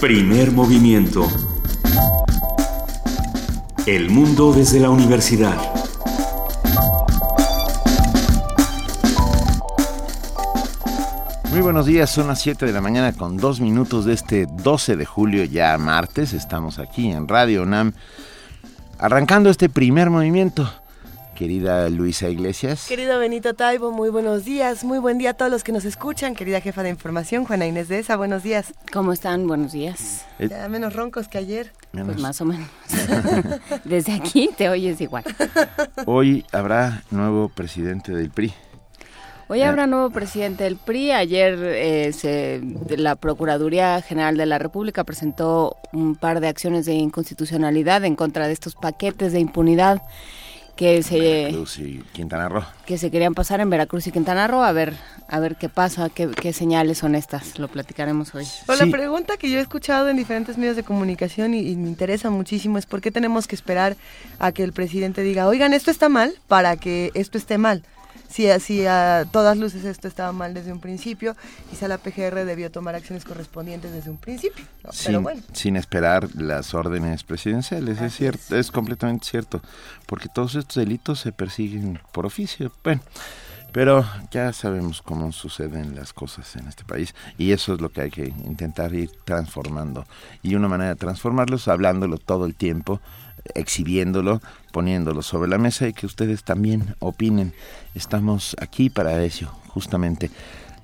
Primer movimiento. El mundo desde la universidad. Muy buenos días, son las 7 de la mañana con dos minutos de este 12 de julio, ya martes. Estamos aquí en Radio UNAM, arrancando este primer movimiento. Querida Luisa Iglesias. Querido Benito Taibo, muy buenos días. Muy buen día a todos los que nos escuchan. Querida jefa de información, Juana Inés de esa, buenos días. ¿Cómo están? Buenos días. Eh, ya menos roncos que ayer. Pues más o menos. Desde aquí te oyes igual. Hoy habrá nuevo presidente del PRI. Hoy habrá nuevo presidente del PRI. Ayer eh, se, la Procuraduría General de la República presentó un par de acciones de inconstitucionalidad en contra de estos paquetes de impunidad que se Veracruz y Quintana Roo. que se querían pasar en Veracruz y Quintana Roo a ver a ver qué pasa qué, qué señales son estas lo platicaremos hoy Pues Sí. la pregunta que yo he escuchado en diferentes medios de comunicación y, y me interesa muchísimo es por qué tenemos que esperar a que el presidente diga, oigan, esto está mal para que esto esté mal. Si, si a todas luces esto estaba mal desde un principio, quizá la PGR debió tomar acciones correspondientes desde un principio. ¿no? Pero sin, bueno. sin esperar las órdenes presidenciales, es cierto, es completamente cierto, porque todos estos delitos se persiguen por oficio. Bueno, pero ya sabemos cómo suceden las cosas en este país y eso es lo que hay que intentar ir transformando. Y una manera de transformarlo es hablándolo todo el tiempo, exhibiéndolo, poniéndolo sobre la mesa y que ustedes también opinen. Estamos aquí para eso, justamente.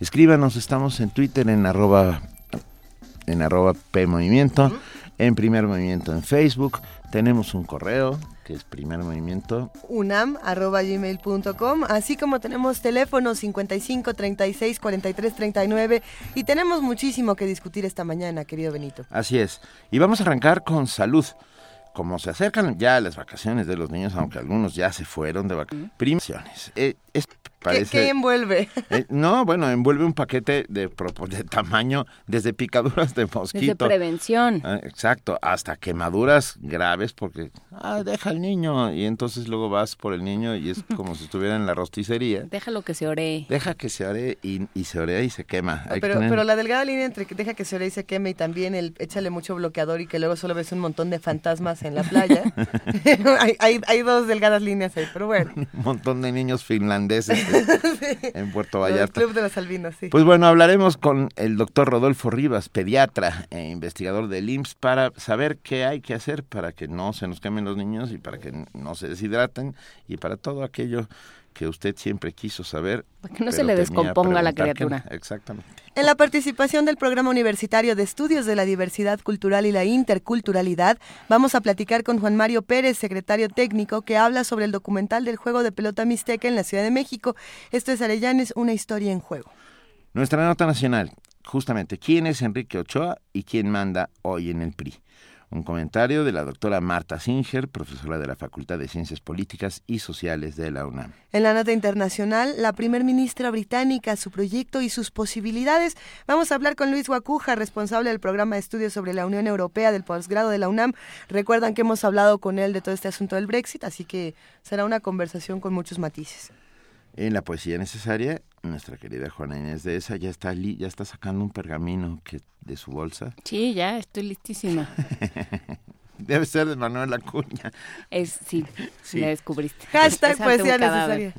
Escríbanos, estamos en Twitter en arroba en arroba P Movimiento, en Primer Movimiento en Facebook, tenemos un correo que es Primer Movimiento. unam.gmail.com, así como tenemos teléfonos 55 36 43 39 y tenemos muchísimo que discutir esta mañana, querido Benito. Así es. Y vamos a arrancar con salud. Como se acercan ya las vacaciones de los niños, aunque algunos ya se fueron de vacaciones. Eh, es, ¿Qué, parece, qué envuelve? eh, no, bueno, envuelve un paquete de, tamaño desde picaduras de desde mosquito. prevención Ah, Exacto, hasta quemaduras graves porque, ah, deja al niño y entonces luego vas por el niño y es como si estuviera en la rosticería. déjalo que se ore Deja que se ore y, y se orea y se quema. Hay que Pero, tener- pero la delgada línea entre que deja que se ore y se queme y también el échale mucho bloqueador y que luego solo ves un montón de fantasmas en la playa. hay, hay, hay dos delgadas líneas ahí, pero bueno. un montón de niños finlandeses en Puerto El Vallarta. Club de los Albinos, sí. Pues bueno, hablaremos con el doctor Rodolfo Rivas, pediatra e investigador del IMSS, para saber qué hay que hacer para que no se nos quemen los niños y para que no se deshidraten y para todo aquello que usted siempre quiso saber. Para que no se le descomponga la no. criatura. Exactamente. En la participación del Programa Universitario de Estudios de la Diversidad Cultural y la Interculturalidad, vamos a platicar con Juan Mario Pérez, secretario técnico, que habla sobre el documental del juego de pelota mixteca en la Ciudad de México. Esto es Arellanes, una historia en juego. Nuestra nota nacional, justamente, ¿quién es Enrique Ochoa y quién manda hoy en el PRI? Un comentario de la doctora Marta Singer, profesora de la Facultad de Ciencias Políticas y Sociales de la UNAM. En la nota internacional, la primer ministra británica, su proyecto y sus posibilidades. Vamos a hablar con Luis Guacuja, responsable del programa de estudios sobre la Unión Europea del posgrado de la UNAM. Recuerdan que hemos hablado con él de todo este asunto del Brexit, así que será una conversación con muchos matices. En la poesía necesaria, nuestra querida Juana Inés de esa ya está li- ya está sacando un pergamino que de su bolsa. sí ya estoy listísima Debe ser de Manuel Acuña. es sí, Sí. me descubriste Hashtag Es poesía necesaria.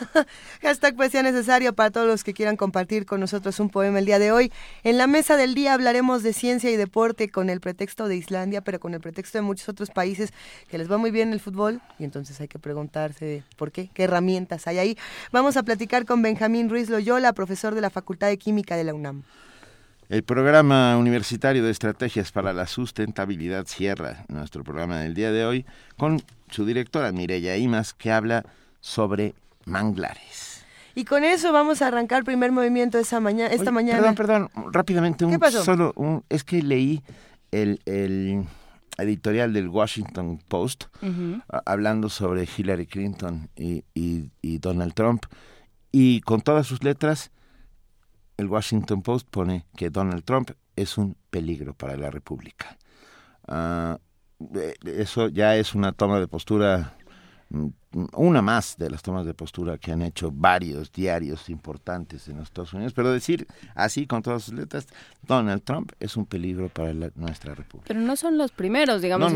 Hashtag poesía necesaria para todos los que quieran compartir con nosotros un poema el día de hoy. En la mesa del día hablaremos de ciencia y deporte con el pretexto de Islandia, pero con el pretexto de muchos otros países que les va muy bien el fútbol y entonces hay que preguntarse por qué, qué herramientas hay ahí. Vamos a platicar con Benjamín Ruiz Loyola, profesor de la Facultad de Química de la UNAM. El programa universitario de estrategias para la sustentabilidad cierra nuestro programa del día de hoy con su directora Mireya Imas que habla sobre manglares. Y con eso vamos a arrancar primer movimiento esa mañana, esta Oye, mañana. Perdón, perdón, rápidamente, un ¿Qué pasó? solo un, es que leí el, el editorial del Washington Post a- hablando sobre Hillary Clinton y, y- y Donald Trump y con todas sus letras el Washington Post pone que Donald Trump es un peligro para la República. Ah, eh, eso ya es una toma de postura mm, una más de las tomas de postura que han hecho varios diarios importantes en los Estados Unidos, pero decir así con todas sus letras, Donald Trump es un peligro para nuestra república. Pero no son los primeros, digamos,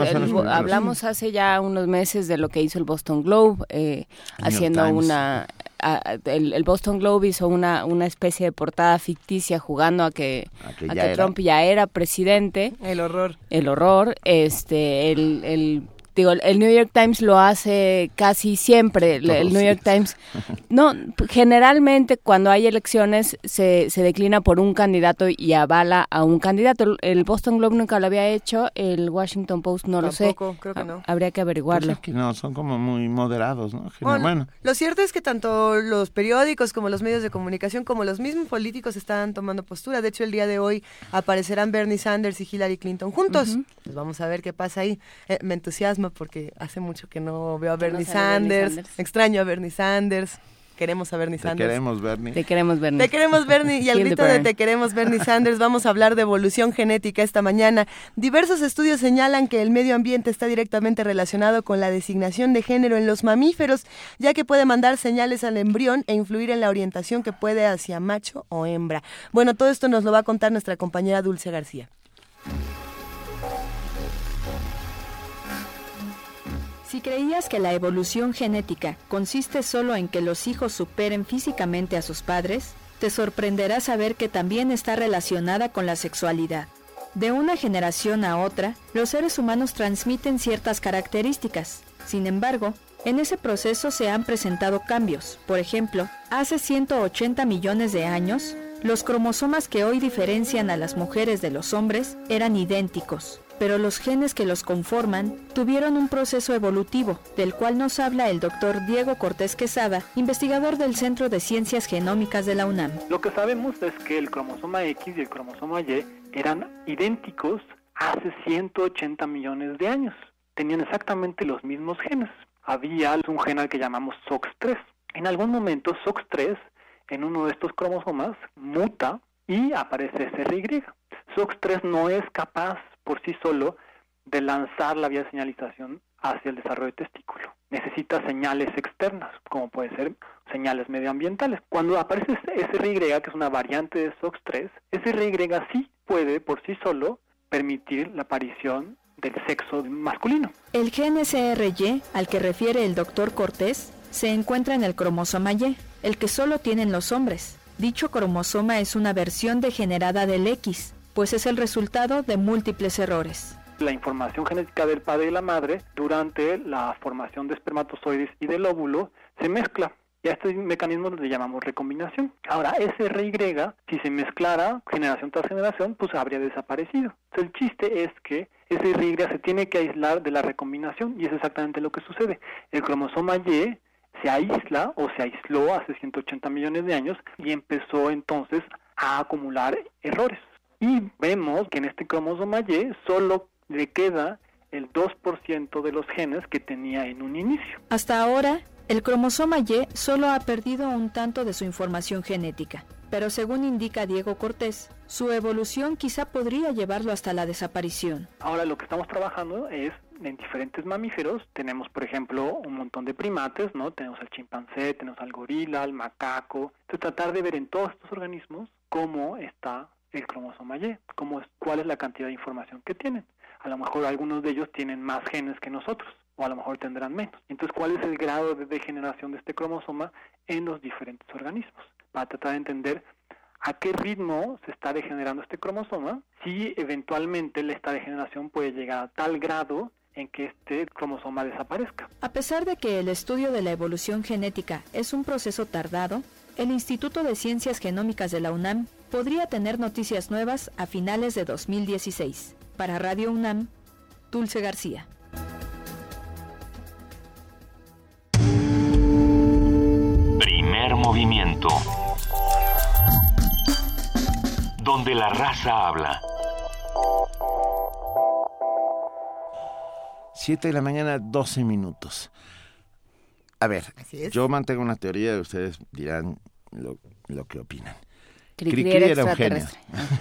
hablamos hace ya unos meses de lo que hizo el Boston Globe, eh, haciendo una... el, Boston Globe hizo una, una especie de portada ficticia jugando a que, a Trump ya era presidente. El horror. El horror. Este, el, el digo, el New York Times lo hace casi siempre. el New York Times, no, generalmente cuando hay elecciones se, se declina por un candidato y avala a un candidato. El Boston Globe nunca lo había hecho, el Washington Post no lo sé. creo que no. Habría que averiguarlo. Pues que no, son como muy moderados, ¿no? Bueno, lo cierto es que tanto los periódicos como los medios de comunicación como los mismos políticos están tomando postura. De hecho, el día de hoy aparecerán Bernie Sanders y Hillary Clinton juntos. Pues vamos a ver qué pasa ahí. Eh, me entusiasma porque hace mucho que no veo a Bernie, Sanders. Extraño a Bernie Sanders. Queremos a Bernie Sanders. Te queremos, Bernie. Te queremos, Bernie. Te queremos, Bernie. Y al grito de Te queremos, Bernie Sanders, vamos a hablar de evolución genética esta mañana. Diversos estudios señalan que el medio ambiente está directamente relacionado con la designación de género en los mamíferos, ya que puede mandar señales al embrión e influir en la orientación que puede hacia macho o hembra. Bueno, todo esto nos lo va a contar nuestra compañera Dulce García. Si creías que la evolución genética consiste solo en que los hijos superen físicamente a sus padres, te sorprenderá saber que también está relacionada con la sexualidad. De una generación a otra, los seres humanos transmiten ciertas características. Sin embargo, en ese proceso se han presentado cambios. Por ejemplo, hace 180 millones de años, los cromosomas que hoy diferencian a las mujeres de los hombres eran idénticos pero los genes que los conforman tuvieron un proceso evolutivo, del cual nos habla el doctor Diego Cortés Quesada, investigador del Centro de Ciencias Genómicas de la UNAM. Lo que sabemos es que el cromosoma X y el cromosoma Y eran idénticos hace 180 millones de años. Tenían exactamente los mismos genes. Había un gen al que llamamos SOX3. En algún momento SOX3 en uno de estos cromosomas muta y aparece SRY. SOX3 no es capaz por sí solo de lanzar la vía de señalización hacia el desarrollo de testículo. Necesita señales externas, como pueden ser señales medioambientales. Cuando aparece SRY, que es una variante de SOX3, SRY sí puede por sí solo permitir la aparición del sexo masculino. El gen SRY, al que refiere el doctor Cortés, se encuentra en el cromosoma Y, el que solo tienen los hombres. Dicho cromosoma es una versión degenerada del X, pues es el resultado de múltiples errores. La información genética del padre y la madre durante la formación de espermatozoides y del óvulo se mezcla. Y a este mecanismo le llamamos recombinación. Ahora, SRY, si se mezclara generación tras generación, pues habría desaparecido. El chiste es que SRY se tiene que aislar de la recombinación y es exactamente lo que sucede. El cromosoma Y se aísla o se aisló hace 180 millones de años y empezó entonces a acumular errores. Y vemos que en este cromosoma Y solo le queda el 2% de los genes que tenía en un inicio. Hasta ahora, el cromosoma Y solo ha perdido un tanto de su información genética, pero según indica Diego Cortés, su evolución quizá podría llevarlo hasta la desaparición. Ahora lo que estamos trabajando es en diferentes mamíferos. Tenemos, por ejemplo, un montón de primates, ¿no? Tenemos al chimpancé, tenemos al gorila, al macaco. Entonces tratar de ver en todos estos organismos cómo está el cromosoma Y, es, cuál es la cantidad de información que tienen. A lo mejor algunos de ellos tienen más genes que nosotros, o a lo mejor tendrán menos. Entonces, ¿cuál es el grado de degeneración de este cromosoma en los diferentes organismos? Para tratar de entender a qué ritmo se está degenerando este cromosoma, si eventualmente esta degeneración puede llegar a tal grado en que este cromosoma desaparezca. A pesar de que el estudio de la evolución genética es un proceso tardado, el Instituto de Ciencias Genómicas de la UNAM podría tener noticias nuevas a finales de 2016. Para Radio UNAM, Dulce García. Primer movimiento. Donde la raza habla. Siete de la mañana, 12 minutos. A ver, yo mantengo una teoría y ustedes dirán lo, lo que opinan. Cricri, era un genio.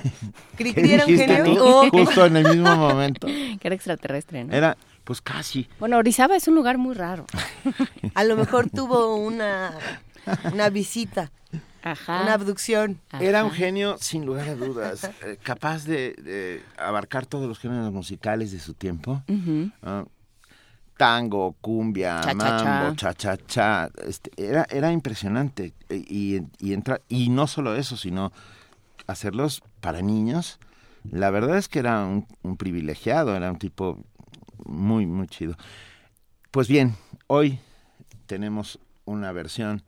Cricri era un genio. Justo en el mismo momento. Que era extraterrestre, ¿no? Era, Pues casi. Bueno, Orizaba es un lugar muy raro. A lo mejor tuvo una, una visita. Ajá. Una abducción. Era un genio, sin lugar a dudas, eh, capaz de, de abarcar todos los géneros musicales de su tiempo. Ah, tango, cumbia, Cha-cha-cha. mambo, cha-cha-cha. Este, era, era impresionante. E- Y, y, entra, y no solo eso, sino hacerlos para niños. La verdad es que era un, un privilegiado, era un tipo muy, muy chido. Pues bien, hoy tenemos una versión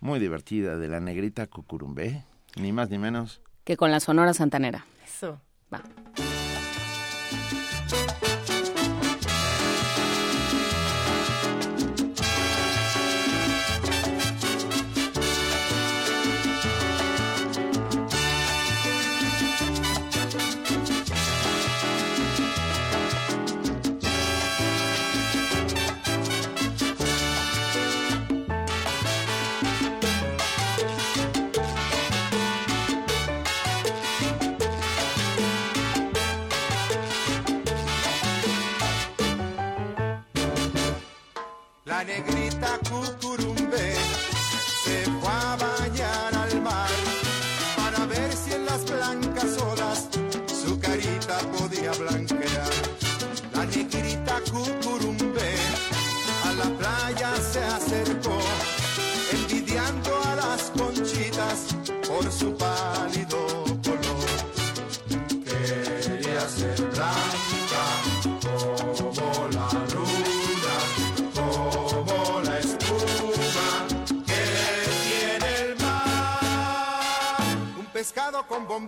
muy divertida de la negrita cucurumbé, ni más ni menos. Que con la Sonora Santanera. Eso. Va. La negrita cucurumbe se fue a bañar al mar para ver si en las blancas olas su carita podía blanquear. La negrita cucurumbe a la playa se acercó, envidiando a las conchitas por su pescado con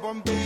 bum bum bum.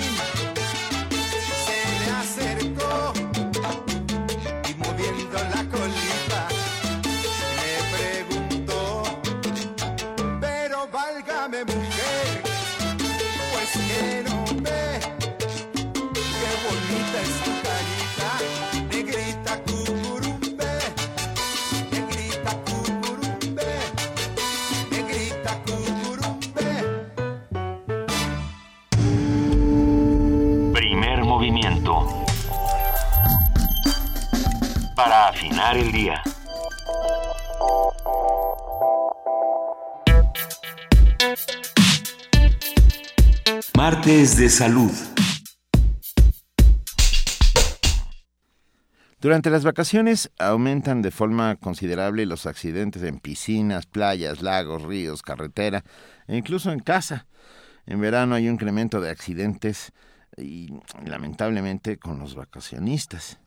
Salud. Durante las vacaciones aumentan de forma considerable los accidentes en piscinas, playas, lagos, ríos, carretera e incluso en casa. En verano hay un incremento de accidentes y lamentablemente con los vacacionistas.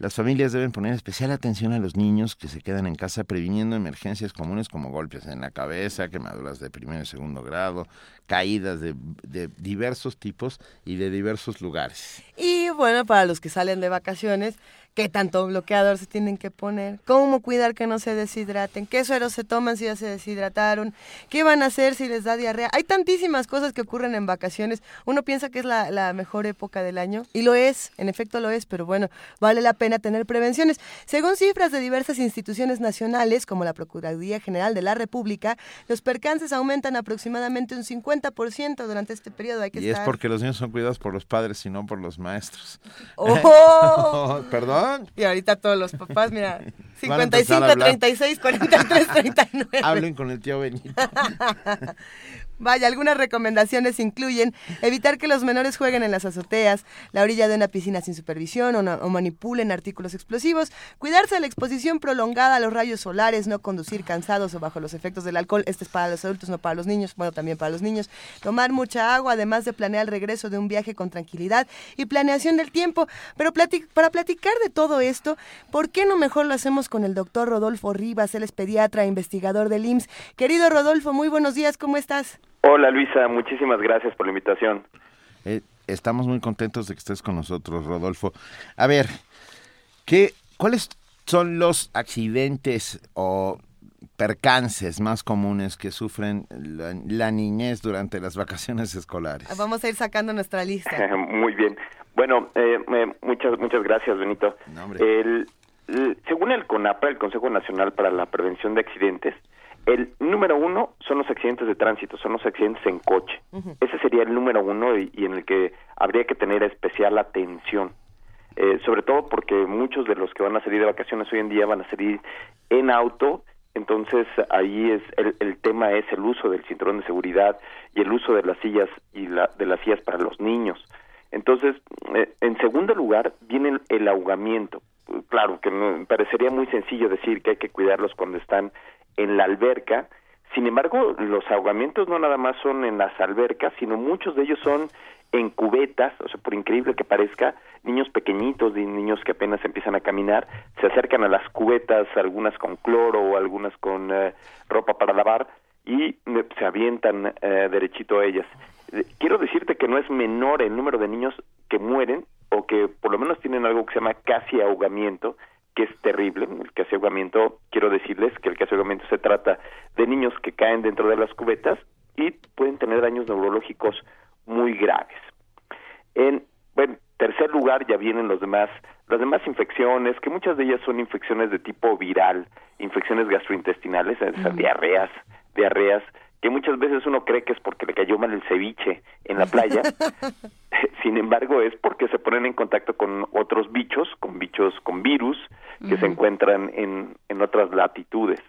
Las familias deben poner especial atención a los niños que se quedan en casa previniendo emergencias comunes como golpes en la cabeza, quemaduras de primer y segundo grado, caídas de, de diversos tipos y de diversos lugares. Y bueno, para los que salen de vacaciones, ¿qué tanto bloqueador se tienen que poner? ¿Cómo cuidar que no se deshidraten? ¿Qué sueros se toman si ya se deshidrataron? ¿Qué van a hacer si les da diarrea? Hay tantísimas cosas que ocurren en vacaciones. Uno piensa que es la, la mejor época del año y lo es, en efecto lo es, pero bueno, vale la pena tener prevenciones. Según cifras de diversas instituciones nacionales, como la Procuraduría General de la República, los percances aumentan aproximadamente un 50% durante este periodo. Hay que Y es porque los niños son cuidados por los padres y no por los maestros. ¡Oh! Perdón. Y ahorita todos los papás, mira, Van a empezar 55, a hablar. 36, 43, 39. Hablen con el tío Benito. Vaya, algunas recomendaciones incluyen evitar que los menores jueguen en las azoteas, la orilla de una piscina sin supervisión o, manipulen artículos explosivos, cuidarse de la exposición prolongada a los rayos solares, no conducir cansados o bajo los efectos del alcohol, este es para los adultos, no para los niños, bueno, también para los niños, tomar mucha agua, además de planear el regreso de un viaje con tranquilidad y planeación del tiempo. Pero para platicar de todo esto, ¿por qué no mejor lo hacemos con el doctor Rodolfo Rivas? Él es pediatra, investigador del IMSS. Querido Rodolfo, muy buenos días, ¿cómo estás? Hola Luisa, muchísimas gracias por la invitación. Eh, estamos muy contentos de que estés con nosotros, Rodolfo. A ver, ¿qué, ¿cuáles son los accidentes o percances más comunes que sufren la, niñez durante las vacaciones escolares? Vamos a ir sacando nuestra lista. Muy bien. Bueno, eh, muchas muchas gracias, Benito. según el CONAPRA, el Consejo Nacional para la Prevención de Accidentes, el número uno son los accidentes de tránsito, son los accidentes en coche. Ese sería el número uno y, en el que habría que tener especial atención. Eh, sobre todo porque muchos de los que van a salir de vacaciones hoy en día van a salir en auto, entonces ahí es el, el tema es el uso del cinturón de seguridad y el uso de las sillas y la, de las sillas para los niños. Entonces, eh, en segundo lugar viene el ahogamiento. Claro que me parecería muy sencillo decir que hay que cuidarlos cuando están en la alberca. Sin embargo, los ahogamientos no nada más son en las albercas, sino muchos de ellos son en cubetas, o sea, por increíble que parezca, niños pequeñitos niños que apenas empiezan a caminar se acercan a las cubetas, algunas con cloro o algunas con eh, ropa para lavar y eh, se avientan eh, derechito a ellas. Quiero decirte que no es menor el número de niños que mueren o que por lo menos tienen algo que se llama casi ahogamiento, que es terrible. El casi ahogamiento, quiero decirles que el casi ahogamiento se trata de niños que caen dentro de las cubetas y pueden tener daños neurológicos muy graves. En bueno, tercer lugar ya vienen los demás, las demás infecciones, que muchas de ellas son infecciones de tipo viral, infecciones gastrointestinales, esas diarreas, diarreas que muchas veces uno cree que es porque le cayó mal el ceviche en la playa. Sin embargo, es porque se ponen en contacto con otros bichos, con bichos con virus que se encuentran en, en otras latitudes.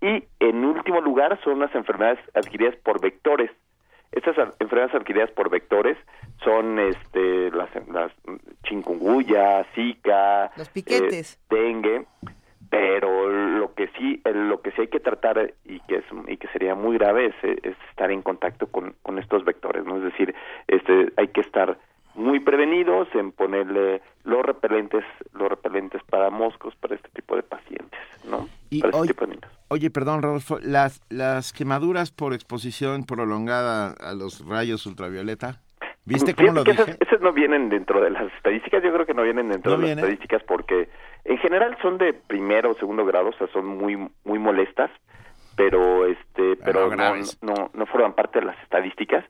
Y en último lugar son las enfermedades adquiridas por vectores. Estas enfermedades adquiridas por vectores son este las, las chikungunya, zika, los piquetes, eh, dengue, pero lo que sí lo que sí hay que tratar y que es y que sería muy grave es, estar en contacto con, con estos vectores no es decir este hay que estar muy prevenidos en ponerle los repelentes los repelentes para moscos para este tipo de pacientes no y para este tipo de niños. oye perdón Rodolfo las las quemaduras por exposición prolongada a los rayos ultravioleta ¿Viste cómo lo dije? Esas, no vienen dentro de las estadísticas, yo creo que no vienen dentro de las estadísticas porque en general son de primero o segundo grado, o sea, son muy muy molestas, pero este pero, no, no, no forman parte de las estadísticas.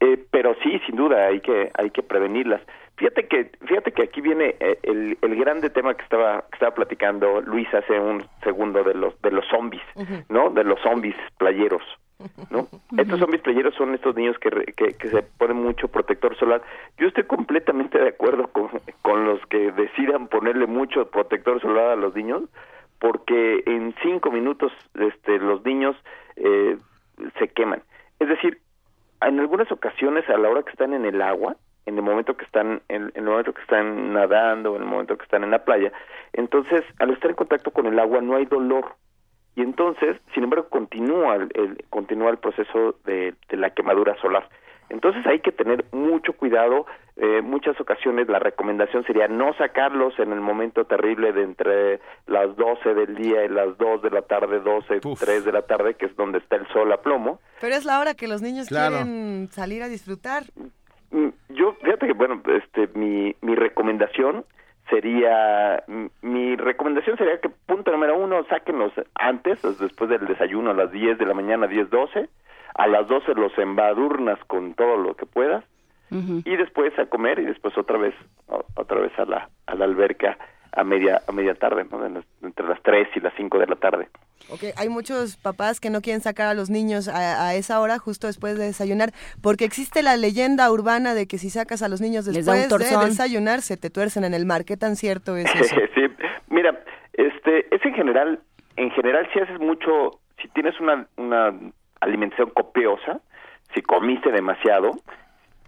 Eh, pero sí, sin duda, hay que hay que prevenirlas. Fíjate que fíjate que aquí viene eh, el, el grande tema que estaba que estaba platicando Luis hace un segundo de los de los zombies, ¿no? De los zombies playeros. ¿no? Estos zombies playeros son estos niños que, que, se ponen mucho protector solar. Yo estoy completamente de acuerdo con, con los que decidan ponerle mucho protector solar a los niños, porque en cinco minutos este, los niños eh, se queman. Es decir, en algunas ocasiones a la hora que están en el agua, en el momento que están en, el momento que están nadando, en el momento que están en la playa, entonces al estar en contacto con el agua no hay dolor y entonces, sin embargo, continúa el, continúa el proceso de, la quemadura solar. Entonces hay que tener mucho cuidado. Eh, muchas ocasiones la recomendación sería no sacarlos en el momento terrible de entre las 12 del día y las 2 de la tarde, 12, 3 de la tarde, que es donde está el sol a plomo. Pero es la hora que los niños quieren salir a disfrutar. Mm, yo, fíjate que, bueno, este, mi, mi recomendación sería mi recomendación sería que punto número uno sáquenlos antes después del desayuno a las 10 de la mañana 10 12 a las 12 los embadurnas con todo lo que puedas y después a comer y después otra vez otra vez a la a la alberca a media a media tarde entre las 3 y las 5 de la tarde Ok, hay muchos papás que no quieren sacar a los niños a, esa hora, justo después de desayunar, porque existe la leyenda urbana de que si sacas a los niños después de desayunar, se te tuercen en el mar. ¿Qué tan cierto es eso? sí, mira, este, es en general, en general si haces mucho, si tienes una, una alimentación copiosa, si comiste demasiado,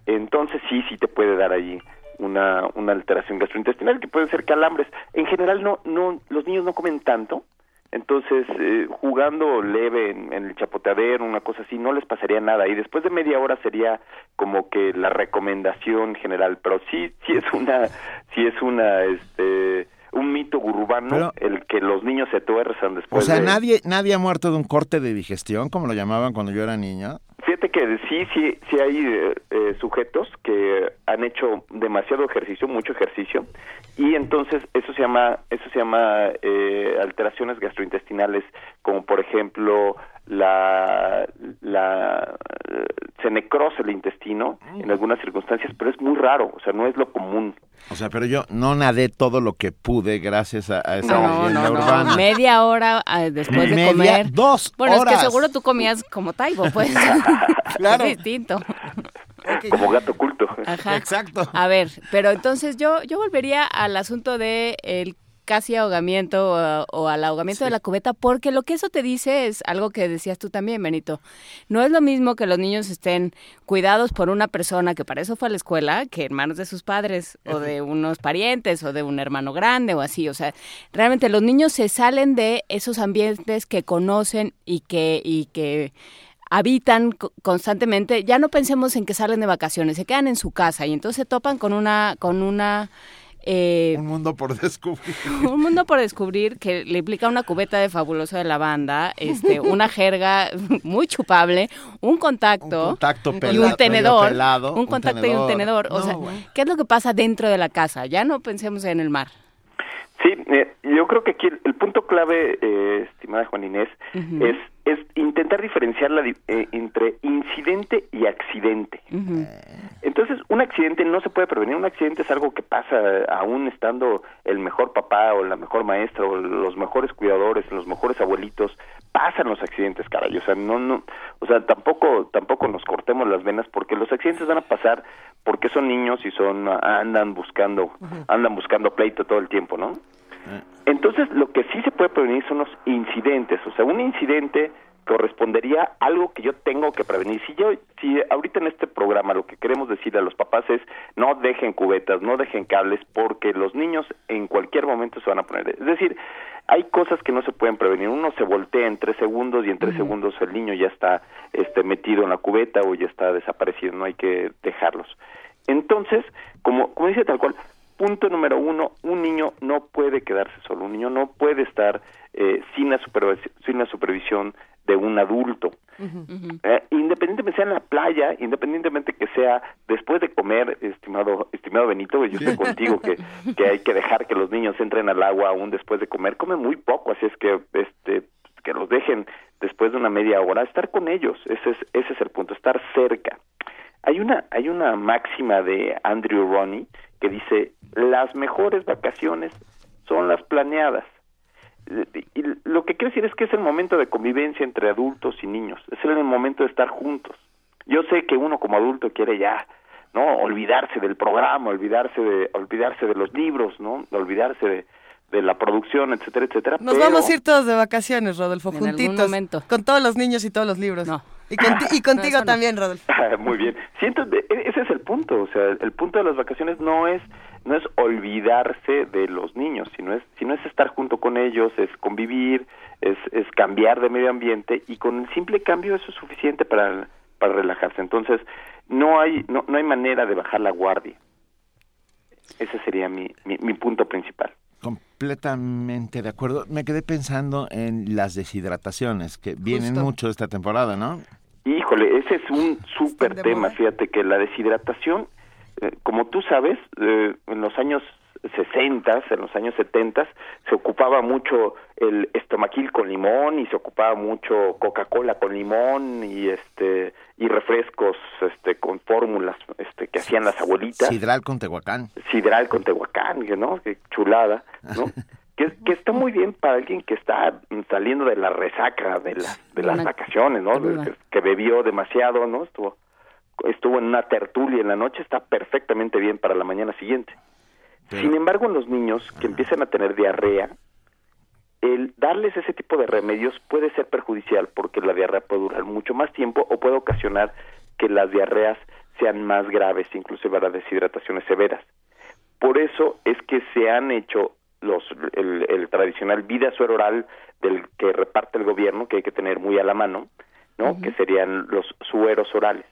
entonces sí, sí te puede dar ahí una, una alteración gastrointestinal que pueden ser calambres. En general no, no, los niños no comen tanto, entonces eh, jugando leve en, el chapoteadero, una cosa así, no les pasaría nada y después de media hora sería como que la recomendación general, pero sí, sí es una, sí es una, este un mito urbano el que los niños se tuerzan después. O sea, nadie nadie ha muerto de un corte de digestión, como lo llamaban cuando yo era niño. Fíjate que sí, sí, sí hay eh, eh, sujetos que han hecho demasiado ejercicio, mucho ejercicio, y entonces eso se llama, eso se llama eh, alteraciones gastrointestinales, como por ejemplo la, la se necrosa el intestino en mm. algunas circunstancias, pero es muy raro, o sea, no es lo común. O sea, pero yo no nadé todo lo que pude gracias a, esa no, no, urbana. Media hora ah, después de comer. Dos bueno, es que seguro tú comías como taibo, pues. claro. Es distinto. Como gato culto. Ajá. Exacto. A ver, pero entonces yo yo volvería al asunto de el casi ahogamiento o, al ahogamiento de la cubeta, porque lo que eso te dice es algo que decías tú también, Benito. No es lo mismo que los niños estén cuidados por una persona que para eso fue a la escuela, que en manos de sus padres o de unos parientes o de un hermano grande o así. O sea, realmente los niños se salen de esos ambientes que conocen y que, y que habitan constantemente. Ya no pensemos en que salen de vacaciones, se quedan en su casa y entonces se topan con una, con una eh, un mundo por descubrir. Un mundo por descubrir que le implica una cubeta de fabuloso de lavanda, este, una jerga muy chupable, un contacto, y un tenedor, un contacto y un tenedor. O sea, ¿qué es lo que pasa dentro de la casa? Ya no pensemos en el mar. Sí, eh, yo creo que aquí el, punto clave, eh, estimada Juan Inés, es es intentar diferenciar la, eh, entre incidente y accidente. Entonces, un accidente no se puede prevenir. Un accidente es algo que pasa aún estando el mejor papá o la mejor maestra o los mejores cuidadores, los mejores abuelitos. Pasan los accidentes, caray. O sea, no, no, o sea, tampoco, tampoco nos cortemos las venas porque los accidentes van a pasar porque son niños y son andan buscando, andan buscando pleito todo el tiempo, ¿no? Entonces, lo que sí se puede prevenir son los incidentes. O sea, un incidente correspondería a algo que yo tengo que prevenir. Si yo, si ahorita en este programa lo que queremos decir a los papás es no dejen cubetas, no dejen cables, porque los niños en cualquier momento se van a poner. Es decir, hay cosas que no se pueden prevenir. Uno se voltea en tres segundos y en tres segundos el niño ya está este, metido en la cubeta o ya está desaparecido. No hay que dejarlos. Entonces, como, como dice tal cual, punto número uno, un niño no puede quedarse solo, un niño no puede estar eh, sin, la sin la supervisión de un adulto. Eh, independientemente sea en la playa, independientemente que sea después de comer, estimado estimado Benito, yo estoy contigo que, que hay que dejar que los niños entren al agua aún después de comer, comen muy poco, así es que este que los dejen después de una media hora, estar con ellos, ese es, ese es el punto, estar cerca. Hay una, hay una máxima de Andrew Ronnie que dice, las mejores vacaciones son las planeadas. Y lo que quiere decir es que es el momento de convivencia entre adultos y niños, es el momento de estar juntos. Yo sé que uno como adulto quiere ya, ¿no? Olvidarse del programa, olvidarse de, olvidarse de los libros, ¿no? Olvidarse de, de la producción, etcétera, etcétera. Nos vamos a ir todos de vacaciones, Rodolfo, juntitos, con todos los niños y todos los libros. No. Y, contigo también, Rodolfo. Muy bien. Siento, e, ese es el punto, o sea, el punto de las vacaciones no es no es olvidarse de los niños, sino es sino es estar junto con ellos, es convivir, es, es cambiar de medio ambiente y con el simple cambio eso es suficiente para para relajarse. Entonces, no hay no, no hay manera de bajar la guardia. Ese sería mi, mi punto principal. Completamente de acuerdo. Me quedé pensando en las deshidrataciones que vienen mucho esta temporada, ¿no? Híjole, ese es un súper tema. Fíjate que la deshidratación, eh, como tú sabes, eh, en los años 60, en los años 70, se ocupaba mucho el estomaquil con limón y se ocupaba mucho Coca-Cola con limón y este y refrescos este con fórmulas este que hacían las abuelitas. Sidral con Tehuacán. Sidral con Tehuacán, ¿no? Qué chulada, ¿no? que, que está muy bien para alguien que está saliendo de la resaca de, la, de las vacaciones, ¿no? Que, bebió demasiado, ¿no? Estuvo estuvo en una tertulia en la noche, está perfectamente bien para la mañana siguiente. Sin embargo, en los niños que empiezan a tener diarrea, el darles ese tipo de remedios puede ser perjudicial porque la diarrea puede durar mucho más tiempo o puede ocasionar que las diarreas sean más graves, incluso para deshidrataciones severas. Por eso es que se han hecho los el, tradicional vida suero oral del que reparte el gobierno, que hay que tener muy a la mano, ¿no? Que serían los sueros orales.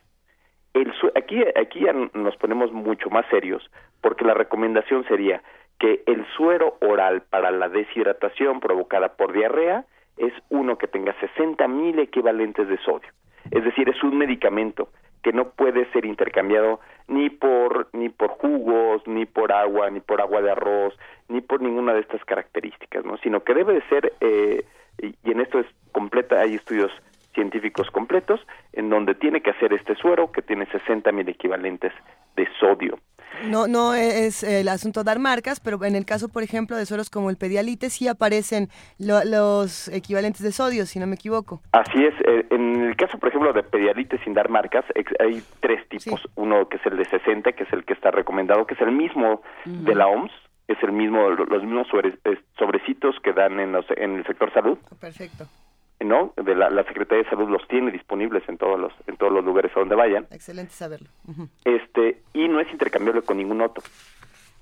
El aquí aquí nos ponemos mucho más serios porque la recomendación sería que el suero oral para la deshidratación provocada por diarrea es uno que tenga 60 mil equivalentes de sodio. Es decir, es un medicamento que no puede ser intercambiado ni por ni por jugos, ni por agua, ni por agua de arroz, ni por ninguna de estas características, ¿no? Sino que debe de ser eh, y, en esto es completa, hay estudios científicos completos en donde tiene que hacer este suero que tiene 60 mil equivalentes de sodio. No, no es el asunto dar marcas, pero en el caso, por ejemplo, de sueros como el pedialite, sí aparecen los equivalentes de sodio, si no me equivoco. Así es. Eh, en el caso, por ejemplo, de pedialite sin dar marcas, hay tres tipos. Uno que es el de 60, que es el que está recomendado, que es el mismo de la OMS, es el mismo, los mismos sobrecitos que dan en, en el sector salud. Perfecto. ¿No? De la, Secretaría de Salud los tiene disponibles en todos los en todos los lugares a donde vayan. Excelente saberlo. Este y no es intercambiable con ningún otro.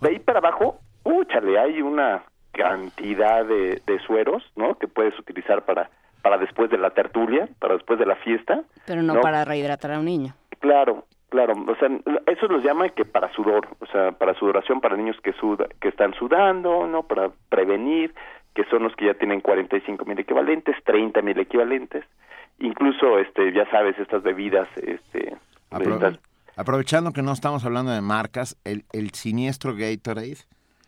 De ahí para abajo, úchale, hay una cantidad de, de sueros, ¿no? Que puedes utilizar para para después de la tertulia, para después de la fiesta. Pero no, para rehidratar a un niño. Claro, claro. O sea, eso los llama que para sudor, o sea, para sudoración para niños que suda, que están sudando, ¿no? Para prevenir que son los que ya tienen 45 mil equivalentes, 30 mil equivalentes, incluso, este, ya sabes, estas bebidas, este, aprovechando que no estamos hablando de marcas, el, el siniestro Gatorade.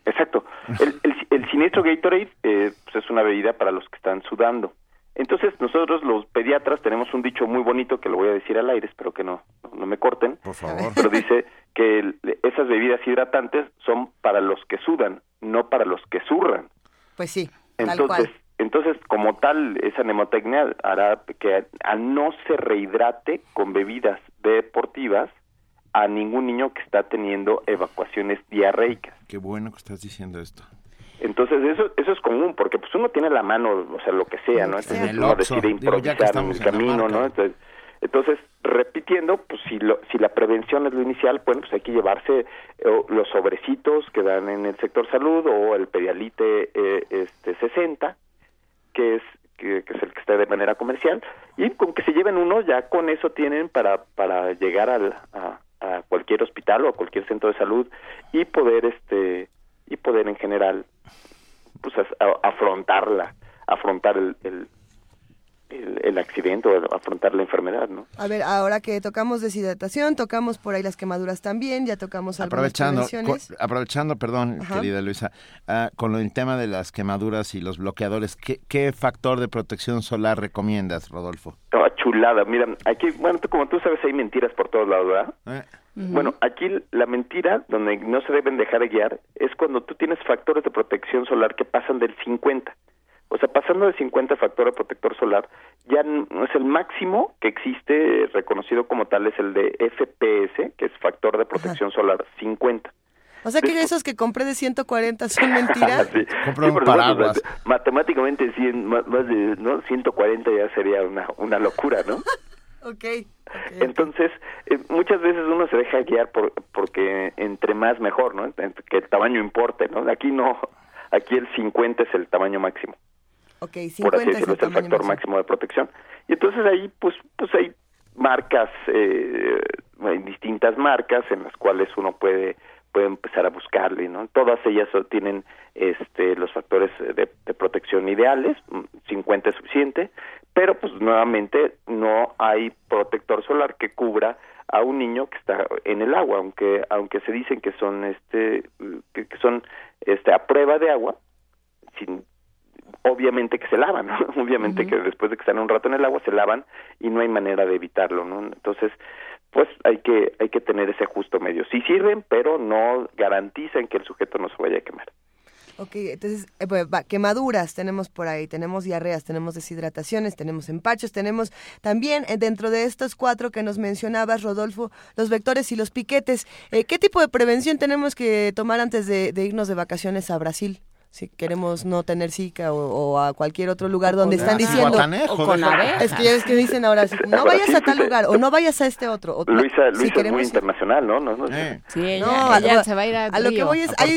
Exacto, el, el, siniestro Gatorade eh, pues es una bebida para los que están sudando. Entonces nosotros los pediatras tenemos un dicho muy bonito que lo voy a decir al aire, espero que no, no me corten. Por favor. Pero dice que esas bebidas hidratantes son para los que sudan, no para los que zurran. Pues sí. Entonces, entonces como tal, esa nemotecnia hará que no se rehidrate con bebidas deportivas a ningún niño que está teniendo evacuaciones diarreicas. Qué bueno que estás diciendo esto. Entonces eso eso es común porque pues uno tiene la mano, o sea, lo que sea, ¿no? Entonces uno decide improvisar en el camino, ¿no? Entonces, entonces, repitiendo, pues si, lo, si la prevención es lo inicial, bueno, pues hay que llevarse eh, los sobrecitos que dan en el sector salud o el pedialite eh, este 60, que es que, es el que está de manera comercial, y con que se lleven uno, ya con eso tienen para, para llegar al, a, cualquier hospital o a cualquier centro de salud y poder, este y poder en general, pues afrontarla, afrontar el, el, accidente o afrontar la enfermedad, ¿no? A ver, ahora que tocamos deshidratación, tocamos por ahí las quemaduras también, ya tocamos aprovechando, aprovechando, perdón, querida Luisa, ah, con el tema de las quemaduras y los bloqueadores, ¿qué, factor de protección solar recomiendas, Rodolfo? chulada, mira, aquí, bueno, como tú sabes, hay mentiras por todos lados, ¿verdad? Eh. Bueno, aquí la mentira, donde no se deben dejar de guiar, es cuando tú tienes factores de protección solar que pasan del 50. O sea, pasando de 50 factor de protector solar, ya no es el máximo que existe reconocido como tal, es el de FPS, que es factor de protección solar 50. O sea que esos que compré de 140 son mentiras. sí, paraguas. matemáticamente 100, más, de ¿no? 140 ya sería una, una locura, ¿no? okay, Entonces, eh, muchas veces uno se deja guiar por, porque entre más mejor, ¿no? Que el tamaño importe, ¿no? Aquí no, aquí el 50 es el tamaño máximo. Okay, por así decirlo, es el factor máximo. de protección. Y entonces ahí, pues, pues hay marcas, eh, hay distintas marcas en las cuales uno puede puede empezar a buscarle, ¿no? Todas ellas tienen este los factores de, protección ideales, 50 mm, es suficiente, pero pues nuevamente no hay protector solar que cubra a un niño que está en el agua, aunque aunque se dicen que son este que, que son este a prueba de agua, sin obviamente que se lavan, ¿no? obviamente que después de que están un rato en el agua se lavan y no hay manera de evitarlo, ¿no? Entonces, pues hay que hay que tener ese justo medio. Sí sirven, pero no garantizan que el sujeto no se vaya a quemar. Ok, entonces, eh, pues, quemaduras tenemos por ahí, tenemos diarreas, tenemos deshidrataciones, tenemos empachos, tenemos también eh, dentro de estos cuatro que nos mencionabas, Rodolfo, los vectores y los piquetes. Eh, ¿Qué tipo de prevención tenemos que tomar antes de irnos de vacaciones a Brasil? Si queremos no tener Zika o, a cualquier otro lugar donde están diciendo con es que ya ves que dicen ahora no vayas a tal lugar o no vayas a este otro. Luisa, Luisa es muy internacional no no, no sí. ella, se va a ir a, a lo que voy es hay,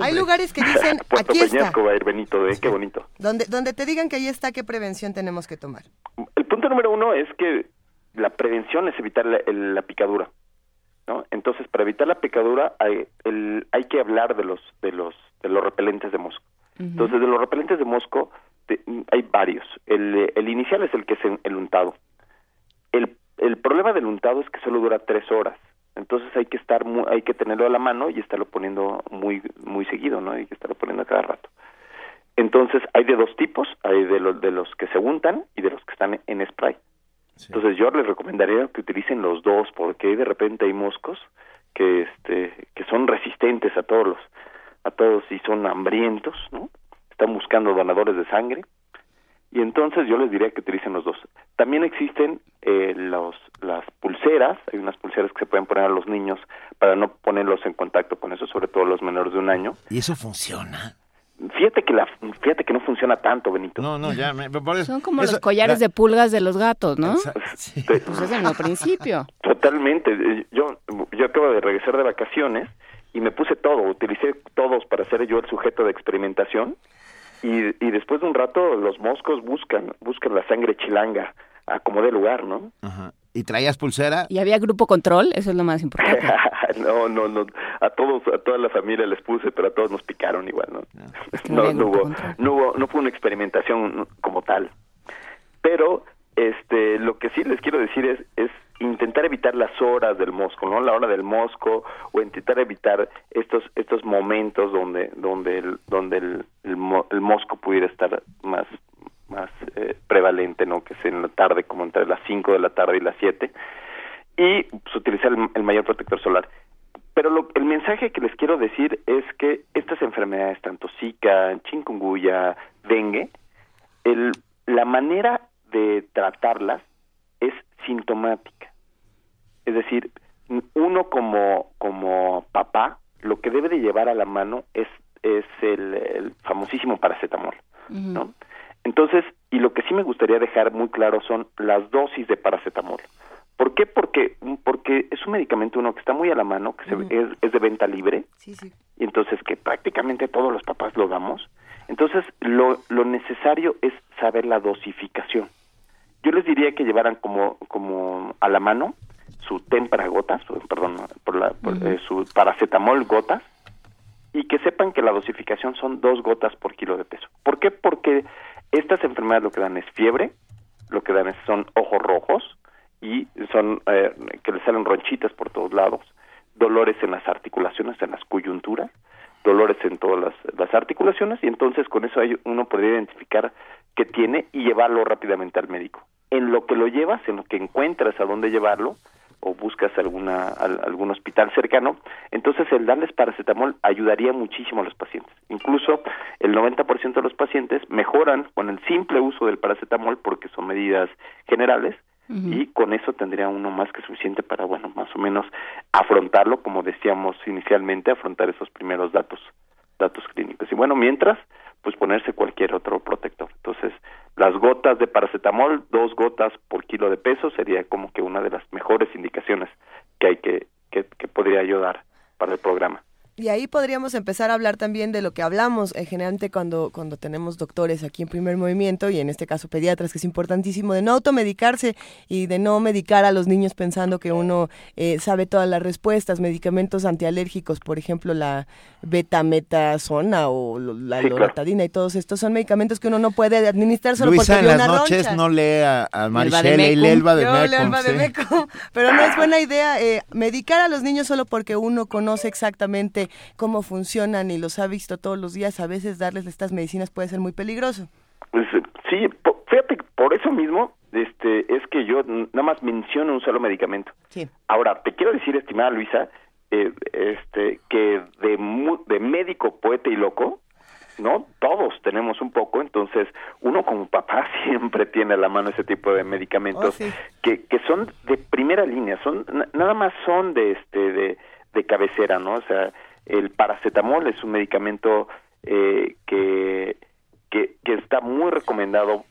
hay lugares que dicen aquí está va a ir Benito ¿eh? qué bonito. Donde donde te digan que ahí está qué prevención tenemos que tomar el punto número uno es que la prevención es evitar la, picadura ¿no? Entonces, para evitar la picadura hay, el, hay que hablar de los de los de los repelentes de mosco. Entonces, de los repelentes de mosco hay varios. El, el inicial es el que es el untado. El, el problema del untado es que solo dura tres horas. Entonces hay que estar hay que tenerlo a la mano y estarlo poniendo muy muy seguido, ¿no? Hay que estarlo poniendo a cada rato. Entonces hay de dos tipos, hay de los de los que se untan y de los que están en spray. Entonces yo les recomendaría que utilicen los dos porque de repente hay moscos que este que son resistentes a todos los a todos y son hambrientos, ¿no? Están buscando donadores de sangre y entonces yo les diría que utilicen los dos. También existen eh, los las pulseras, hay unas pulseras que se pueden poner a los niños para no ponerlos en contacto con eso, sobre todo los menores de un año. ¿Y eso funciona? Fíjate que la, fíjate que no funciona tanto, Benito. No, no, ya. Me, Son como los collares de pulgas de los gatos, ¿no? Sí. Pues es en el principio. Totalmente. Yo, yo acabo de regresar de vacaciones y me puse todo, utilicé todos para ser yo el sujeto de experimentación y, y después de un rato los moscos buscan, buscan la sangre chilanga a como de lugar, ¿no? Ajá. ¿Y traías pulsera? ¿Y había grupo control? Eso es lo más importante. no, no, no. A todos, a toda la familia les puse, pero a todos nos picaron igual, ¿no? No, no, hubo, no hubo, no fue una experimentación como tal. Pero, este, lo que sí les quiero decir es, es intentar evitar las horas del mosco, ¿no? La hora del mosco o intentar evitar estos estos momentos donde donde el, donde el, el mosco pudiera estar más más eh, prevalente, ¿no? Que es en la tarde, como entre las 5 de la tarde y las 7. Y pues, utilizar el, mayor protector solar. Pero lo, el mensaje que les quiero decir es que estas enfermedades, tanto Zika, chikungunya, dengue, el, la manera de tratarlas es sintomática. Es decir, uno como, como papá, lo que debe de llevar a la mano es, es el, el famosísimo paracetamol, ¿no? Entonces, y lo que sí me gustaría dejar muy claro son las dosis de paracetamol. ¿Por qué? Porque, porque es un medicamento uno que está muy a la mano, que es, de venta libre, y entonces que prácticamente todos los papás lo damos. Entonces, lo, lo necesario es saber la dosificación. Yo les diría que llevaran como, como a la mano su témpera gotas, perdón, por la, eh, su paracetamol gotas, y que sepan que la dosificación son dos gotas por kilo de peso. ¿Por qué? Porque estas enfermedades lo que dan es fiebre, lo que dan es, son ojos rojos y son eh, que le salen ronchitas por todos lados, dolores en las articulaciones, en las coyunturas, dolores en todas las, articulaciones y entonces con eso uno podría identificar qué tiene y llevarlo rápidamente al médico. En lo que lo llevas, en lo que encuentras a dónde llevarlo, o buscas alguna algún hospital cercano, entonces el darles paracetamol ayudaría muchísimo a los pacientes. Incluso el 90% de los pacientes mejoran con el simple uso del paracetamol porque son medidas generales y con eso tendría uno más que suficiente para bueno, más o menos afrontarlo como decíamos inicialmente, afrontar esos primeros datos datos clínicos. Y bueno, mientras pues ponerse cualquier otro protector. Entonces, las gotas de paracetamol, dos gotas por kilo de peso, sería como que una de las mejores indicaciones que hay que, que, que podría ayudar para el programa. Y ahí podríamos empezar a hablar también de lo que hablamos eh, generalmente cuando, cuando tenemos doctores aquí en primer movimiento y en este caso pediatras, que es importantísimo de no automedicarse y de no medicar a los niños pensando que uno eh, sabe todas las respuestas. Medicamentos antialérgicos, por ejemplo, la betametasona o la loratadina y todos estos son medicamentos que uno no puede administrar solo Luisa, porque en las noches no lee a, a y lee Elba de Meco. Pero no es buena idea eh, medicar a los niños solo porque uno conoce exactamente cómo funcionan y los ha visto todos los días, a veces darles estas medicinas puede ser muy peligroso. Pues, sí, fíjate, por eso mismo este, es que yo nada más menciono un solo medicamento. Sí. Ahora, te quiero decir, estimada Luisa, eh, este, que de, de médico, poeta y loco, ¿no? Todos tenemos un poco, entonces uno como papá siempre tiene a la mano ese tipo de medicamentos oh, que, que son de primera línea, son nada más son de este de, de cabecera, ¿no? O sea, el paracetamol es un medicamento eh, que, que, que está muy recomendado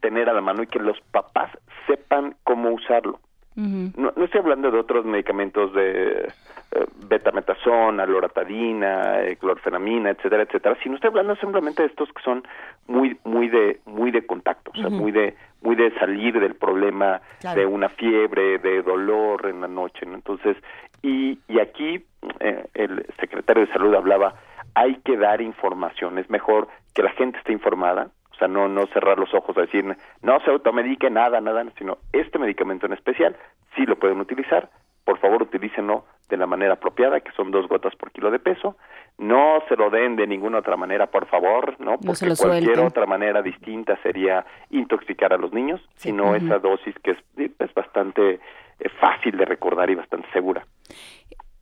tener a la mano y que los papás sepan cómo usarlo. No, no, estoy hablando de otros medicamentos de eh, betametasona, loratadina, eh, clorfenamina, etcétera, etcétera, sino estoy hablando simplemente de estos que son muy, muy de, muy de contacto, o sea, muy de, muy de salir del problema de una fiebre, de dolor en la noche, Entonces, y, y aquí eh, el secretario de salud hablaba, hay que dar información, es mejor que la gente esté informada, o sea, no, no cerrar los ojos a decir, no se automedique nada, nada, sino este medicamento en especial sí lo pueden utilizar, por favor utilícenlo de la manera apropiada, que son dos gotas por kilo de peso. No se lo den de ninguna otra manera, por favor, ¿no? Porque cualquier otra manera distinta sería intoxicar a los niños, sino esa dosis que es, es bastante eh, fácil de recordar y bastante segura.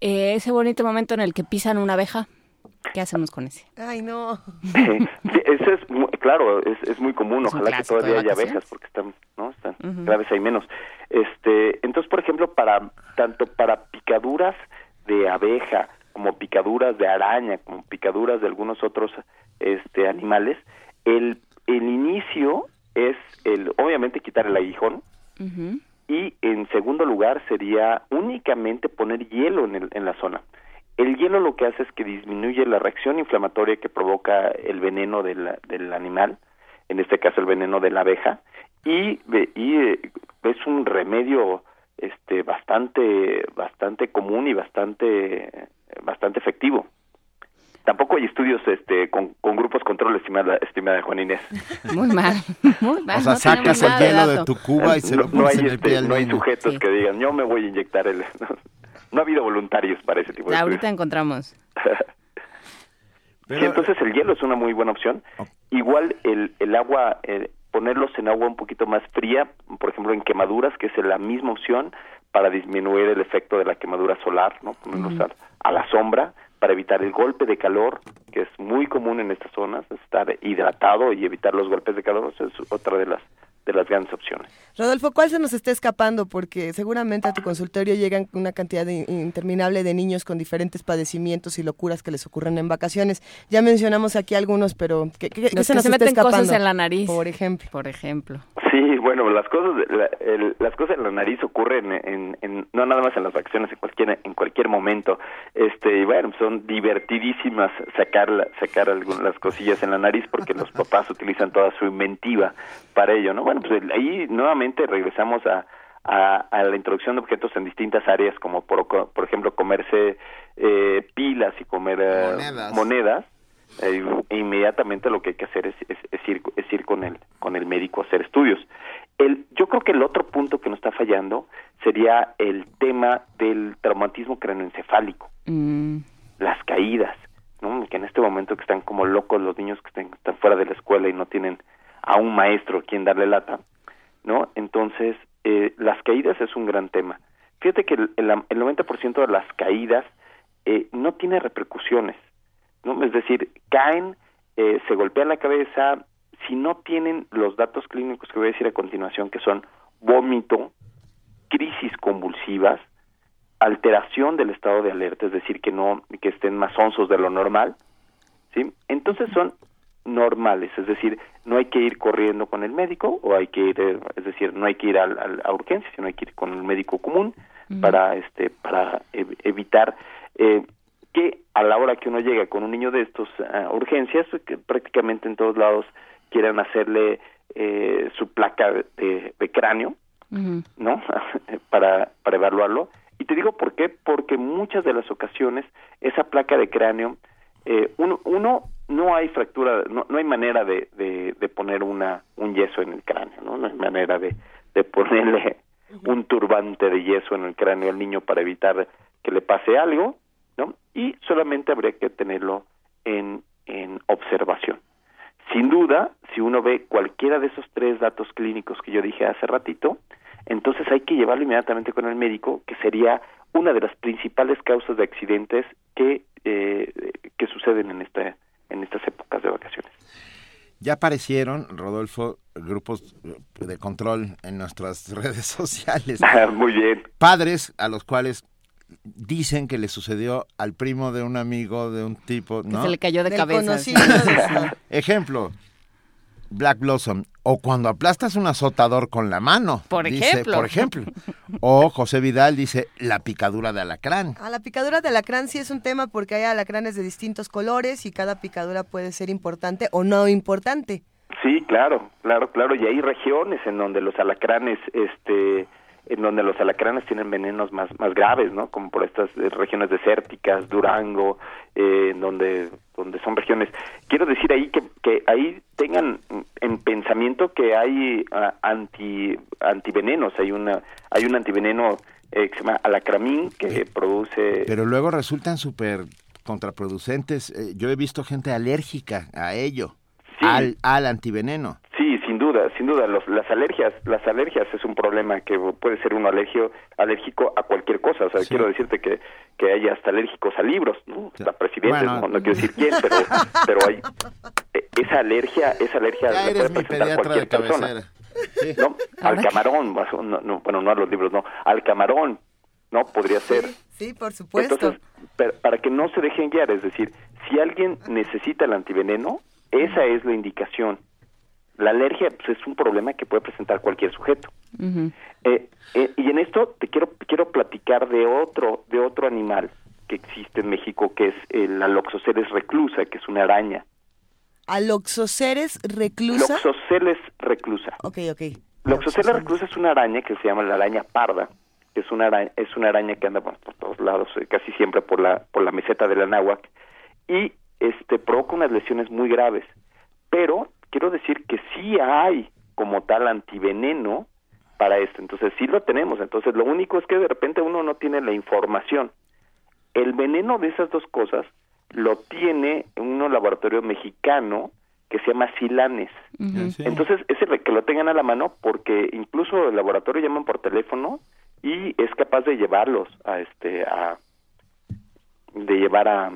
Eh, ese bonito momento en el que pisan una abeja, ¿qué hacemos con ese? Ay, no. ese es, claro, es, es muy común. Ojalá que todavía haya abejas, porque están, ¿no? Están, cada vez hay menos. Este, entonces, por ejemplo, para tanto para picaduras de abeja como picaduras de araña, como picaduras de algunos otros este animales, el el inicio es el obviamente quitar el aguijón y en segundo lugar sería únicamente poner hielo en, el, en la zona. El hielo lo que hace es que disminuye la reacción inflamatoria que provoca el veneno del, del animal, en este caso el veneno de la abeja, y, y eh, es un remedio este bastante bastante común y bastante bastante efectivo. Tampoco hay estudios este con, con grupos control estimada estimada Juan Inés. Muy mal muy mal o sea sacas el hielo de tu cuba y se lo pones no hay, en el pie este, no hay sujetos que digan yo me voy a inyectar el no, ha habido voluntarios para ese tipo de ahorita encontramos. Pero... entonces el hielo es una muy buena opción. Igual el el agua eh, ponerlos en agua un poquito más fría, por ejemplo en quemaduras, que es la misma opción para disminuir el efecto de la quemadura solar, ¿no? Ponerlos a, la sombra para evitar el golpe de calor, que es muy común en estas zonas, estar hidratado y evitar los golpes de calor, es otra de las de las grandes opciones. Rodolfo, ¿cuál se nos está escapando? Porque seguramente a tu consultorio llegan una cantidad interminable de niños con diferentes padecimientos y locuras que les ocurren en vacaciones. Ya mencionamos aquí algunos, pero ¿qué, qué, se nos está escapando? cosas en la nariz. Por ejemplo. Por ejemplo. Sí, bueno, las cosas, las cosas en la nariz ocurren en, no nada más en las vacaciones, en cualquier, en cualquier momento. Este, y bueno, son divertidísimas sacar, sacar algunas cosillas en la nariz porque los papás utilizan toda su inventiva para ello, ¿no? Bueno, pues ahí nuevamente regresamos a, a, la introducción de objetos en distintas áreas, como por, por ejemplo comerse eh, pilas y comer eh, monedas eh, inmediatamente lo que hay que hacer es, es, ir, es ir con el, con el médico a hacer estudios. El, yo creo que el otro punto que nos está fallando sería el tema del traumatismo craneoencefálico, mm. las caídas, ¿no? que en este momento que están como locos los niños que están, están fuera de la escuela y no tienen a un maestro quien darle lata, ¿no? Entonces, eh, las caídas es un gran tema. Fíjate que el, el, el 90% de las caídas eh, no tiene repercusiones. ¿No? Es decir, caen, eh, se golpean la cabeza, si no tienen los datos clínicos que voy a decir a continuación, que son vómito, crisis convulsivas, alteración del estado de alerta, es decir, que no que estén más onzos de lo normal, ¿sí? Entonces son normales, es decir, no hay que ir corriendo con el médico o hay que ir, es decir, no hay que ir a, a, urgencia, sino hay que ir con el médico común para este para evitar eh, que a la hora que uno llega con un niño de estos uh, urgencias, que prácticamente en todos lados quieran hacerle eh, su placa de, de cráneo, ¿no? para, para evaluarlo. Y te digo por qué, porque muchas de las ocasiones esa placa de cráneo, eh, uno, uno no hay fractura, no, no hay manera de, de, de, poner una un yeso en el cráneo, ¿no? No hay manera de, de ponerle un turbante de yeso en el cráneo al niño para evitar que le pase algo ¿no? Y solamente habría que tenerlo en, en observación. Sin duda, si uno ve cualquiera de esos tres datos clínicos que yo dije hace ratito, entonces hay que llevarlo inmediatamente con el médico, que sería una de las principales causas de accidentes que, eh, que suceden en, esta, en estas épocas de vacaciones. Ya aparecieron, Rodolfo, grupos de control en nuestras redes sociales. Muy bien. Padres a los cuales dicen que le sucedió al primo de un amigo de un tipo, ¿no? se le cayó de Del cabeza. conocido. Ejemplo, Black Blossom. O cuando aplastas un azotador con la mano. Por dice, ejemplo. Por ejemplo. O José Vidal dice la picadura de alacrán. A la picadura de alacrán sí es un tema porque hay alacranes de distintos colores y cada picadura puede ser importante o no importante. Sí, claro, claro, claro. Y hay regiones en donde los alacranes, este, en donde los alacranes tienen venenos más, más graves, ¿no? Como por estas eh, regiones desérticas, Durango, eh, donde, donde son regiones. Quiero decir ahí que, que ahí tengan en pensamiento que hay ah, anti, antivenenos. Hay una, hay un antiveneno eh, que se llama alacramín que produce. Pero luego resultan súper contraproducentes. Eh, yo he visto gente alérgica a ello, Sí. al, al antiveneno. Sin duda, sin duda. Los, las alergias, las alergias es un problema que puede ser uno alergio, alérgico a cualquier cosa. O sea, Sí. quiero decirte que, que hay hasta alérgicos a libros, ¿no? Hasta presidentes, Bueno. no, no quiero decir quién, pero, pero hay eh, esa alergia, esa alergia Ya la eres puede mi presentar de cualquier persona. cabecera. Sí. ¿no? Al camarón, no, no, bueno, no a los libros, no, al camarón, ¿no? Podría ser. Sí, por supuesto. Entonces, per- para que no se dejen guiar, es decir, si alguien necesita el antiveneno, esa es la indicación. La alergia pues, es un problema que puede presentar cualquier sujeto. Eh, eh, y en esto te quiero quiero platicar de otro de otro animal que existe en México que es el Aloxoceles reclusa, que es una araña. Aloxoceres reclusa. Loxoceles reclusa. Ok, ok. Loxoceles reclusa es una araña que se llama la araña parda. que Es una araña, es una araña que anda por, por todos lados, eh, casi siempre por la por la meseta de la náhuac y este provoca unas lesiones muy graves. Pero quiero decir que sí hay como tal antiveneno para esto. Entonces sí lo tenemos. Entonces lo único es que de repente uno no tiene la información. El veneno de esas dos cosas lo tiene un laboratorio mexicano que se llama Silanes. Sí. Entonces, ese re- que lo tengan a la mano porque incluso el laboratorio llaman por teléfono y es capaz de llevarlos a este a de llevar a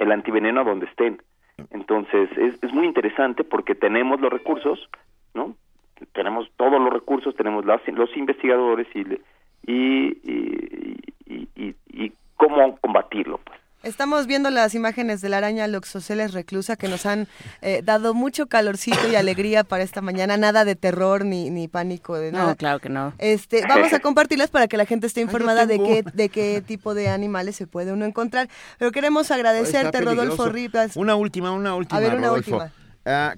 el antiveneno a donde estén. Entonces, es, es muy interesante porque tenemos los recursos, ¿no? Tenemos todos los recursos, tenemos los, los investigadores y, y, y, y- y cómo combatirlo, pues. Estamos viendo las imágenes de la araña Loxoceles reclusa que nos han eh, dado mucho calorcito y alegría para esta mañana. Nada de terror ni, ni pánico de nada. No, claro que no. Este, vamos a compartirlas para que la gente esté informada de qué, de qué tipo de animales se puede uno encontrar. Pero queremos agradecerte, Rodolfo. Rivas. Una última, una última, A ver, una Rodolfo. última. Ah,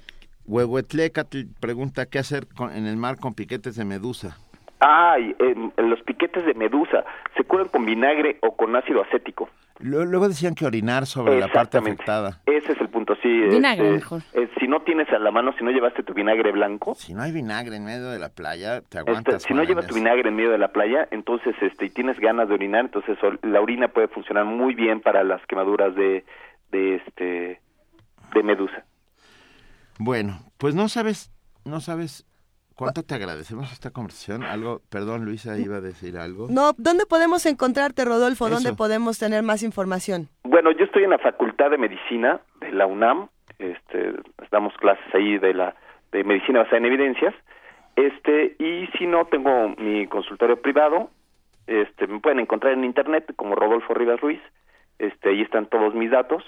pregunta qué hacer con- en el mar con piquetes de medusa. Ay, em, los piquetes de medusa se curan con vinagre o con ácido acético. Lu- Luego decían que orinar sobre la parte afectada. Ese es el punto, sí. Vinagre, este, mejor. eh, si no tienes a la mano, si no llevaste tu vinagre blanco, Si no hay vinagre en medio de la playa, te este, aguantas. si no llevas tu vinagre en medio de la playa, entonces este, y tienes ganas de orinar, entonces la orina puede funcionar muy bien para las quemaduras de, de este de medusa. Bueno, pues no sabes, no sabes cuánto te agradecemos esta conversación. Algo, perdón, Luisa iba a decir algo. No, ¿dónde podemos encontrarte, Rodolfo? ¿Dónde podemos tener más información? Bueno, yo estoy en la Facultad de Medicina de la UNAM, este, damos clases ahí de la de medicina basada en evidencias, este y si no tengo mi consultorio privado, este me pueden encontrar en internet como Rodolfo Rivas Ruiz, este ahí están todos mis datos,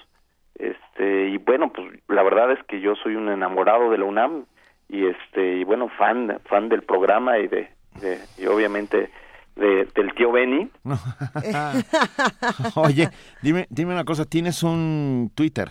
este y bueno pues la verdad es que yo soy un enamorado de la UNAM y este y bueno fan fan del programa y de, de- y obviamente de, del tío Benny Oye, dime, dime una cosa, ¿tienes un Twitter?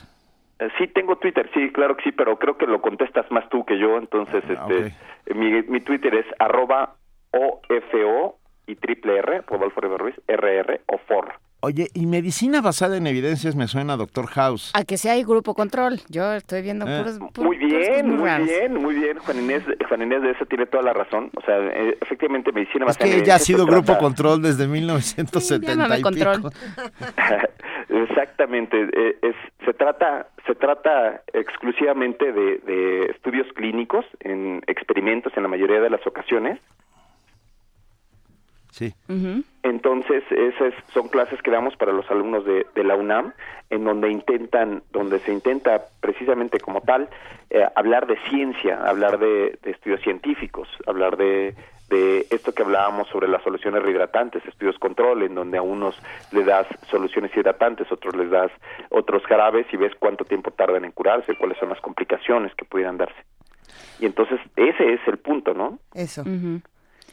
Eh, Sí, tengo Twitter, sí, claro que sí, pero creo que lo contestas más tú que yo, entonces Ah, este, mi, mi Twitter es arroba OFO y triple R, Rodolfo Rivas Ruiz, RR o FOR. Oye, y medicina basada en evidencias me suena Doctor House. A que sea hay grupo control. Yo estoy viendo Eh. puros, pu- Muy bien, muy raras. bien, muy bien, Juan Inés, Juan Inés de eso tiene toda la razón, o sea, eh, efectivamente medicina Es basada en que ya ha evidencias sido se Grupo trata- Control desde 1970 llámame y Control. pico. Exactamente, eh, es, se trata se trata exclusivamente de, de estudios clínicos en experimentos en la mayoría de las ocasiones. Sí. Entonces, esas son clases que damos para los alumnos de, de la UNAM, en donde intentan, donde se intenta precisamente como tal eh, hablar de ciencia, hablar de, de estudios científicos, hablar de, de esto que hablábamos sobre las soluciones rehidratantes, estudios control, en donde a unos le das soluciones hidratantes, otros les das otros jarabes y ves cuánto tiempo tardan en curarse, cuáles son las complicaciones que pudieran darse. Y entonces ese es el punto, ¿no? Eso.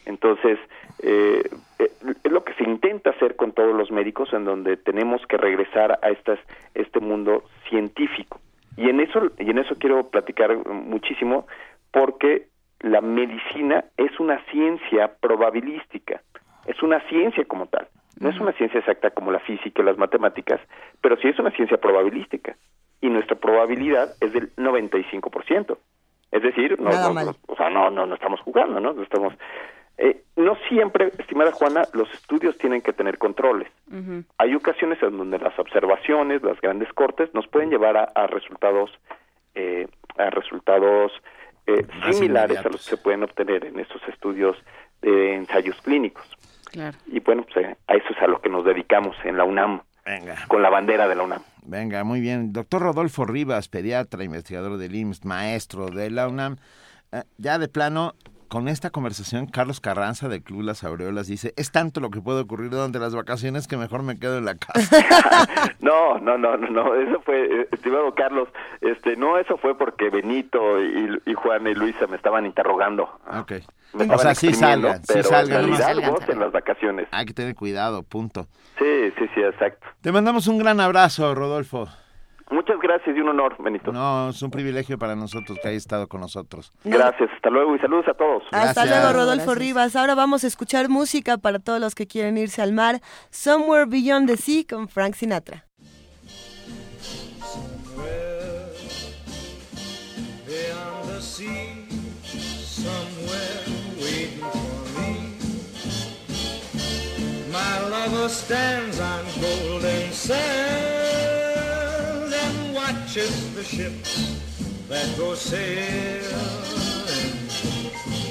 Entonces, eh, eh, es lo que se intenta hacer con todos los médicos, en donde tenemos que regresar a estas, este mundo científico. Y en eso, y en eso quiero platicar muchísimo, porque la medicina es una ciencia probabilística, es una ciencia como tal. No es una ciencia exacta como la física y las matemáticas, pero sí es una ciencia probabilística. Y nuestra probabilidad es del 95%. Es decir, no, no, o sea, no, no, no estamos jugando, ¿no? No estamos eh, no siempre, estimada Juana, los estudios tienen que tener controles. Hay ocasiones en donde las observaciones, las grandes cortes, nos pueden llevar a, resultados, eh, a resultados eh, similares a los que se pueden obtener en estos estudios de ensayos clínicos. Y bueno, pues, a eso es a lo que nos dedicamos en la UNAM. Con la bandera de la UNAM. Venga, muy bien. Doctor Rodolfo Rivas, pediatra, investigador del IMSS, maestro de la UNAM. ya de plano, con esta conversación, Carlos Carranza del Club Las Aureolas dice, es tanto lo que puede ocurrir durante las vacaciones que mejor me quedo en la casa. no, no, no, no, eso fue, eh, estimado Carlos, este, no, eso fue porque Benito y, y Juan y Luisa me estaban interrogando. Ok. o sea, sí salgan, sí salgan. En realidad, en las vacaciones. Hay que tener cuidado, punto. Sí, sí, sí, exacto. Te mandamos un gran abrazo, Rodolfo. Muchas gracias y un honor, Benito. No, es un privilegio para nosotros que hayas estado con nosotros. Gracias, hasta luego y saludos a todos. Hasta luego, Rodolfo Rivas. Ahora vamos a escuchar música para todos los que quieren irse al mar. Somewhere Beyond the Sea con Frank Sinatra. My lover stands on golden sand. Watches the ships that go sailing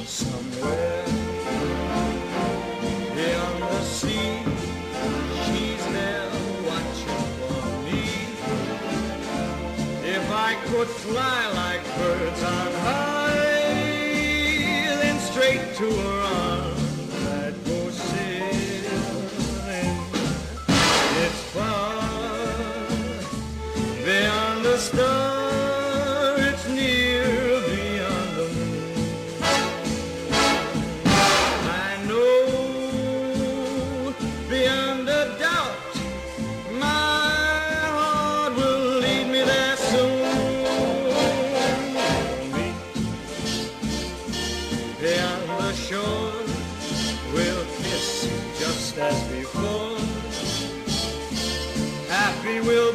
somewhere beyond the sea. She's there watching for me. If I could fly like birds on high, then straight to her arms star, it's near beyond the moon. I know beyond a doubt, my heart will lead me there soon. Beyond the shore, we'll kiss just as before. Happy we'll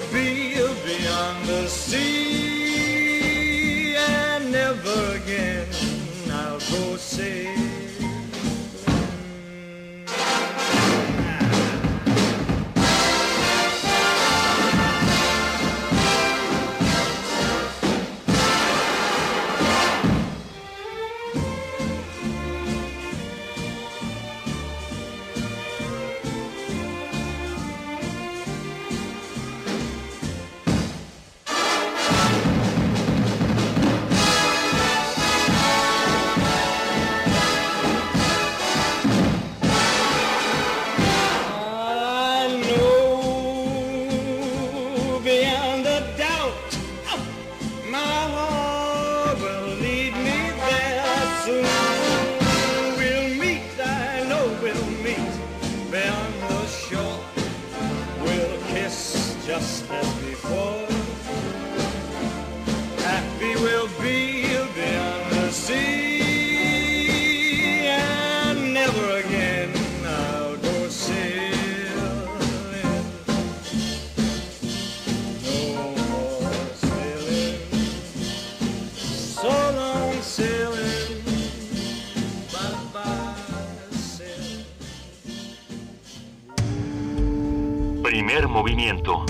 movimiento.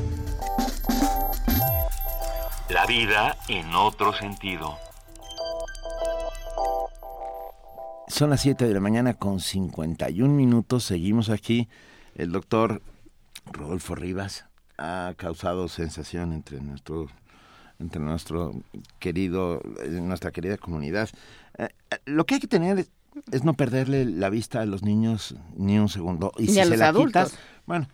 La vida en otro sentido. Son las 7 de la mañana con 51 minutos. Seguimos aquí. El doctor Rodolfo Rivas ha causado sensación entre nuestro entre nuestro querido nuestra querida comunidad. Eh, eh, lo que hay que tener es no perderle la vista a los niños ni un segundo. Y si se la quitas, bueno,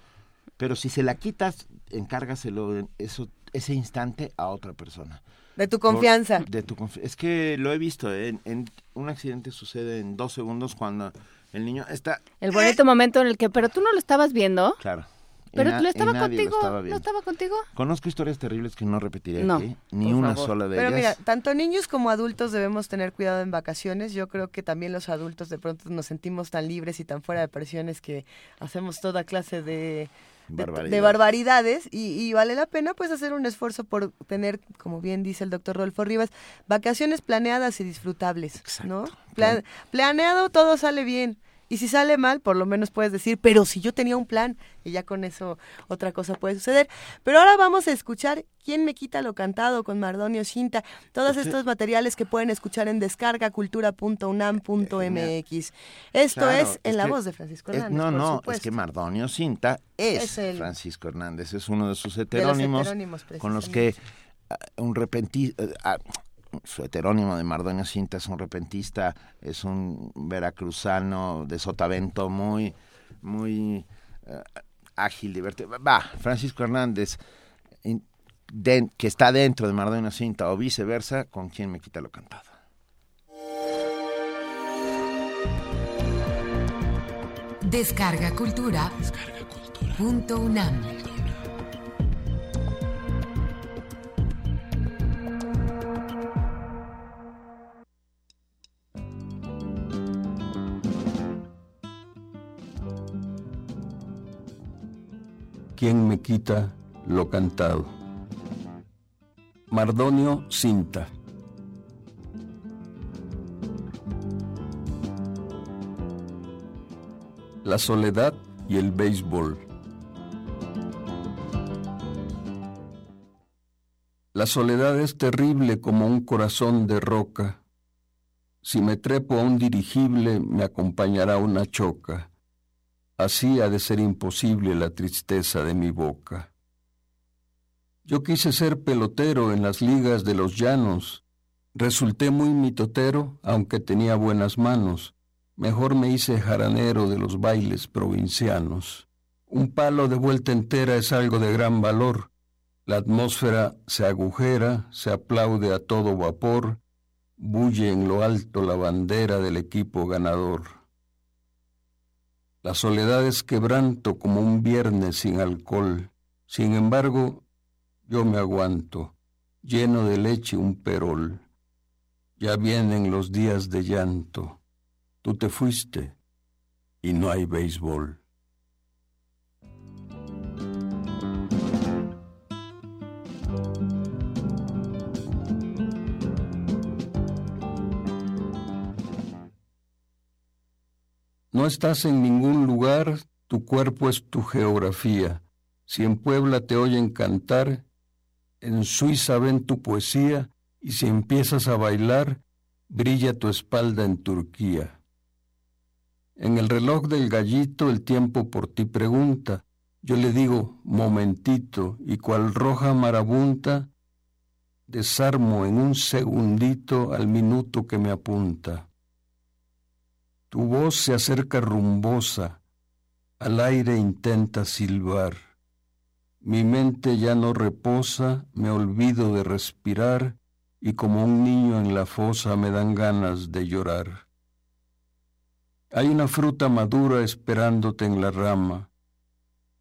pero si se la quitas, encárgaselo eso, ese instante a otra persona. De tu confianza. de tu Es que lo he visto, ¿eh? en, un accidente sucede en dos segundos cuando el niño está... El bonito momento en el que, pero tú no lo estabas viendo. Claro. Pero lo estaba contigo, ¿no estaba contigo? Conozco historias terribles que no repetiré aquí, ni una sola de ellas. Pero mira, tanto niños como adultos debemos tener cuidado en vacaciones. Yo creo que también los adultos de pronto nos sentimos tan libres y tan fuera de presiones que hacemos toda clase de de, barbaridades y, vale la pena pues hacer un esfuerzo por tener, como bien dice el doctor Rolfo Rivas, vacaciones planeadas y disfrutables, ¿no? planeado todo sale bien. Y si sale mal, por lo menos puedes decir, pero si yo tenía un plan, y ya con eso otra cosa puede suceder. Pero ahora vamos a escuchar ¿Quién me quita lo cantado? con Mardonio Cinta. Todos estos materiales que pueden escuchar en descargacultura.unam.mx. Esto es en la voz de Francisco Hernández. no, no, es que Mardonio Cinta es, Francisco Hernández, es uno de sus heterónimos, con los que ah, un repentista... Su heterónimo de Mardonio Cinta es un repentista, es un veracruzano de sotavento muy, muy eh, ágil, divertido. Va, Francisco Hernández, que está dentro de Mardonio Cinta o viceversa, con quien me quita lo cantado. Descarga Cultura. Descarga cultura. Punto UNAM. ¿Quién me quita lo cantado? Mardonio Cinta. La soledad y el béisbol. La soledad es terrible como un corazón de roca. Si me trepo a un dirigible me acompañará una choca Así ha de ser imposible la tristeza de mi boca. Yo quise ser pelotero en las ligas de los llanos. Resulté muy mitotero, aunque tenía buenas manos. Mejor me hice jaranero de los bailes provincianos. Un palo de vuelta entera es algo de gran valor. La atmósfera se agujera, se aplaude a todo vapor, bulle en lo alto la bandera del equipo ganador. La soledad es quebranto como un viernes sin alcohol. Sin embargo, yo me aguanto, lleno de leche un perol. Ya vienen los días de llanto. Tú te fuiste y no hay béisbol. No estás en ningún lugar, tu cuerpo es tu geografía. Si en Puebla te oyen cantar, en Suiza ven tu poesía, y si empiezas a bailar, brilla tu espalda en Turquía. En el reloj del gallito el tiempo por ti pregunta, yo le digo, momentito, y cual roja marabunta, desarmo en un segundito al minuto que me apunta. Tu voz se acerca rumbosa, al aire intenta silbar. Mi mente ya no reposa, me olvido de respirar y como un niño en la fosa me dan ganas de llorar. Hay una fruta madura esperándote en la rama.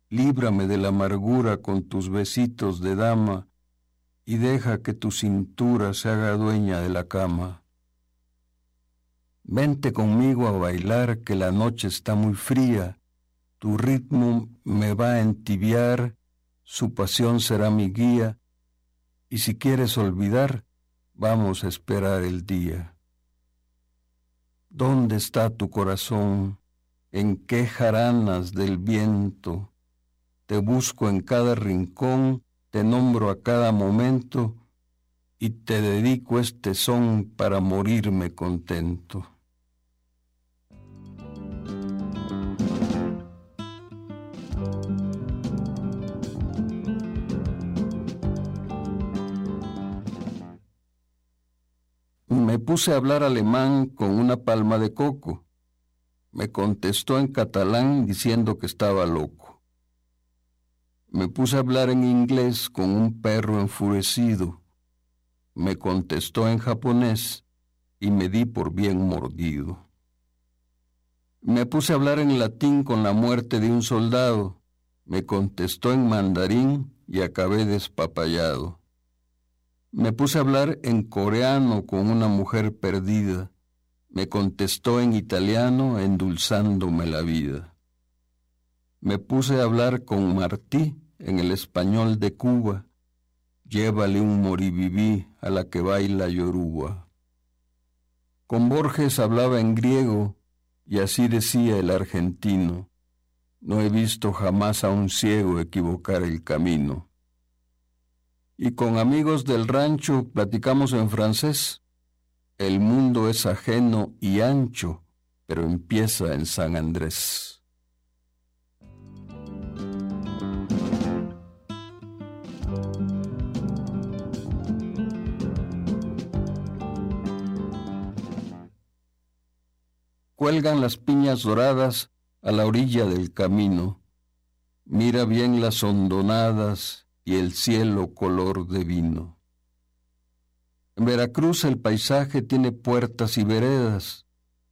Líbrame de la amargura con tus besitos de dama y deja que tu cintura se haga dueña de la cama. Vente conmigo a bailar que la noche está muy fría, tu ritmo me va a entibiar, su pasión será mi guía, y si quieres olvidar, vamos a esperar el día. ¿Dónde está tu corazón? ¿En qué jaranas del viento? Te busco en cada rincón, te nombro a cada momento, y te dedico este son para morirme contento. Puse a hablar alemán con una palma de coco. Me contestó en catalán diciendo que estaba loco. Me puse a hablar en inglés con un perro enfurecido. Me contestó en japonés y me di por bien mordido. Me puse a hablar en latín con la muerte de un soldado. Me contestó en mandarín y acabé despapallado. Me puse a hablar en coreano con una mujer perdida. Me contestó en italiano endulzándome la vida. Me puse a hablar con Martí en el español de Cuba. Llévale un moribibí a la que baila yoruba. Con Borges hablaba en griego y así decía el argentino. No he visto jamás a un ciego equivocar el camino. Y con amigos del rancho platicamos en francés. El mundo es ajeno y ancho, pero empieza en San Andrés. Cuelgan las piñas doradas a la orilla del camino. Mira bien las hondonadas y el cielo color de vino. En Veracruz el paisaje tiene puertas y veredas.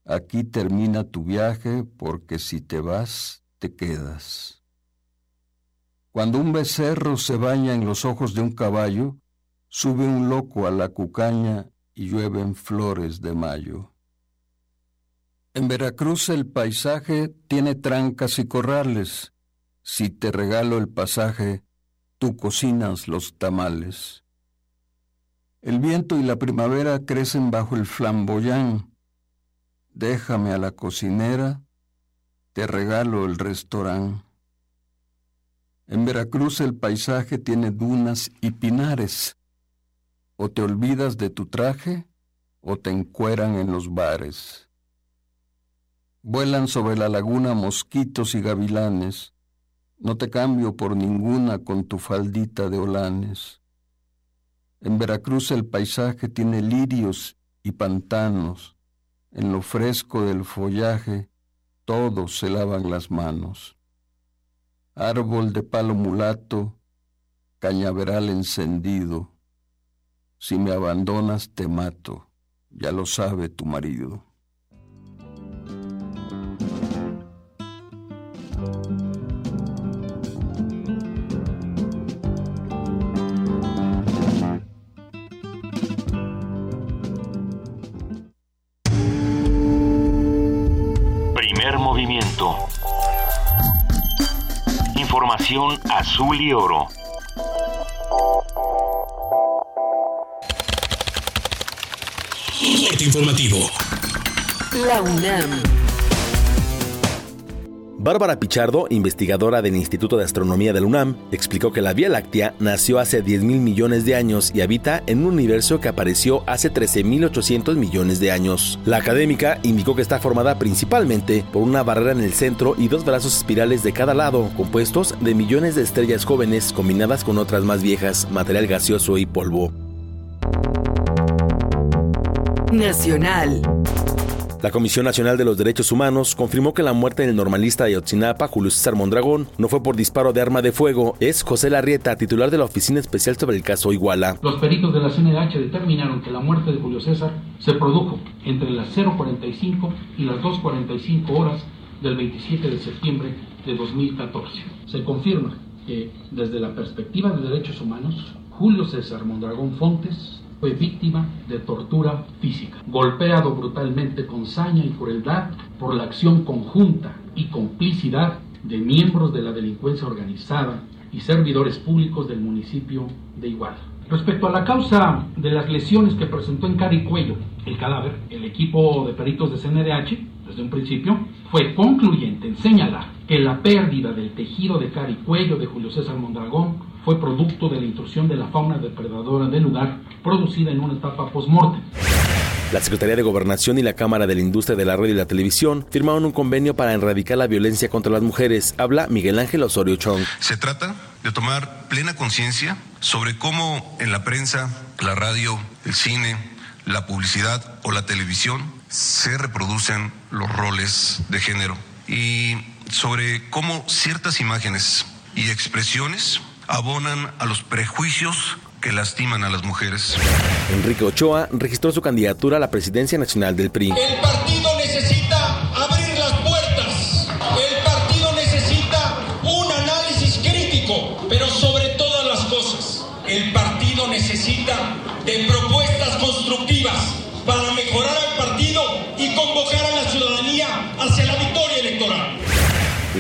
Aquí termina tu viaje porque si te vas, te quedas. Cuando un becerro se baña en los ojos de un caballo, sube un loco a la cucaña y llueven flores de mayo. En Veracruz el paisaje tiene trancas y corrales. Si te regalo el pasaje, tú cocinas los tamales. El viento y la primavera crecen bajo el flamboyán. Déjame a la cocinera, te regalo el restaurante. En Veracruz el paisaje tiene dunas y pinares. O te olvidas de tu traje o te encueran en los bares. Vuelan sobre la laguna mosquitos y gavilanes. No te cambio por ninguna con tu faldita de olanes. En Veracruz el paisaje tiene lirios y pantanos. En lo fresco del follaje todos se lavan las manos. Árbol de palo mulato, cañaveral encendido. Si me abandonas te mato, ya lo sabe tu marido. Azul y oro. informativo. La UNAM. Bárbara Pichardo, investigadora del Instituto de Astronomía del UNAM, explicó que la Vía Láctea nació hace 10 mil millones de años y habita en un universo que apareció hace 13.800 millones de años. La académica indicó que está formada principalmente por una barrera en el centro y dos brazos espirales de cada lado, compuestos de millones de estrellas jóvenes combinadas con otras más viejas, material gaseoso y polvo. Nacional. La Comisión Nacional de los Derechos Humanos confirmó que la muerte del normalista de Ayotzinapa, Julio César Mondragón, no fue por disparo de arma de fuego. Es José Larrieta, titular de la Oficina Especial sobre el caso Iguala. Los peritos de la CNDH determinaron que la muerte de Julio César se produjo entre las 0.45 y las 2.45 horas del 27 de septiembre de 2014. Se confirma que desde la perspectiva de derechos humanos, Julio César Mondragón Fontes fue víctima de tortura física, golpeado brutalmente con saña y crueldad por la acción conjunta y complicidad de miembros de la delincuencia organizada y servidores públicos del municipio de Iguala. Respecto a la causa de las lesiones que presentó en cara cuello el cadáver, el equipo de peritos de CNDH, desde un principio, fue concluyente en señalar que la pérdida del tejido de cara cuello de Julio César Mondragón fue producto de la intrusión de la fauna depredadora del lugar, producida en una etapa post-mortem. La Secretaría de Gobernación y la Cámara de la Industria de la Radio y la Televisión firmaron un convenio para erradicar la violencia contra las mujeres. Habla Miguel Ángel Osorio Chong. Se trata de tomar plena conciencia sobre cómo en la prensa, la radio, el cine, la publicidad o la televisión se reproducen los roles de género y sobre cómo ciertas imágenes y expresiones abonan a los prejuicios que lastiman a las mujeres. Enrique Ochoa registró su candidatura a la presidencia nacional del PRI. El partido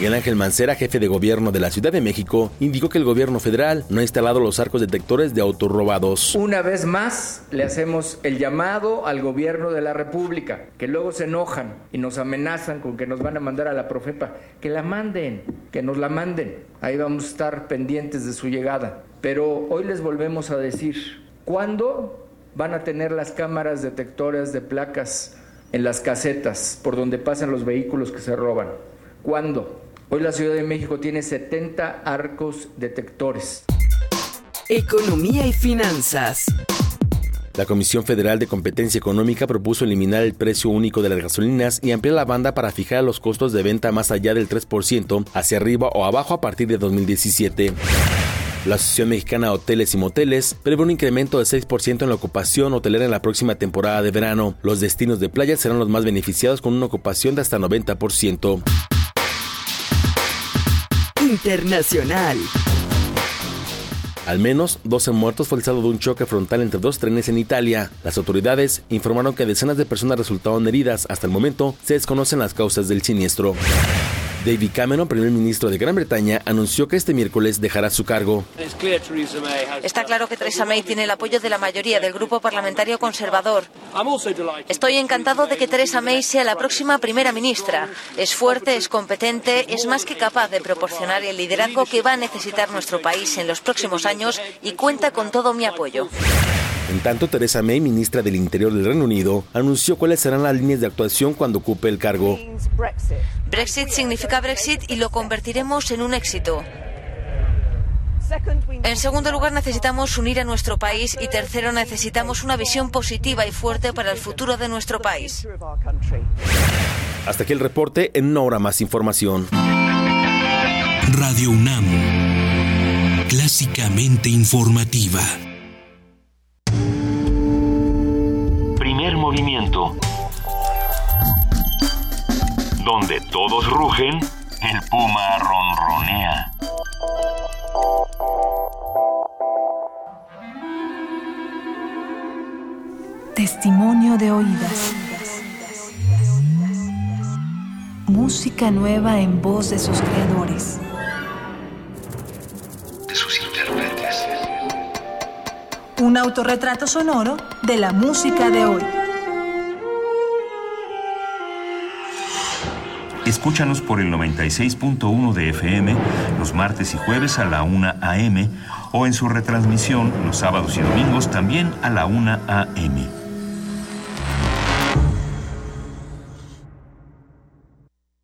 Miguel Ángel Mancera, jefe de gobierno de la Ciudad de México, indicó que el gobierno federal no ha instalado los arcos detectores de autos robados. Una vez más le hacemos el llamado al gobierno de la República, que luego se enojan y nos amenazan con que nos van a mandar a la Profepa, que la manden, que nos la manden. Ahí vamos a estar pendientes de su llegada. Pero hoy les volvemos a decir, ¿cuándo van a tener las cámaras detectoras de placas en las casetas por donde pasan los vehículos que se roban? ¿Cuándo? Hoy la Ciudad de México tiene 70 arcos detectores. Economía y finanzas. La Comisión Federal de Competencia Económica propuso eliminar el precio único de las gasolinas y ampliar la banda para fijar los costos de venta más allá del 3% hacia arriba o abajo a partir de 2017. La Asociación Mexicana de Hoteles y Moteles prevé un incremento de 6% en la ocupación hotelera en la próxima temporada de verano. Los destinos de playa serán los más beneficiados con una ocupación de hasta 90%. Internacional. Al menos 12 muertos fue el saldo de un choque frontal entre dos trenes en Italia. Las autoridades informaron que decenas de personas resultaron heridas. Hasta el momento se desconocen las causas del siniestro. David Cameron, primer ministro de Gran Bretaña, anunció que este miércoles dejará su cargo. Está claro que Theresa May tiene el apoyo de la mayoría del grupo parlamentario conservador. Estoy encantado de que Theresa May sea la próxima primera ministra. Es fuerte, es competente, es más que capaz de proporcionar el liderazgo que va a necesitar nuestro país en los próximos años y cuenta con todo mi apoyo. En tanto, Theresa May, ministra del Interior del Reino Unido, anunció cuáles serán las líneas de actuación cuando ocupe el cargo. Brexit significa Brexit y lo convertiremos en un éxito. En segundo lugar, necesitamos unir a nuestro país y tercero, necesitamos una visión positiva y fuerte para el futuro de nuestro país. Hasta aquí el reporte, en una hora más información. Radio UNAM, clásicamente informativa. Movimiento. Donde todos rugen, el puma ronronea. Testimonio de oídas. Música nueva en voz de sus creadores. De sus intérpretes. Un autorretrato sonoro de la música de hoy. Escúchanos por el 96.1 de FM los martes y jueves a la 1 a.m. o en su retransmisión los sábados y domingos también a la 1 a.m.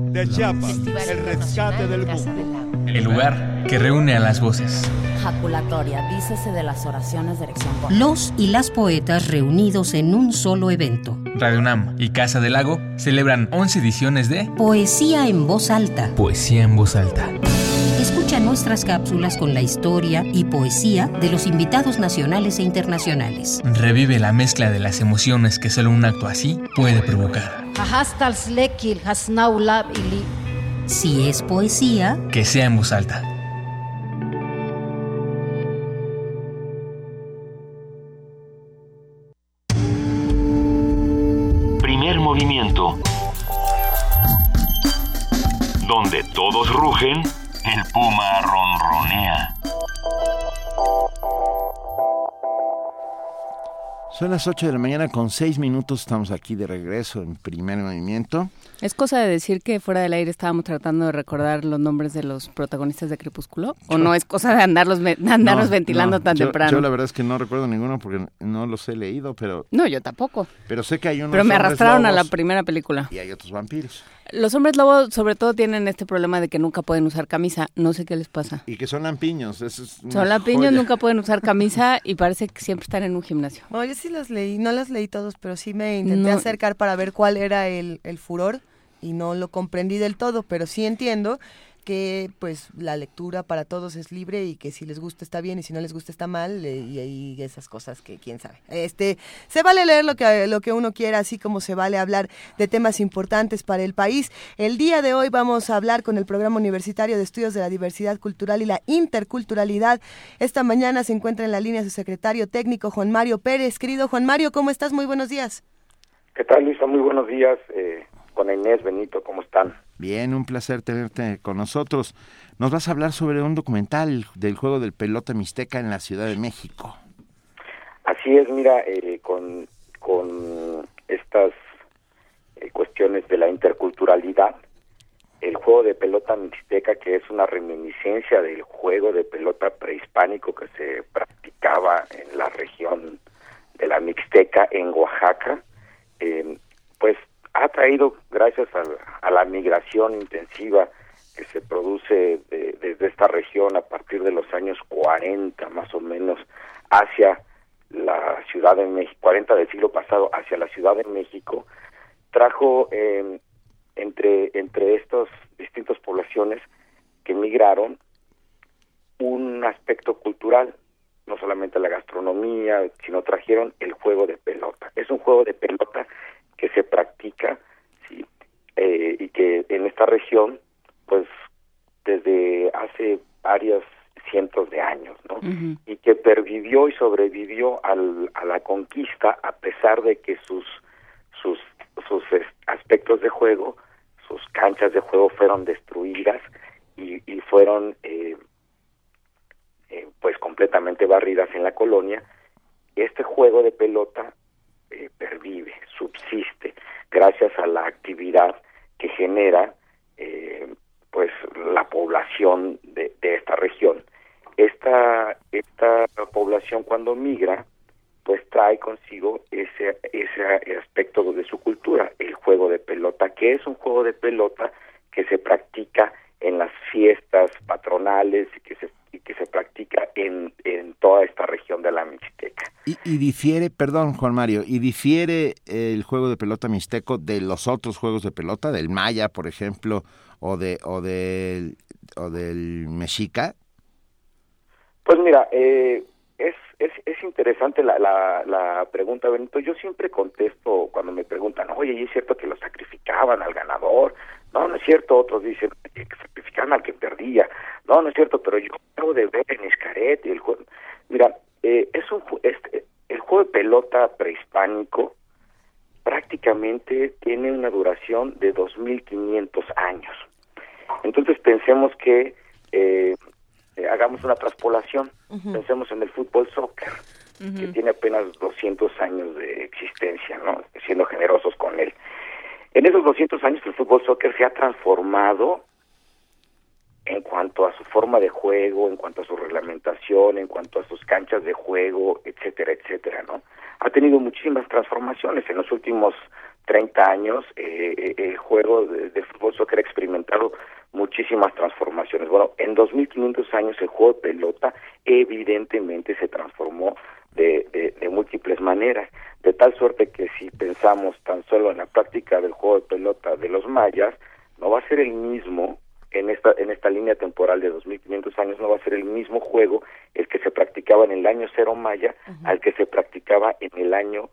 De Chiapas, el rescate del buco. El lugar que reúne a las voces. Jaculatoria, dícese de las oraciones de erección. Los y las poetas reunidos en un solo evento. Radio UNAM y Casa del Lago celebran 11 ediciones de Poesía en voz alta. Poesía en voz alta. Escucha nuestras cápsulas con la historia y poesía de los invitados nacionales e internacionales. Revive la mezcla de las emociones que solo un acto así puede provocar. Si es poesía, que sea en voz alta. Primer movimiento. Donde todos rugen, el puma ronronea. Son las 8 de la mañana con 6 minutos, estamos aquí de regreso en primer movimiento. ¿Es cosa de decir que fuera del aire estábamos tratando de recordar los nombres de los protagonistas de Crepúsculo? ¿O no es cosa de andarlos, de andarlos No, ventilando no, tan yo- temprano? Yo la verdad es que no recuerdo ninguno porque no los he leído, pero, No, yo tampoco. pero sé que hay unos Pero me arrastraron a la primera película. Y hay otros vampiros. Los hombres lobos sobre todo tienen este problema de que nunca pueden usar camisa. No sé qué les pasa. Y que son lampiños. eso es Son lampiños, joya. nunca pueden usar camisa y parece que siempre están en un gimnasio. No, yo sí los leí, no los leí todos, pero sí me intenté No. acercar para ver cuál era el, el furor y no lo comprendí del todo, pero sí entiendo que pues la lectura para todos es libre y que si les gusta está bien y si no les gusta está mal eh, y esas cosas que quién sabe. Este, se vale leer lo que lo que uno quiera, así como se vale hablar de temas importantes para el país. El día de hoy vamos a hablar con el Programa Universitario de Estudios de la Diversidad Cultural y la Interculturalidad. Esta mañana se encuentra en la línea su secretario técnico Juan Mario Pérez. Querido Juan Mario, ¿cómo estás? Muy buenos días. ¿Qué tal, Luisa? Muy buenos días. Eh, con Inés, Benito, ¿cómo están? Bien, un placer tenerte con nosotros. Nos vas a hablar sobre un documental del juego del pelota mixteca en la Ciudad de México. Así es, mira, eh, con, con estas eh, cuestiones de la interculturalidad, el juego de pelota mixteca, que es una reminiscencia del juego de pelota prehispánico que se practicaba en la región de la Mixteca, en Oaxaca, eh, pues ha traído, gracias a, a la migración intensiva que se produce de- desde esta región a partir de los años 40 más o menos hacia la Ciudad de México, 40 del siglo pasado hacia la Ciudad de México, trajo eh, entre, entre estas distintas poblaciones que migraron un aspecto cultural, no solamente la gastronomía, sino trajeron el juego de pelota. Es un juego de pelota que se practica ¿sí? Eh, y que en esta región, pues desde hace varios cientos de años, ¿no? y que pervivió y sobrevivió al- a la conquista a pesar de que sus sus sus aspectos de juego, sus canchas de juego fueron destruidas y, y fueron eh, eh, pues completamente barridas en la colonia. Este juego de pelota eh, pervive, subsiste gracias a la actividad que genera eh, pues la población de, esta región. Esta esta población cuando migra pues trae consigo ese ese aspecto de su cultura, el juego de pelota, que es un juego de pelota que se practica en las fiestas patronales y que se y que se practica en, en toda esta región de la Mixteca. Y, y difiere, perdón Juan Mario, y difiere el juego de pelota mixteco de los otros juegos de pelota, del maya, por ejemplo, o de o del o del mexica. Pues mira, eh, es, es, es interesante la, la, la pregunta, Benito. Yo siempre contesto cuando me preguntan, oye, ¿y es cierto que lo sacrificaban al ganador? No, no es cierto. Otros dicen que sacrificaban al que perdía. No, no es cierto, pero yo acabo de ver en Escaret y el. Mira, eh, es un este, el juego de pelota prehispánico prácticamente tiene una duración de 2.500 años. Entonces pensemos que eh, eh, hagamos una traspolación, pensemos en el fútbol soccer, que tiene apenas 200 años de existencia, ¿no? Siendo generosos con él. En esos 200 años el fútbol soccer se ha transformado en cuanto a su forma de juego, en cuanto a su reglamentación, en cuanto a sus canchas de juego, etcétera, etcétera, ¿no? Ha tenido muchísimas transformaciones en los últimos 30 años. eh, eh, el juego de, fútbol soccer ha experimentado muchísimas transformaciones. Bueno, en 2500 años el juego de pelota evidentemente se transformó de, de múltiples maneras, de tal suerte que si pensamos tan solo en la práctica del juego de pelota de los mayas, no va a ser el mismo en esta en esta línea temporal de 2500 años no va a ser el mismo juego el que se practicaba en el año cero maya al que se practicaba en el año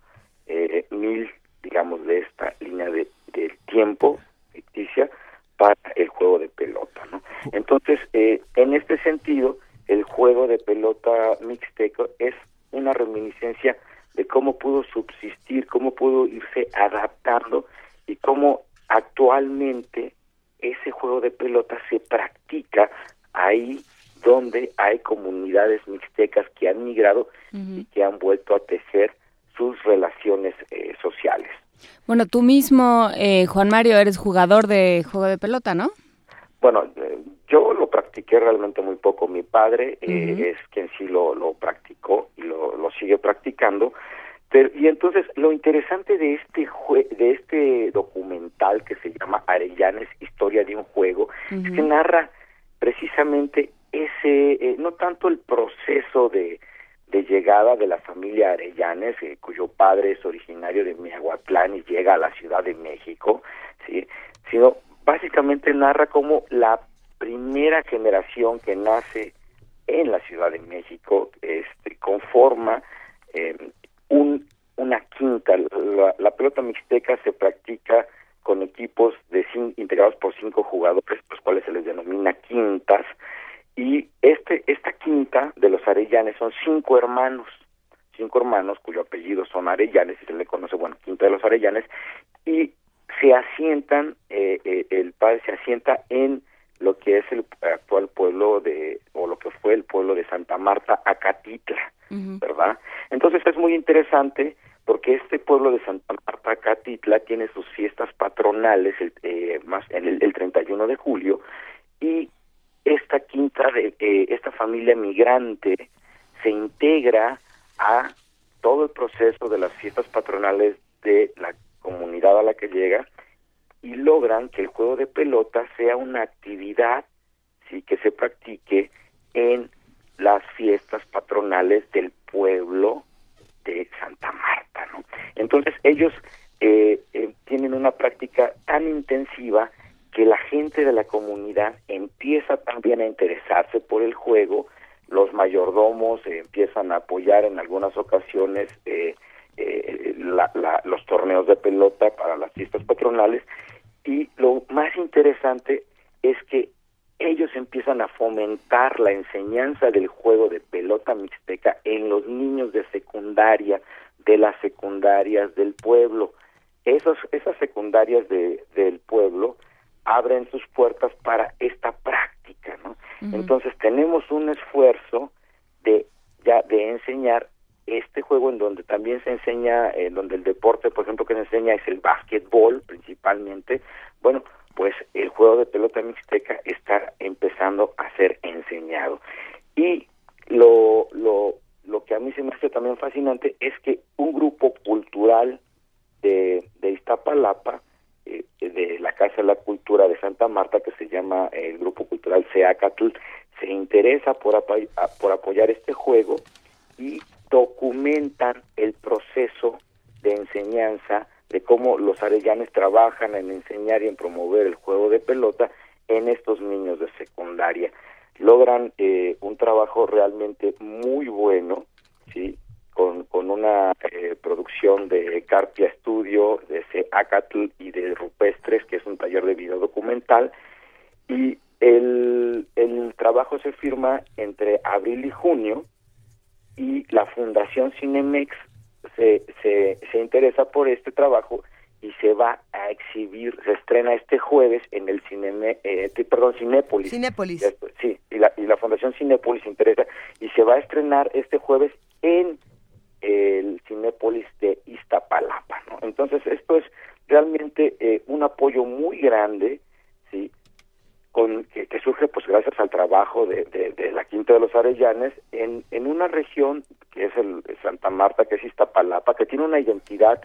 eh, mil digamos de esta línea de del tiempo ficticia para el juego de pelota no entonces eh, en este sentido el juego de pelota mixteco es una reminiscencia de cómo pudo subsistir cómo pudo irse adaptando y cómo actualmente ese juego de pelota se practica ahí donde hay comunidades mixtecas que han migrado y que han vuelto a tejer sus relaciones eh, sociales. Bueno, tú mismo, eh, Juan Mario, eres jugador de juego de pelota, ¿no? Bueno, eh, yo lo practiqué realmente muy poco. Mi padre eh, es quien sí lo, lo practicó y lo, lo sigue practicando. Pero, y entonces lo interesante de este jue- de este documental que se llama Arellanes Historia de un juego es que narra precisamente ese eh, no tanto el proceso de de llegada de la familia Arellanes, eh, cuyo padre es originario de Miahuatlán y llega a la Ciudad de México, sí, sino básicamente narra cómo la primera generación que nace en la Ciudad de México este, conforma eh, un, una quinta. La, pelota mixteca se practica con equipos de cin- integrados por cinco jugadores, los cuales se les denomina quintas, y este esta quinta de los Arellanes son cinco hermanos, cinco hermanos cuyo apellido son Arellanes y se le conoce, bueno, quinta de los Arellanes, y se asientan, eh, eh, el padre se asienta en lo que es el actual pueblo de, o lo que fue el pueblo de Santa Marta, Acatitla, ¿verdad? Entonces es muy interesante porque este pueblo de Santa Marta, Acatitla, tiene sus fiestas patronales el, eh, más en el, el 31 de julio y esta quinta de eh, esta familia migrante se integra a todo el proceso de las fiestas patronales de la comunidad a la que llega y logran que el juego de pelota sea una actividad sí que se practique en las fiestas patronales del pueblo de Santa Marta ¿no? entonces ellos eh, eh, tienen una práctica tan intensiva que la gente de la comunidad empieza también a interesarse por el juego, los mayordomos eh, empiezan a apoyar en algunas ocasiones eh, la- la- los torneos de pelota para las fiestas patronales y lo más interesante es que ellos empiezan a fomentar la enseñanza del juego de pelota mixteca en los niños de secundaria, de las secundarias del pueblo. Esos, esas secundarias de, del pueblo abren sus puertas para esta práctica, ¿no? Entonces tenemos un esfuerzo de ya de enseñar este juego en donde también se enseña, en donde el deporte, por ejemplo, que se enseña es el básquetbol principalmente. Bueno, pues el juego de pelota mixteca está empezando a ser enseñado. Y lo, lo, lo que a mí se me hace también fascinante es que un grupo cultural de, de Iztapalapa, eh, de la Casa de la Cultura de Santa Marta, que se llama eh, el Grupo Cultural Seacatl, se interesa por, apoy- a- por apoyar este juego y documentan el proceso de enseñanza de cómo los arellanes trabajan en enseñar y en promover el juego de pelota en estos niños de secundaria. Logran eh, un trabajo realmente muy bueno, ¿sí? con, con una eh, producción de Carpia Studio, de Acatl y de Rupestres, que es un taller de video documental, y el, el trabajo se firma entre abril y junio, y la Fundación Cinemex se, se, se interesa por este trabajo y se va a exhibir, se estrena este jueves en el Cineme, eh, perdón, Cinépolis. Cinépolis. Sí, y la, y la Fundación Cinépolis se interesa y se va a estrenar este jueves en el Cinépolis de Iztapalapa, ¿no? Entonces esto es realmente eh, un apoyo muy grande, sí, con que, surge pues gracias al trabajo de, de, la Quinta de los Arellanes en, en una región que es el Santa Marta, que es Iztapalapa, que tiene una identidad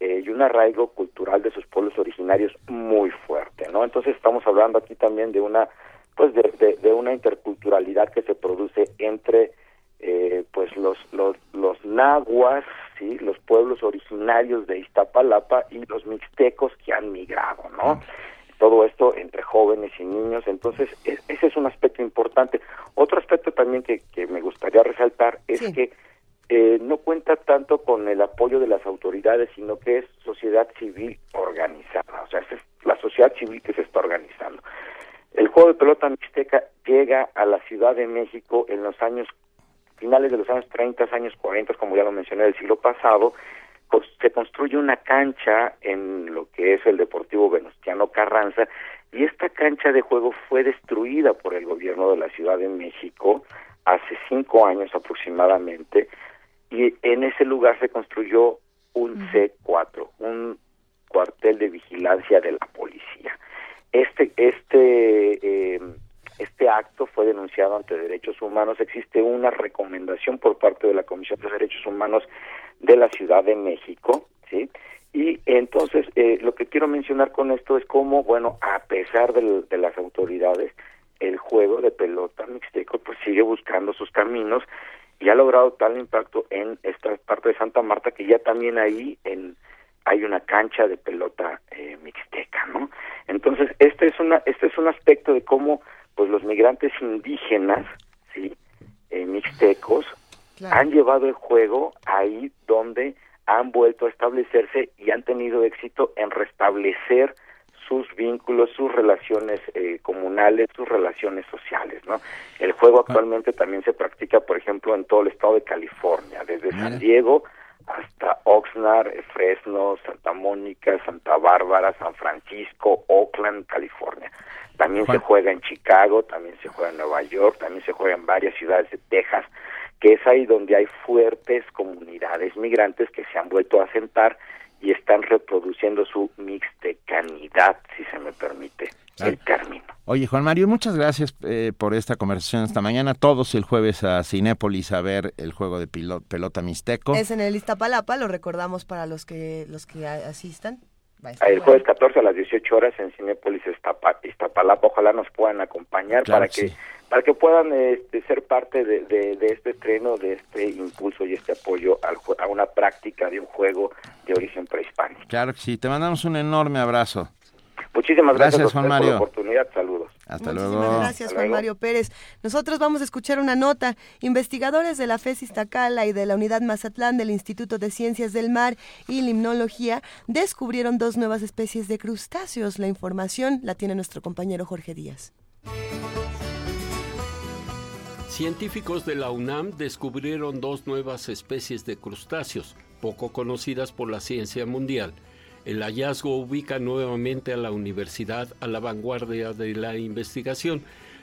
eh, y un arraigo cultural de sus pueblos originarios muy fuerte, ¿no? Entonces estamos hablando aquí también de una pues de, de, de una interculturalidad que se produce entre eh, pues los, los los nahuas, sí, los pueblos originarios de Iztapalapa y los mixtecos que han migrado, ¿no? Todo esto entre jóvenes y niños, entonces es- ese es un aspecto importante. Otro aspecto también que, que me gustaría resaltar es que eh, no cuenta tanto con el apoyo de las autoridades, sino que es sociedad civil organizada, o sea, es la sociedad civil que se está organizando. El juego de pelota mixteca llega a la Ciudad de México en los años finales de los años 30, años 40, como ya lo mencioné, del siglo pasado, se construye una cancha en lo que es el Deportivo Venustiano Carranza y esta cancha de juego fue destruida por el gobierno de la Ciudad de México hace cinco años aproximadamente y en ese lugar se construyó un C4, un cuartel de vigilancia de la policía. Este, este, eh, este acto fue denunciado ante Derechos Humanos. Existe una recomendación por parte de la Comisión de Derechos Humanos de la Ciudad de México, ¿sí? Y entonces eh, lo que quiero mencionar con esto es cómo, bueno, a pesar de, las autoridades, el juego de pelota mixteco pues sigue buscando sus caminos y ha logrado tal impacto en esta parte de Santa Marta que ya también ahí en hay una cancha de pelota eh, mixteca, ¿no? Entonces, este es una este es un aspecto de cómo pues los migrantes indígenas, sí, eh, mixtecos han llevado el juego ahí donde han vuelto a establecerse y han tenido éxito en restablecer sus vínculos, sus relaciones eh, comunales, sus relaciones sociales, ¿no? El juego actualmente también se practica, por ejemplo, en todo el estado de California, desde San Diego hasta Oxnard, Fresno, Santa Mónica, Santa Bárbara, San Francisco, Oakland, California. También se juega en Chicago, también se juega en Nueva York, también se juega en varias ciudades de Texas, que es ahí donde hay fuertes comunidades migrantes que se han vuelto a asentar y están reproduciendo su mixtecanidad, si se me permite el término. Oye, Juan Mario, muchas gracias eh, por esta conversación esta mañana. Todos el jueves a Cinépolis a ver el juego de pelota mixteco. Es en el Iztapalapa, lo recordamos para los que los que asistan. El jueves 14 a las 18 horas en Cinépolis Iztapalapa. Ojalá nos puedan acompañar para que para que puedan este, ser parte de, de, este estreno, de este impulso y este apoyo al, a una práctica de un juego de origen prehispánico. Claro que sí, te mandamos un enorme abrazo. Muchísimas gracias, gracias Juan Mario. por la oportunidad. Saludos. Hasta Muchísimas luego. Gracias, Juan Mario Pérez. Nosotros vamos a escuchar una nota. Investigadores de la FES Iztacala y de la Unidad Mazatlán del Instituto de Ciencias del Mar y Limnología descubrieron dos nuevas especies de crustáceos. La información la tiene nuestro compañero Jorge Díaz. Científicos de la UNAM descubrieron dos nuevas especies de crustáceos, poco conocidas por la ciencia mundial. El hallazgo ubica nuevamente a la universidad a la vanguardia de la investigación.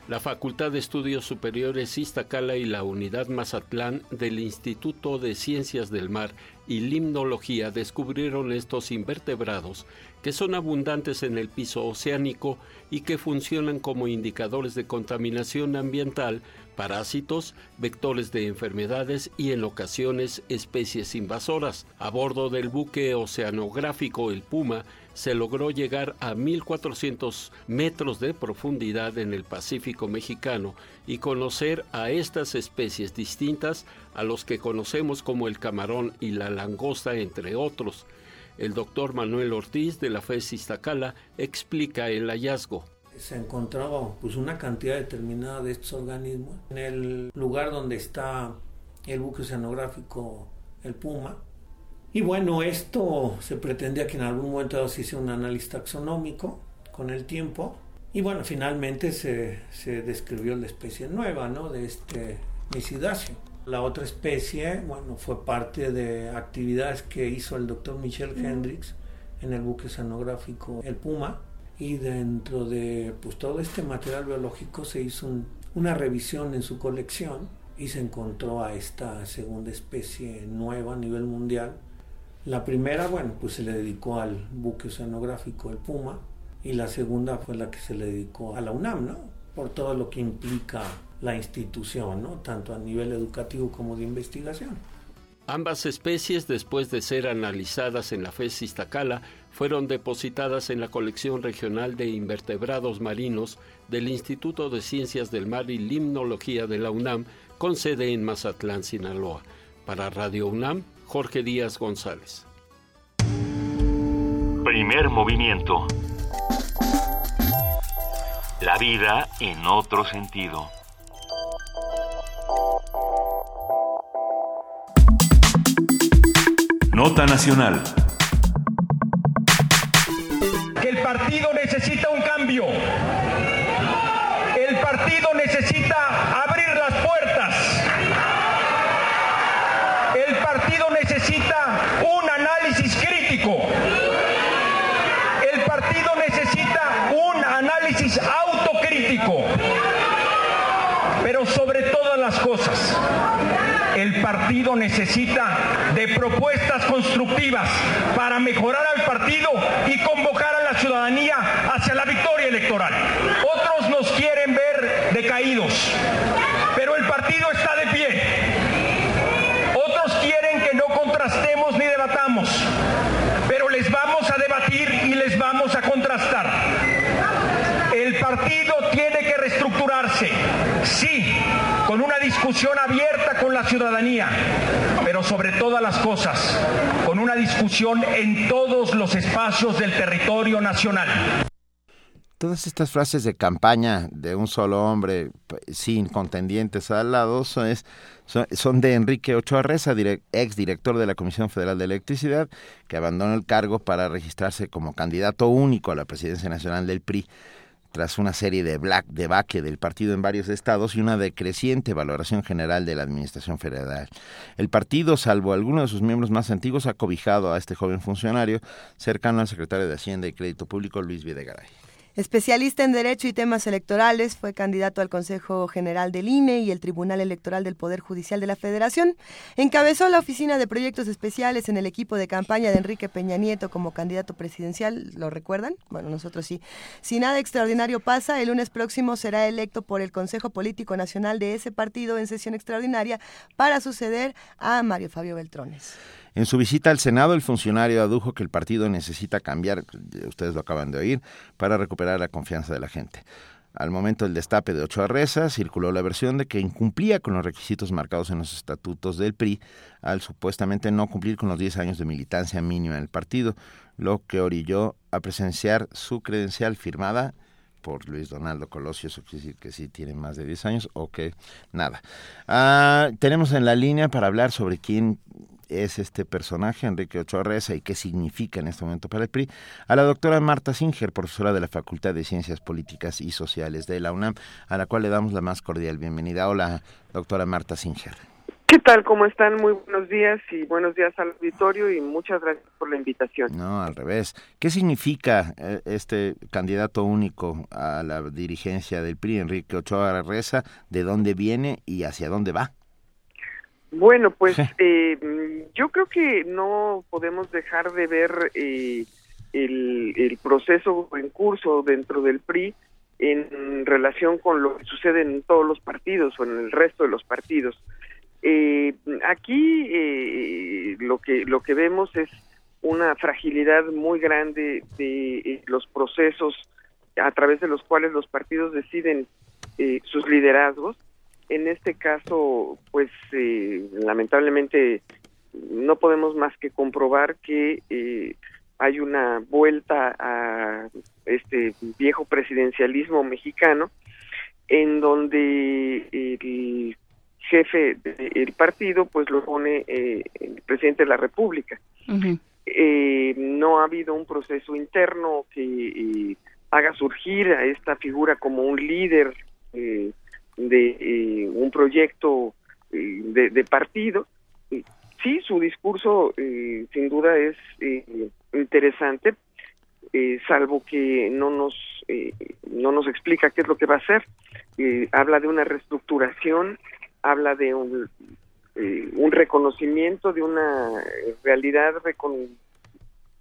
La Facultad de Estudios Superiores Iztacala y la Unidad Mazatlán del Instituto de Ciencias del Mar y Limnología descubrieron estos invertebrados que son abundantes en el piso oceánico y que funcionan como indicadores de contaminación ambiental, parásitos, vectores de enfermedades y en ocasiones especies invasoras. A bordo del buque oceanográfico El Puma se logró llegar a 1.400 metros de profundidad en el Pacífico mexicano y conocer a estas especies distintas a los que conocemos como el camarón y la langosta, entre otros. El doctor Manuel Ortiz de la FES Iztacala explica el hallazgo. Se encontraba pues, una cantidad determinada de estos organismos en el lugar donde está el buque oceanográfico El Puma, y bueno, esto se pretendía que en algún momento se hiciera un análisis taxonómico con el tiempo. Y bueno, finalmente se, se describió la especie nueva, ¿no? De este misidáceo. La otra especie, bueno, fue parte de actividades que hizo el doctor Michel Hendricks en el buque oceanográfico El Puma. Y dentro de pues, todo este material biológico se hizo una revisión en su colección y se encontró a esta segunda especie nueva a nivel mundial la primera, bueno, pues se le dedicó al buque oceanográfico El Puma y la segunda fue la que se le dedicó a la UNAM, ¿no? Por todo lo que implica la institución, ¿no? Tanto a nivel educativo como de investigación. Ambas especies, después de ser analizadas en la FES Iztacala, fueron depositadas en la colección regional de invertebrados marinos del Instituto de Ciencias del Mar y Limnología de la UNAM, con sede en Mazatlán, Sinaloa. Para Radio UNAM, Jorge Díaz González. Primer movimiento. La vida en otro sentido. Nota Nacional. Que el partido necesita un cambio. El partido necesita abrir las puertas. El partido necesita un análisis crítico. El partido necesita un análisis autocrítico. Pero sobre todas las cosas, el partido necesita de propuestas constructivas para mejorar al partido y convocar a la ciudadanía hacia la victoria electoral. Otros nos quieren ver decaídos, pero el partido está de pie. Otros quieren que no contrastemos ni debatamos, pero les vamos a debatir y les vamos a contrastar. El partido tiene que reestructurarse, sí, con una discusión abierta con la ciudadanía, pero sobre todas las cosas, con una discusión en todos los espacios del territorio nacional. Todas estas frases de campaña de un solo hombre sin contendientes al lado son, son, de Enrique Ochoa Reza, ex director de la Comisión Federal de Electricidad, que abandonó el cargo para registrarse como candidato único a la presidencia nacional del PRI tras una serie de black debacle del partido en varios estados y una decreciente valoración general de la administración federal. El partido, salvo algunos de sus miembros más antiguos, ha cobijado a este joven funcionario cercano al secretario de Hacienda y Crédito Público, Luis Videgaray. Especialista en Derecho y temas electorales, fue candidato al Consejo General del INE y el Tribunal Electoral del Poder Judicial de la Federación. Encabezó la Oficina de Proyectos Especiales en el equipo de campaña de Enrique Peña Nieto como candidato presidencial. ¿Lo recuerdan? Bueno, nosotros sí. Si nada extraordinario pasa, el lunes próximo será electo por el Consejo Político Nacional de ese partido en sesión extraordinaria para suceder a Mario Fabio Beltrones. En su visita al Senado, el funcionario adujo que el partido necesita cambiar, ustedes lo acaban de oír, para recuperar la confianza de la gente. Al momento del destape de Ochoa Reza, circuló la versión de que incumplía con los requisitos marcados en los estatutos del PRI al supuestamente no cumplir con los 10 años de militancia mínima en el partido, lo que orilló a presenciar su credencial firmada por Luis Donaldo Colosio, eso quiere decir que sí tiene más de 10 años o que nada. Ah, tenemos en la línea para hablar sobre quién es este personaje, Enrique Ochoa Reza, y qué significa en este momento para el PRI, a la doctora Marta Singer, profesora de la Facultad de Ciencias Políticas y Sociales de la UNAM, a la cual le damos la más cordial bienvenida. Hola, doctora Marta Singer. ¿Qué tal? ¿Cómo están? Muy buenos días y buenos días al auditorio y muchas gracias por la invitación. No, al revés. ¿Qué significa eh, este candidato único a la dirigencia del PRI, Enrique Ochoa Reza? ¿De dónde viene y hacia dónde va? Bueno, pues eh, yo creo que no podemos dejar de ver eh, el, el, proceso en curso dentro del PRI en relación con lo que sucede en todos los partidos o en el resto de los partidos. Eh, aquí eh, lo que lo que vemos es una fragilidad muy grande de eh, los procesos a través de los cuales los partidos deciden eh, sus liderazgos. En este caso, pues eh, lamentablemente no podemos más que comprobar que eh, hay una vuelta a este viejo presidencialismo mexicano en donde el jefe del partido pues lo pone eh, el presidente de la república uh -huh. eh, no ha habido un proceso interno que eh, haga surgir a esta figura como un líder eh, de un proyecto de, de, partido. Sí su discurso sin duda es interesante salvo que no nos no nos explica qué es lo que va a hacer. Habla de una reestructuración habla de un, eh, un reconocimiento de una realidad recon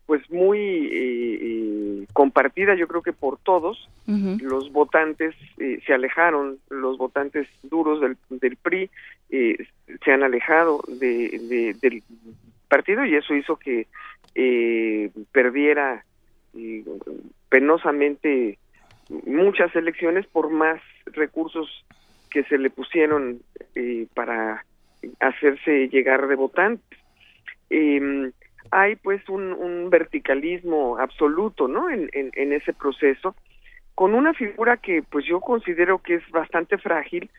pues muy eh, eh, compartida yo creo que por todos uh -huh. los votantes eh, se alejaron los votantes duros del, del PRI se han alejado de, de, del partido y eso hizo que perdiera penosamente muchas elecciones por más recursos que se le pusieron eh, para hacerse llegar de votantes. Eh, hay pues un, verticalismo absoluto, ¿no? En, en, en, ese proceso, con una figura que pues yo considero que es bastante frágil,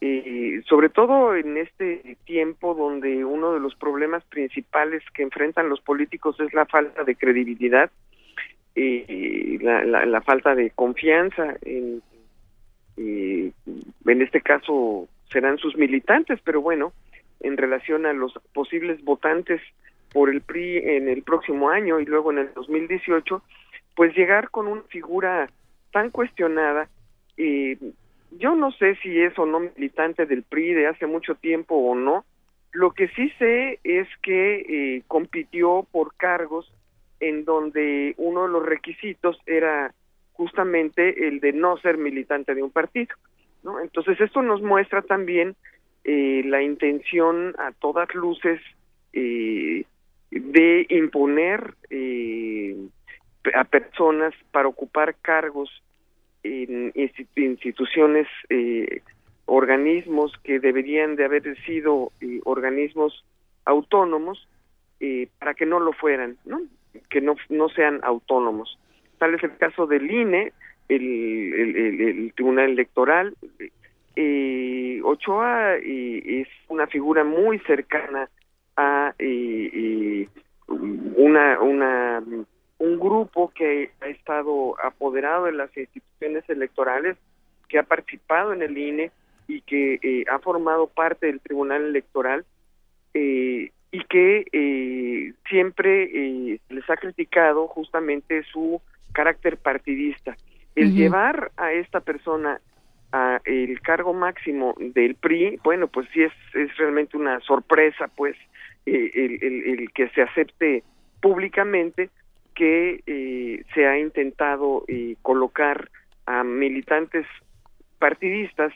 eh, sobre todo en este tiempo donde uno de los problemas principales que enfrentan los políticos es la falta de credibilidad, eh, la, la, la, falta de confianza en, eh, en este caso serán sus militantes, pero bueno, en relación a los posibles votantes por el PRI en el próximo año y luego en el 2018, pues llegar con una figura tan cuestionada, eh, yo no sé si es o no militante del PRI de hace mucho tiempo o no. Lo que sí sé es que eh, compitió por cargos en donde uno de los requisitos era justamente el de no ser militante de un partido. ¿no? Entonces esto nos muestra también eh, la intención a todas luces eh, de imponer eh, a personas para ocupar cargos en instituciones, eh, organismos que deberían de haber sido eh, organismos autónomos eh, para que no lo fueran, ¿no? que no, no sean autónomos. Tal es el caso del INE, el, el, Tribunal Electoral. Ochoa es una figura muy cercana eh, una, una un grupo que ha estado apoderado de las instituciones electorales, que ha participado en el INE y que eh, ha formado parte del Tribunal Electoral eh, y que eh, siempre eh, les ha criticado justamente su carácter partidista. El llevar a esta persona a el cargo máximo del PRI, bueno, pues sí es, es realmente una sorpresa, pues, eh, el, que se acepte públicamente que eh, se ha intentado eh, colocar a militantes partidistas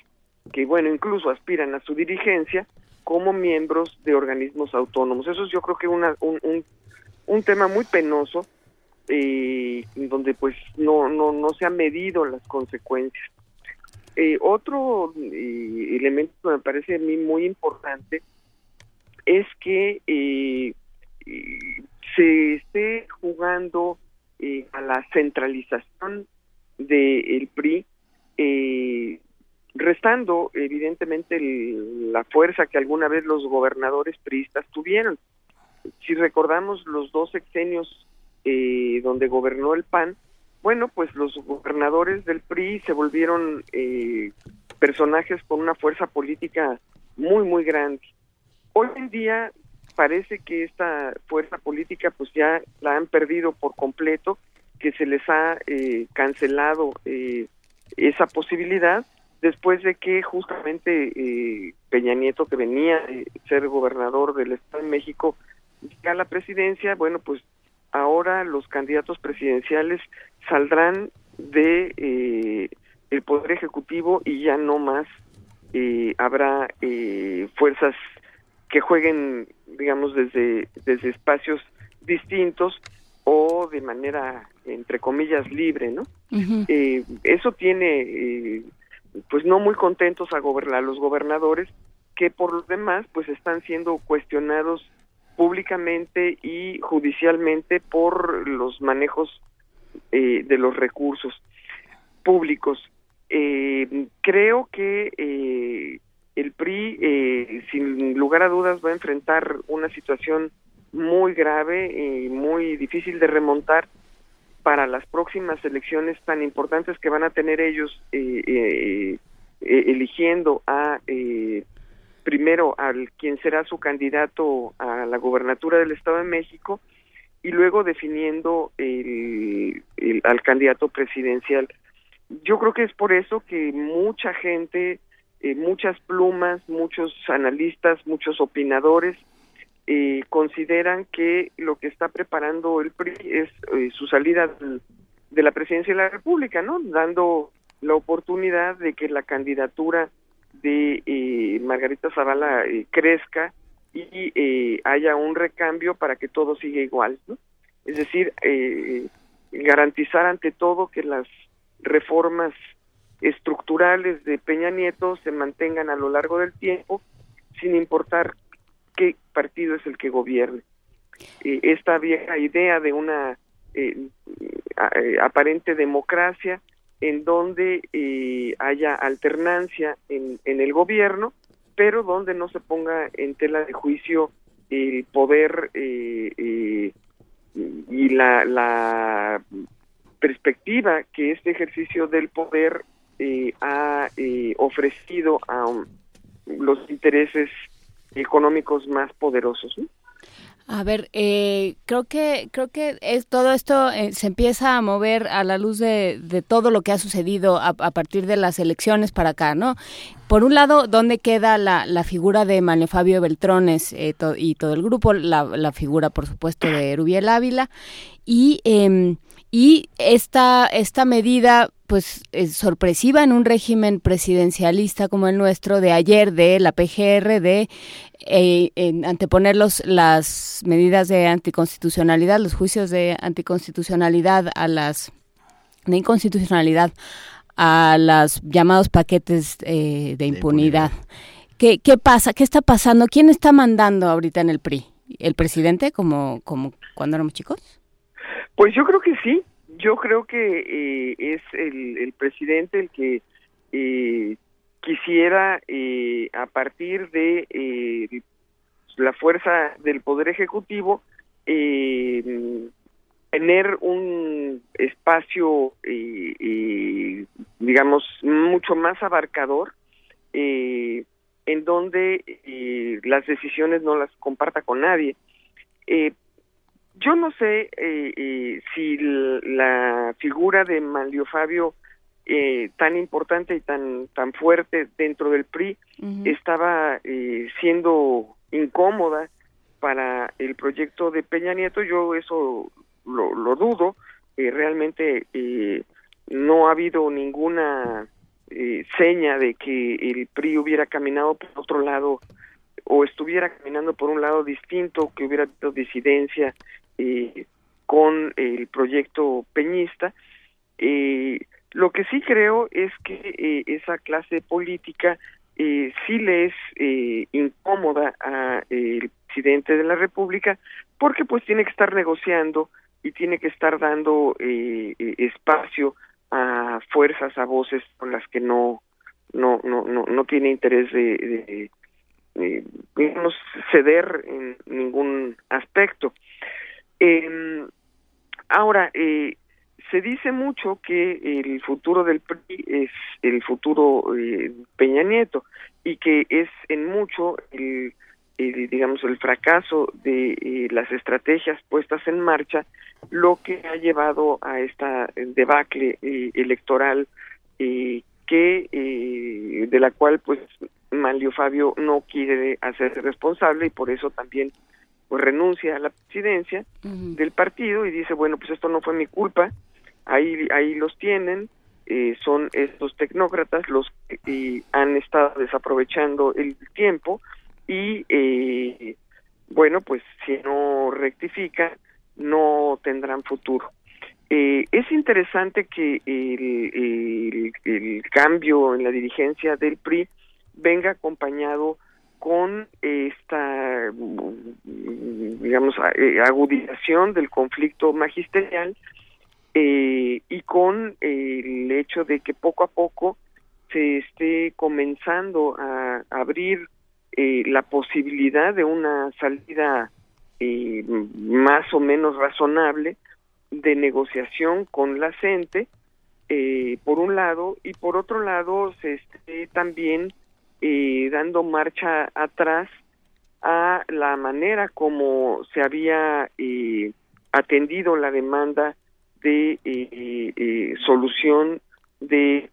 que, bueno, incluso aspiran a su dirigencia como miembros de organismos autónomos. Eso es yo creo que una, un, un, un tema muy penoso eh, donde pues no, no, no se han medido las consecuencias. Eh, otro eh, elemento que me parece a mí muy importante es que eh, eh, se esté jugando eh, a la centralización del PRI, eh, restando evidentemente el- la fuerza que alguna vez los gobernadores priistas tuvieron. Si recordamos los dos sexenios eh, donde gobernó el PAN, bueno, pues los gobernadores del PRI se volvieron eh, personajes con una fuerza política muy, muy grande. Hoy en día parece que esta fuerza política pues ya la han perdido por completo, que se les ha eh, cancelado eh, esa posibilidad después de que justamente eh, Peña Nieto, que venía de ser gobernador del Estado de México, llega a la presidencia, bueno, pues ahora los candidatos presidenciales saldrán de eh, el poder ejecutivo y ya no más eh, habrá eh, fuerzas que jueguen, digamos, desde, desde espacios distintos o de manera, entre comillas, libre, ¿no? Eh, eso tiene, eh, pues, no muy contentos a, gobernar, a los gobernadores que por lo demás, pues, están siendo cuestionados públicamente y judicialmente por los manejos eh, de los recursos públicos. Eh, creo que eh, el PRI, eh, sin lugar a dudas, va a enfrentar una situación muy grave y muy difícil de remontar para las próximas elecciones tan importantes que van a tener ellos eh, eh, eh, eligiendo a eh, primero al quien será su candidato a la gobernatura del Estado de México y luego definiendo el- al candidato presidencial. Yo creo que es por eso que mucha gente, eh, muchas plumas, muchos analistas, muchos opinadores eh, consideran que lo que está preparando el PRI es eh, su salida de la presidencia de la República, ¿no? Dando la oportunidad de que la candidatura de eh, Margarita Zavala eh, crezca y haya un recambio para que todo siga igual, ¿no? Es decir, garantizar ante todo que las reformas estructurales de Peña Nieto se mantengan a lo largo del tiempo, sin importar qué partido es el que gobierne. Eh, esta vieja idea de una eh, eh, aparente democracia en donde eh, haya alternancia en, en el gobierno, pero donde no se ponga en tela de juicio el poder eh, eh, y la, la perspectiva que este ejercicio del poder eh, ha eh, ofrecido a um, los intereses económicos más poderosos. A ver, eh, creo que creo que es, todo esto eh, se empieza a mover a la luz de, todo lo que ha sucedido a, a, partir de las elecciones para acá, ¿no? Por un lado, ¿dónde queda la, la figura de Manuel Fabio Beltrones eh, y todo el grupo? La, la, figura, por supuesto, de Rubiel Ávila y eh, y esta esta medida pues es sorpresiva en un régimen presidencialista como el nuestro de ayer de la PGR de eh, en anteponer los, las medidas de anticonstitucionalidad, los juicios de anticonstitucionalidad a las de inconstitucionalidad a los llamados paquetes eh, de, impunidad. de impunidad. ¿Qué, ¿Qué pasa? ¿Qué está pasando? ¿Quién está mandando ahorita en el PRI? ¿El presidente como, como cuando éramos chicos? Pues yo creo que sí, yo creo que eh, es el, el, presidente el que eh, quisiera, eh, a partir de eh, la fuerza del Poder Ejecutivo, tener un espacio, digamos, mucho más abarcador, en donde las decisiones no las comparta con nadie. Yo no sé si la figura de Manlio Fabio eh, tan importante y tan tan fuerte dentro del PRI uh -huh. estaba eh, siendo incómoda para el proyecto de Peña Nieto yo eso lo, lo dudo eh, realmente no ha habido ninguna seña de que el PRI hubiera caminado por otro lado o estuviera caminando por un lado distinto que hubiera habido disidencia con el proyecto peñista eh, lo que sí creo es que eh, esa clase política eh, sí le es eh, incómoda al eh, presidente de la República porque pues tiene que estar negociando y tiene que estar dando espacio a fuerzas, a voces con las que no no no no, no tiene interés de, de, de ceder en ningún aspecto. Eh, ahora, eh, se dice mucho que el futuro del PRI es el futuro eh, Peña Nieto y que es en mucho el, digamos el fracaso de eh, las estrategias puestas en marcha lo que ha llevado a esta debacle eh, electoral que de la cual pues Manlio Fabio no quiere hacerse responsable y por eso también pues renuncia a la presidencia uh -huh. del partido y dice bueno pues esto no fue mi culpa ahí ahí los tienen eh, son estos tecnócratas los que eh, han estado desaprovechando el tiempo y eh, bueno pues si no rectifican no tendrán futuro eh, es interesante que el, el, el, cambio en la dirigencia del PRI venga acompañado con esta digamos agudización del conflicto magisterial eh, y con eh, el hecho de que poco a poco se esté comenzando a abrir eh, la posibilidad de una salida eh, más o menos razonable de negociación con la gente eh, por un lado y por otro lado se esté también eh, dando marcha atrás a la manera como se había atendido la demanda de solución de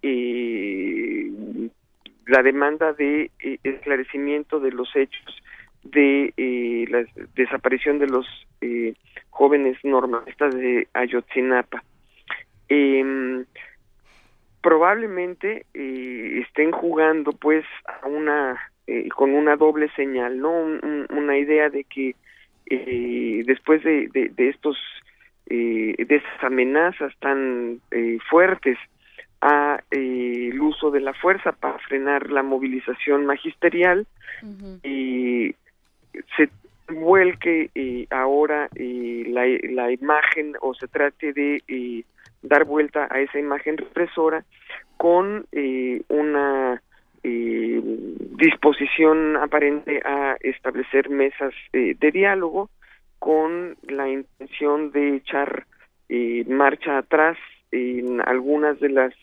la demanda de esclarecimiento de los hechos de la desaparición de los jóvenes normalistas de Ayotzinapa. Em, probablemente estén jugando pues a una con una doble señal, ¿no? Un, una idea de que después de, de, de estos eh, de esas amenazas tan eh, fuertes a eh, el uso de la fuerza para frenar la movilización magisterial uh -huh. y se vuelque ahora la, la, imagen o se trate de dar vuelta a esa imagen represora con una disposición aparente a establecer mesas de diálogo con la intención de echar eh, marcha atrás en algunas de las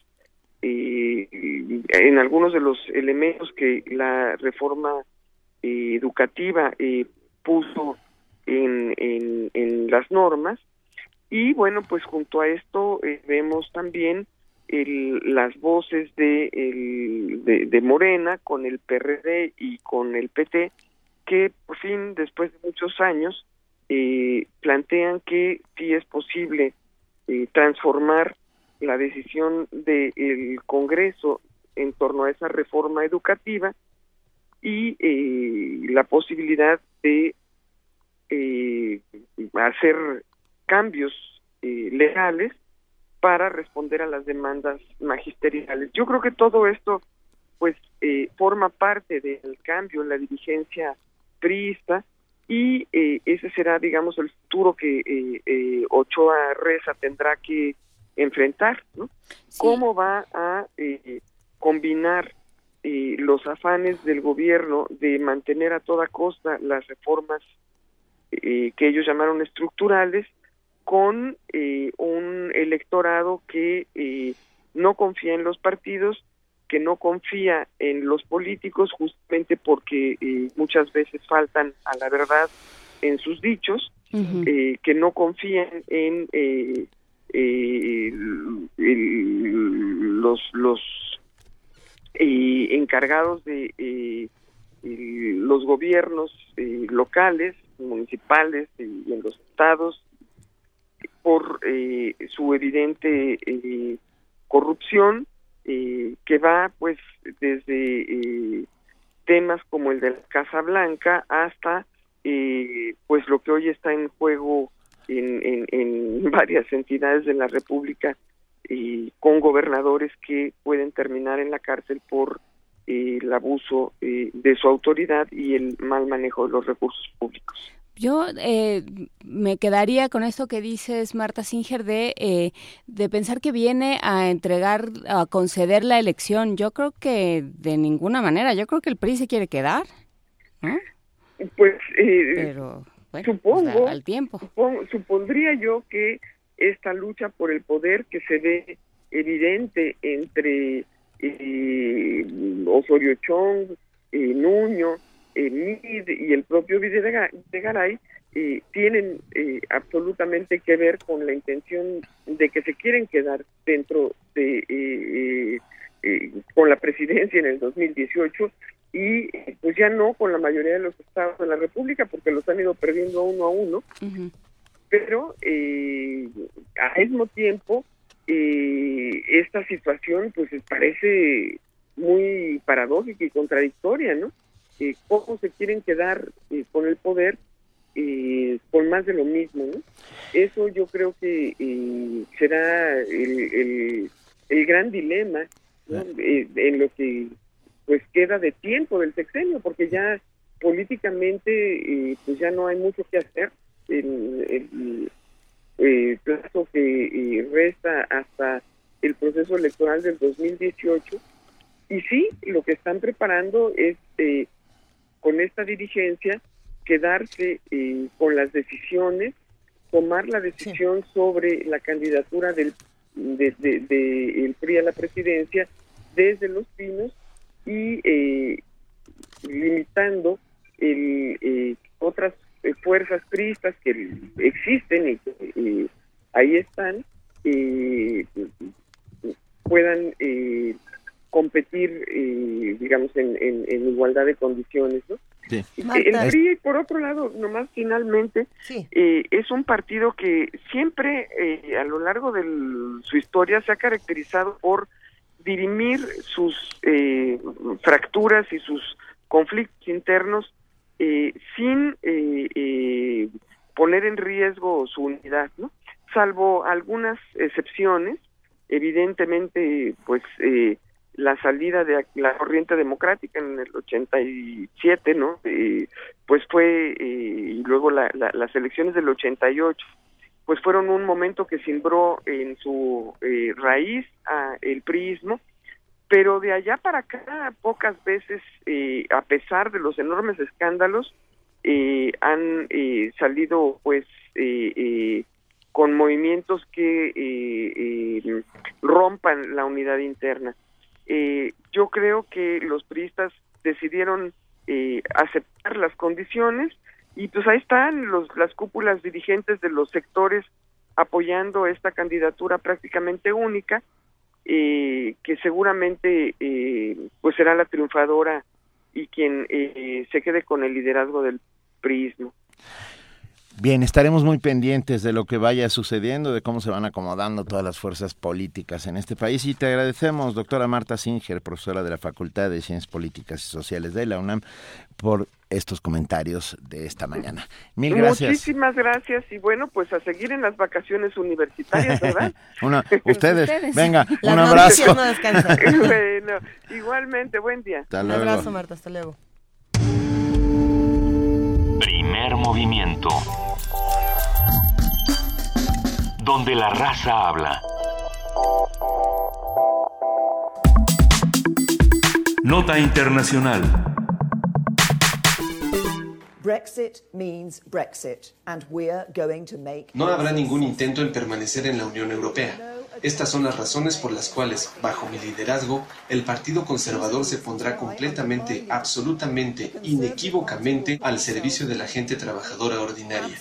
eh, en algunos de los elementos que la reforma eh, educativa puso en, en, en las normas y bueno pues junto a esto eh, vemos también el, las voces de, el, de, de Morena con el PRD y con el PT que por fin después de muchos años eh, plantean que sí es posible eh, transformar la decisión del Congreso en torno a esa reforma educativa y eh, la posibilidad de eh, hacer cambios eh, legales para responder a las demandas magisteriales. Yo creo que todo esto pues eh, forma parte del cambio en la dirigencia priista y eh, ese será digamos el futuro que eh, eh, Ochoa Reza tendrá que enfrentar, ¿no? ¿Cómo va a eh, combinar eh, los afanes del gobierno de mantener a toda costa las reformas que ellos llamaron estructurales con eh, un electorado que eh, no confía en los partidos, que no confía en los políticos justamente porque eh, muchas veces faltan a la verdad en sus dichos, eh, que no confían en el- los los encargados de los gobiernos eh, locales, municipales y en los estados por eh, su evidente eh, corrupción eh, que va pues desde eh, temas como el de la Casa Blanca hasta eh, pues lo que hoy está en juego en, en, en varias entidades de la República con gobernadores que pueden terminar en la cárcel por el abuso de su autoridad y el mal manejo de los recursos públicos. Yo eh, me quedaría con esto que dices, Marta Singer, de, eh, de pensar que viene a entregar, a conceder la elección. Yo creo que de ninguna manera. Yo creo que el PRI se quiere quedar. Pues eh, Pero, bueno, supongo, al tiempo. supon- supondría yo que esta lucha por el poder que se ve evidente entre eh, Osorio Chong, eh, Nuño, eh, Mid y el propio Videga- Videgaray eh, tienen eh, absolutamente que ver con la intención de que se quieren quedar dentro de eh, eh, eh, con la presidencia en el 2018 y pues ya no con la mayoría de los estados de la República porque los han ido perdiendo uno a uno pero eh, al mismo tiempo eh, esta situación pues parece muy paradójica y contradictoria, ¿no? Eh, ¿Cómo se quieren quedar eh, con el poder eh, con más de lo mismo, ¿no? Eso yo creo que eh, será el, el, el gran dilema ¿no? Eh, en lo que pues queda de tiempo del sexenio, porque ya políticamente eh, pues ya no hay mucho que hacer el, el, plazo que resta hasta el proceso electoral del 2018 y sí lo que están preparando es eh, con esta dirigencia quedarse eh, con las decisiones tomar la decisión sobre la candidatura del de, de- de el PRI a la presidencia desde los pinos y eh, limitando el, eh, otras fuerzas priistas que existen y que eh, ahí están eh, puedan eh, competir eh, digamos en, en- en igualdad de condiciones ¿no? Sí. El PRI, por otro lado, nomás finalmente, eh, es un partido que siempre eh, a lo largo de su historia se ha caracterizado por dirimir sus eh, fracturas y sus conflictos internos eh, sin eh, eh, poner en riesgo su unidad, ¿no? Salvo algunas excepciones, evidentemente, pues eh, la salida de la corriente democrática en el 87, ¿no? Eh, pues fue, eh, y luego la- la- las elecciones del 88, pues fueron un momento que simbró en su eh, raíz a el priismo, pero de allá para acá pocas veces, eh, a pesar de los enormes escándalos, eh, han salido pues con movimientos que rompan la unidad interna. Eh, yo creo que los priistas decidieron eh, aceptar las condiciones y pues ahí están los, las cúpulas dirigentes de los sectores apoyando esta candidatura prácticamente única, eh, que seguramente eh, pues será la triunfadora y quien eh, se quede con el liderazgo del prismo. Bien, estaremos muy pendientes de lo que vaya sucediendo, de cómo se van acomodando todas las fuerzas políticas en este país y te agradecemos, doctora Marta Singer, profesora de la Facultad de Ciencias Políticas y Sociales de la UNAM, por estos comentarios de esta mañana. Mil gracias. Muchísimas gracias y bueno, pues a seguir en las vacaciones universitarias, ¿verdad? ustedes, venga, un abrazo. bueno, igualmente, buen día. Un abrazo, Marta, hasta luego. Primer movimiento. Donde la raza habla. Nota Internacional. No habrá ningún intento en permanecer en la Unión Europea. Estas son las razones por las cuales, bajo mi liderazgo, el Partido Conservador se pondrá completamente, absolutamente, inequívocamente al servicio de la gente trabajadora ordinaria.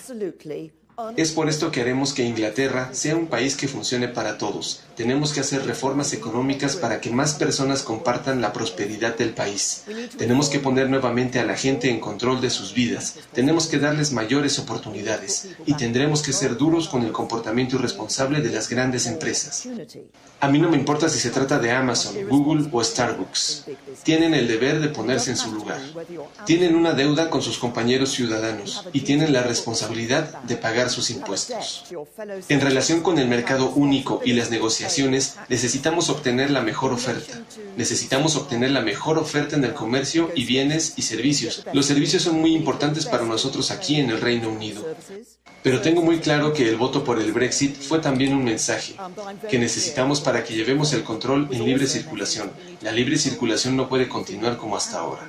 Es por esto que haremos que Inglaterra sea un país que funcione para todos. Tenemos que hacer reformas económicas para que más personas compartan la prosperidad del país. Tenemos que poner nuevamente a la gente en control de sus vidas. Tenemos que darles mayores oportunidades. Y tendremos que ser duros con el comportamiento irresponsable de las grandes empresas. A mí no me importa si se trata de Amazon, Google o Starbucks. Tienen el deber de ponerse en su lugar. Tienen una deuda con sus compañeros ciudadanos y tienen la responsabilidad de pagar sus impuestos. En relación con el mercado único y las negociaciones, necesitamos obtener la mejor oferta. Necesitamos obtener la mejor oferta en el comercio y bienes y servicios. Los servicios son muy importantes para nosotros aquí en el Reino Unido. Pero tengo muy claro que el voto por el Brexit fue también un mensaje que necesitamos para que llevemos el control en libre circulación. La libre circulación no puede continuar como hasta ahora.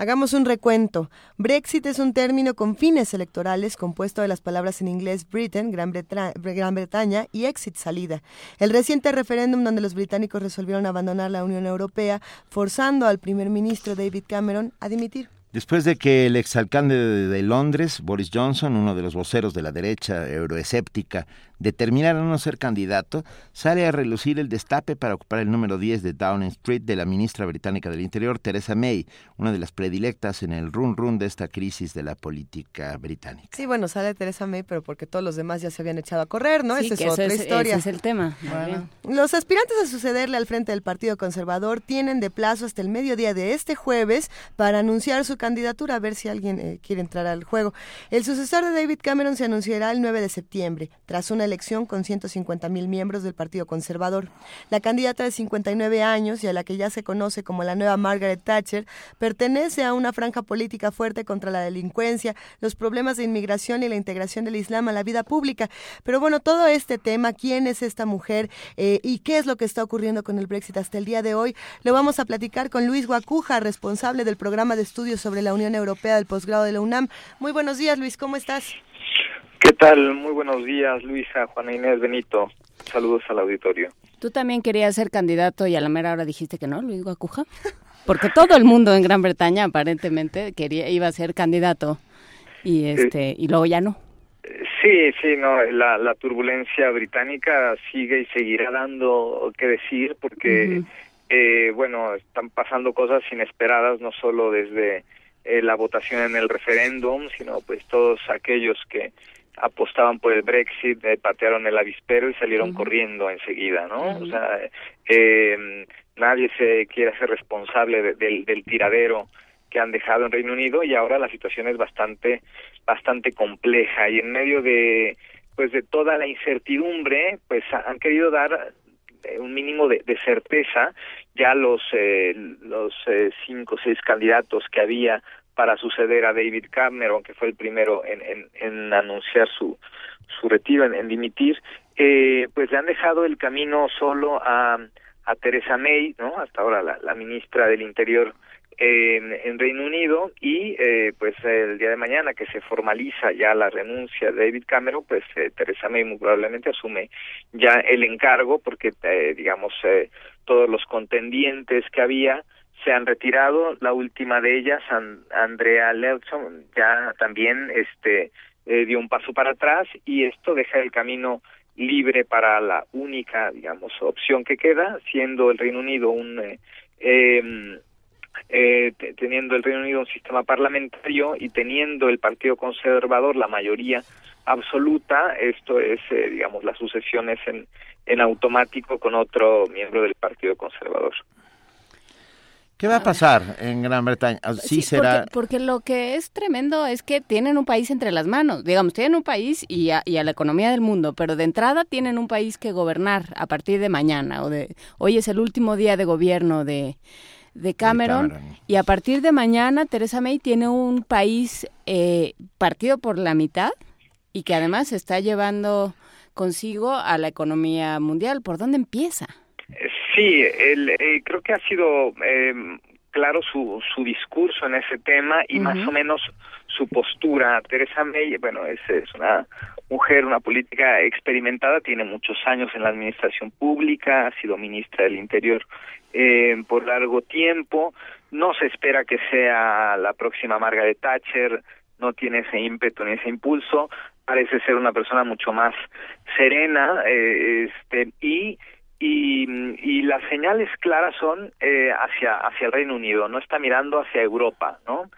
Hagamos un recuento. Brexit es un término con fines electorales compuesto de las palabras en inglés Britain, Gran, Gran, Bretaña, y exit, salida. El reciente referéndum donde los británicos resolvieron abandonar la Unión Europea, forzando al primer ministro David Cameron a dimitir. Después de que el exalcalde de Londres, Boris Johnson, uno de los voceros de la derecha euroescéptica, determinara no ser candidato, sale a relucir el destape para ocupar el número 10 de Downing Street de la ministra británica del Interior, Theresa May, una de las predilectas en el run run de esta crisis de la política británica. Sí, bueno, sale Theresa May, pero porque todos los demás ya se habían echado a correr, ¿no? Esa es otra historia. Ese es el tema. Los aspirantes a sucederle al frente del Partido Conservador tienen de plazo hasta el mediodía de este jueves para anunciar su candidatura, a ver si alguien eh, quiere entrar al juego. El sucesor de David Cameron se anunciará el 9 de septiembre, tras una elección con 150 mil miembros del Partido Conservador. La candidata de 59 años y a la que ya se conoce como la nueva Margaret Thatcher pertenece a una franja política fuerte contra la delincuencia, los problemas de inmigración y la integración del Islam a la vida pública. Pero bueno, todo este tema, quién es esta mujer eh, y qué es lo que está ocurriendo con el Brexit hasta el día de hoy, lo vamos a platicar con Luis Guacuja, responsable del programa de estudios sobre la Unión Europea del posgrado de la UNAM. Muy buenos días, Luis, ¿cómo estás? ¿Qué tal? Muy buenos días, Luisa, Juana Inés, Benito. Saludos al auditorio. ¿Tú también querías ser candidato y a la mera hora dijiste que no, Luis Guacuja? Porque todo el mundo en Gran Bretaña aparentemente quería iba a ser candidato y este y luego ya no. Sí, sí, no, la, la turbulencia británica sigue y seguirá dando que decir porque, eh, bueno, están pasando cosas inesperadas, no solo desde eh, la votación en el referéndum, sino pues todos aquellos que apostaban por el Brexit, eh, patearon el avispero y salieron corriendo enseguida, ¿no? O sea, eh, nadie se quiere hacer responsable del, del tiradero que han dejado en Reino Unido y ahora la situación es bastante bastante compleja. Y en medio de pues de toda la incertidumbre pues han querido dar eh, un mínimo de, de certeza. Ya los eh, los eh, cinco o seis candidatos que había para suceder a David Cameron que fue el primero en, en, anunciar su su retiro en, dimitir eh, pues le han dejado el camino solo a a Teresa May no hasta ahora la, ministra del Interior en, en Reino Unido y eh, pues el día de mañana que se formaliza ya la renuncia de David Cameron, pues eh, Teresa May muy probablemente asume ya el encargo porque eh, digamos eh, todos los contendientes que había se han retirado. La última de ellas, Andrea Lelson, ya también este eh, dio un paso para atrás y esto deja el camino libre para la única, digamos, opción que queda, siendo el Reino Unido un eh, em, eh, teniendo el Reino Unido un sistema parlamentario y teniendo el Partido Conservador la mayoría absoluta, esto es, eh, digamos, las sucesiones en, en automático con otro miembro del Partido Conservador. ¿Qué va a pasar en Gran Bretaña? Ah, sí, será... Porque, lo que es tremendo es que tienen un país entre las manos. Digamos, tienen un país y a, y a, la economía del mundo, pero de entrada tienen un país que gobernar a partir de mañana. o de Hoy es el último día de gobierno de, de Cameron, y a partir de mañana Teresa May tiene un país eh, partido por la mitad y que además está llevando consigo a la economía mundial. ¿Por dónde empieza? Sí, el, eh, creo que ha sido eh, claro su, su discurso en ese tema y más o menos su postura. Teresa May, bueno, es, es una mujer, una política experimentada, tiene muchos años en la administración pública, ha sido ministra del Interior eh, por largo tiempo, no se espera que sea la próxima Margaret Thatcher, no tiene ese ímpetu ni ese impulso, parece ser una persona mucho más serena eh, este, y y, y las señales claras son eh, hacia hacia el Reino Unido, no está mirando hacia Europa, ¿no?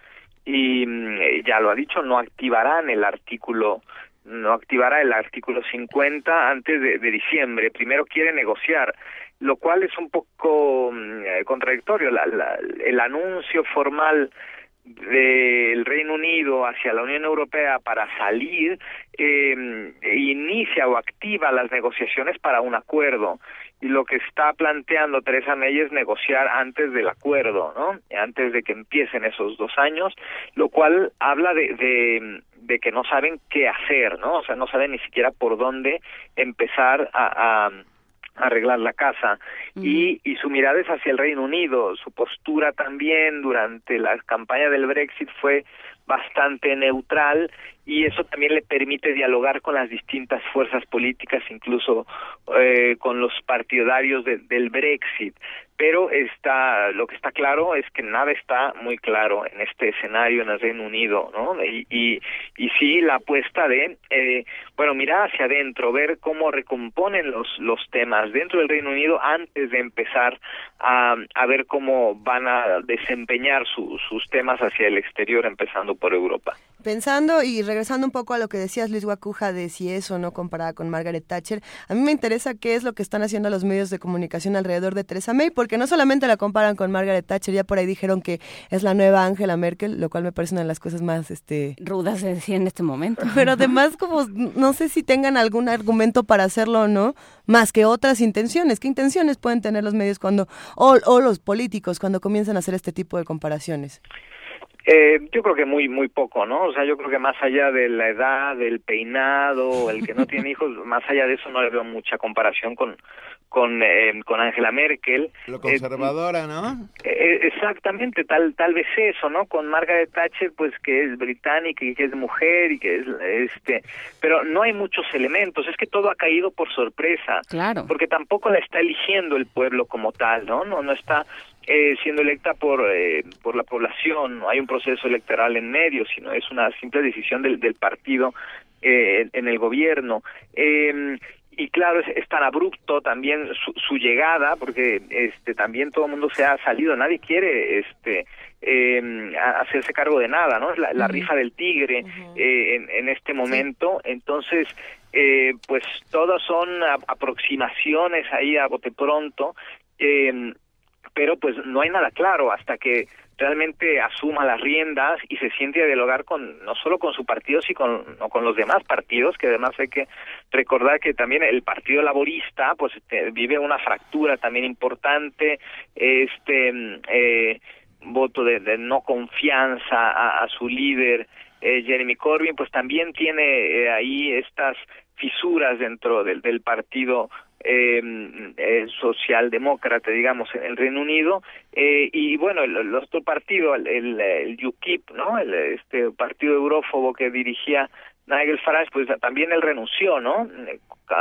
Y mm, ya lo ha dicho, no activarán el artículo no activará el artículo 50 antes de, de diciembre. Primero quiere negociar, lo cual es un poco mm, eh, contradictorio. La, la, el anuncio formal del Reino Unido hacia la Unión Europea para salir eh, inicia o activa las negociaciones para un acuerdo y lo que está planteando Teresa May es negociar antes del acuerdo, ¿no? Antes de que empiecen esos dos años, lo cual habla de, de, de que no saben qué hacer, ¿no? O sea, no saben ni siquiera por dónde empezar a, a arreglar la casa y, y su mirada es hacia el Reino Unido, su postura también durante la campaña del Brexit fue bastante neutral y eso también le permite dialogar con las distintas fuerzas políticas, incluso eh, con los partidarios de, del Brexit. Pero está, lo que está claro es que nada está muy claro en este escenario en el Reino Unido, ¿no? Y, y, y sí la apuesta de, eh, bueno, mirar hacia adentro, ver cómo recomponen los, los temas dentro del Reino Unido antes de empezar a, a ver cómo van a desempeñar su, sus temas hacia el exterior, empezando por Europa. Pensando y regresando un poco a lo que decías Luis Guacuja de si es o no comparada con Margaret Thatcher, a mí me interesa qué es lo que están haciendo los medios de comunicación alrededor de Theresa May, porque no solamente la comparan con Margaret Thatcher, ya por ahí dijeron que es la nueva Angela Merkel, lo cual me parece una de las cosas más este rudas de decir en este momento. Pero además como no sé si tengan algún argumento para hacerlo o no, más que otras intenciones. ¿Qué intenciones pueden tener los medios cuando o, o los políticos cuando comienzan a hacer este tipo de comparaciones? Eh, yo creo que muy muy poco, ¿no? O sea, yo creo que más allá de la edad, del peinado, el que no tiene hijos, más allá de eso no le veo mucha comparación con con eh, con Angela Merkel. Lo conservadora, ¿no? Eh, exactamente, tal tal vez eso, ¿no? Con Margaret Thatcher, pues que es británica y que es mujer y que es este, pero no hay muchos elementos. Es que todo ha caído por sorpresa. Claro. Porque tampoco la está eligiendo el pueblo como tal, ¿no? No no está eh, siendo electa por eh, por la población, no hay un proceso electoral en medio, sino es una simple decisión del, del partido eh, en el gobierno. Eh, y claro, es, es, tan abrupto también su, su llegada, porque este también todo el mundo se ha salido, nadie quiere este eh, hacerse cargo de nada, ¿no? Es la, la rifa del tigre uh -huh. eh, en, en, este momento, sí. entonces, eh, pues todas son aproximaciones ahí a bote pronto, eh, pero pues no hay nada claro hasta que realmente asuma las riendas y se siente a dialogar con no solo con su partido sino con, no, con los demás partidos que además hay que recordar que también el partido laborista pues vive una fractura también importante este eh, voto de, de, no confianza a, a su líder eh, Jeremy Corbyn pues también tiene eh, ahí estas fisuras dentro del, del partido eh, eh, socialdemócrata, digamos, en el Reino Unido, eh, y bueno, el, el, otro partido, el, el, el UKIP, ¿no? El, este partido eurófobo que dirigía Nigel Farage, pues también él renunció, ¿no?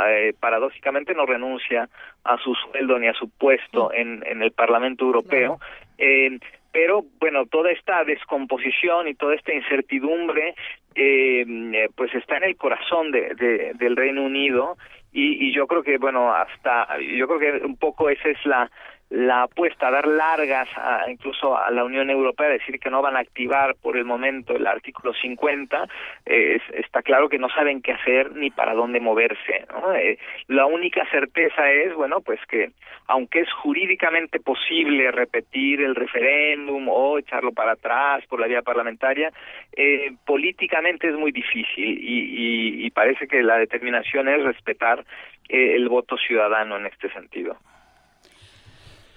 Eh, paradójicamente no renuncia a su sueldo ni a su puesto en, en el Parlamento Europeo, Eh, pero bueno, toda esta descomposición y toda esta incertidumbre eh, pues está en el corazón de, de, del Reino Unido y, y yo creo que bueno hasta yo creo que un poco esa es la la apuesta a dar largas a, incluso a la Unión Europea, decir que no van a activar por el momento el artículo 50, eh, está claro que no saben qué hacer ni para dónde moverse. ¿no? Eh, la única certeza es, bueno, pues que aunque es jurídicamente posible repetir el referéndum o echarlo para atrás por la vía parlamentaria, eh, políticamente es muy difícil y, y, y parece que la determinación es respetar eh, el voto ciudadano en este sentido.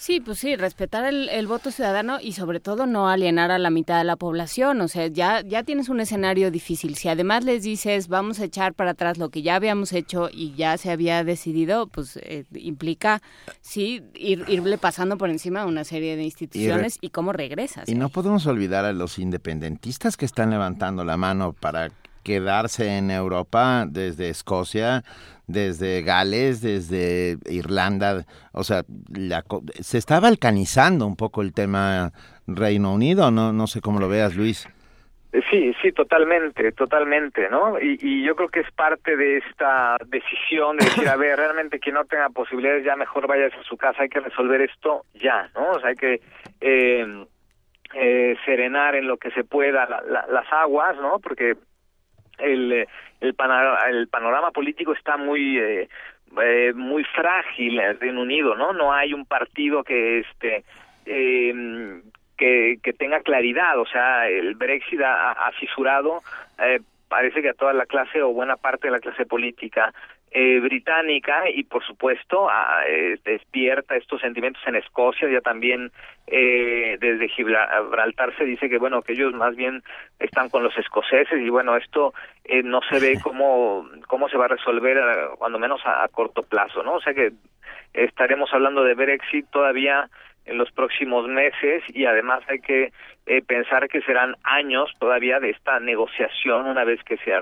Sí, pues sí, respetar el, el, voto ciudadano y sobre todo no alienar a la mitad de la población. O sea, ya, ya tienes un escenario difícil. Si además les dices vamos a echar para atrás lo que ya habíamos hecho y ya se había decidido, pues eh, implica, sí, ir, irle pasando por encima a una serie de instituciones y, y cómo regresas. Y no podemos olvidar a los independentistas que están levantando la mano para quedarse en Europa desde Escocia, desde Gales, desde Irlanda, o sea, la, se está balcanizando un poco el tema Reino Unido, no, no sé cómo lo veas, Luis. Sí, sí, totalmente, totalmente, ¿no? Y, y yo creo que es parte de esta decisión de decir, a ver, realmente quien no tenga posibilidades ya mejor vaya a su casa, hay que resolver esto ya, ¿no? O sea, hay que eh, eh, serenar en lo que se pueda la, la, las aguas, ¿no? Porque el, el, panorama, el panorama político está muy eh, eh, muy frágil en el Reino Unido, ¿no? No hay un partido que este eh, que, que tenga claridad, o sea, el Brexit ha, ha fisurado eh, parece que a toda la clase o buena parte de la clase política eh, británica y por supuesto a, eh, despierta estos sentimientos en Escocia. Ya también eh, desde Gibraltar se dice que bueno que ellos más bien están con los escoceses y bueno esto eh, no se ve cómo cómo se va a resolver cuando menos a, a corto plazo no o sea que estaremos hablando de Brexit todavía en los próximos meses y además hay que eh, pensar que serán años todavía de esta negociación una vez que se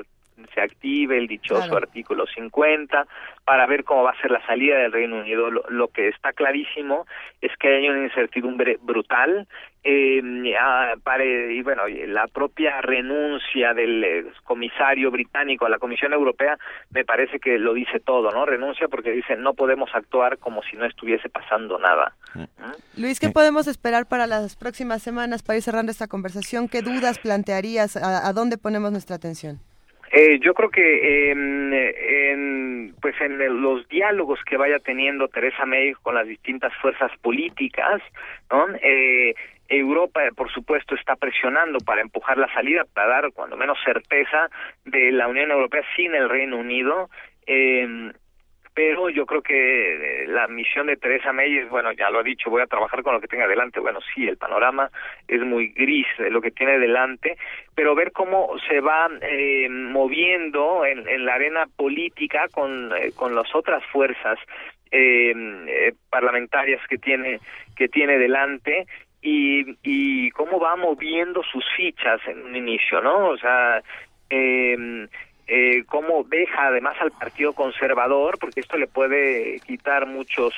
se active el dichoso claro. artículo 50 para ver cómo va a ser la salida del Reino Unido. Lo, lo que está clarísimo es que hay una incertidumbre brutal eh, a, para, y bueno, la propia renuncia del eh, comisario británico a la Comisión Europea me parece que lo dice todo, ¿no? Renuncia porque dicen no podemos actuar como si no estuviese pasando nada. ¿Mm? Luis, ¿qué podemos esperar para las próximas semanas para ir cerrando esta conversación? ¿Qué dudas plantearías? ¿A, a dónde ponemos nuestra atención? Eh, yo creo que eh, en, pues en los diálogos que vaya teniendo Teresa May con las distintas fuerzas políticas. Eh, Europa, por supuesto, está presionando para empujar la salida, para dar cuando menos certeza de la Unión Europea sin el Reino Unido. Eh, pero yo creo que la misión de Teresa May es, bueno, ya lo ha dicho, voy a trabajar con lo que tenga delante. Bueno, sí, el panorama es muy gris de lo que tiene delante, pero ver cómo se va eh, moviendo en, la arena política con, eh, con las otras fuerzas eh, eh, parlamentarias que tiene, que tiene delante y, y cómo va moviendo sus fichas en un inicio, ¿no? O sea, eh, eh, cómo deja además al Partido Conservador, porque esto le puede quitar muchos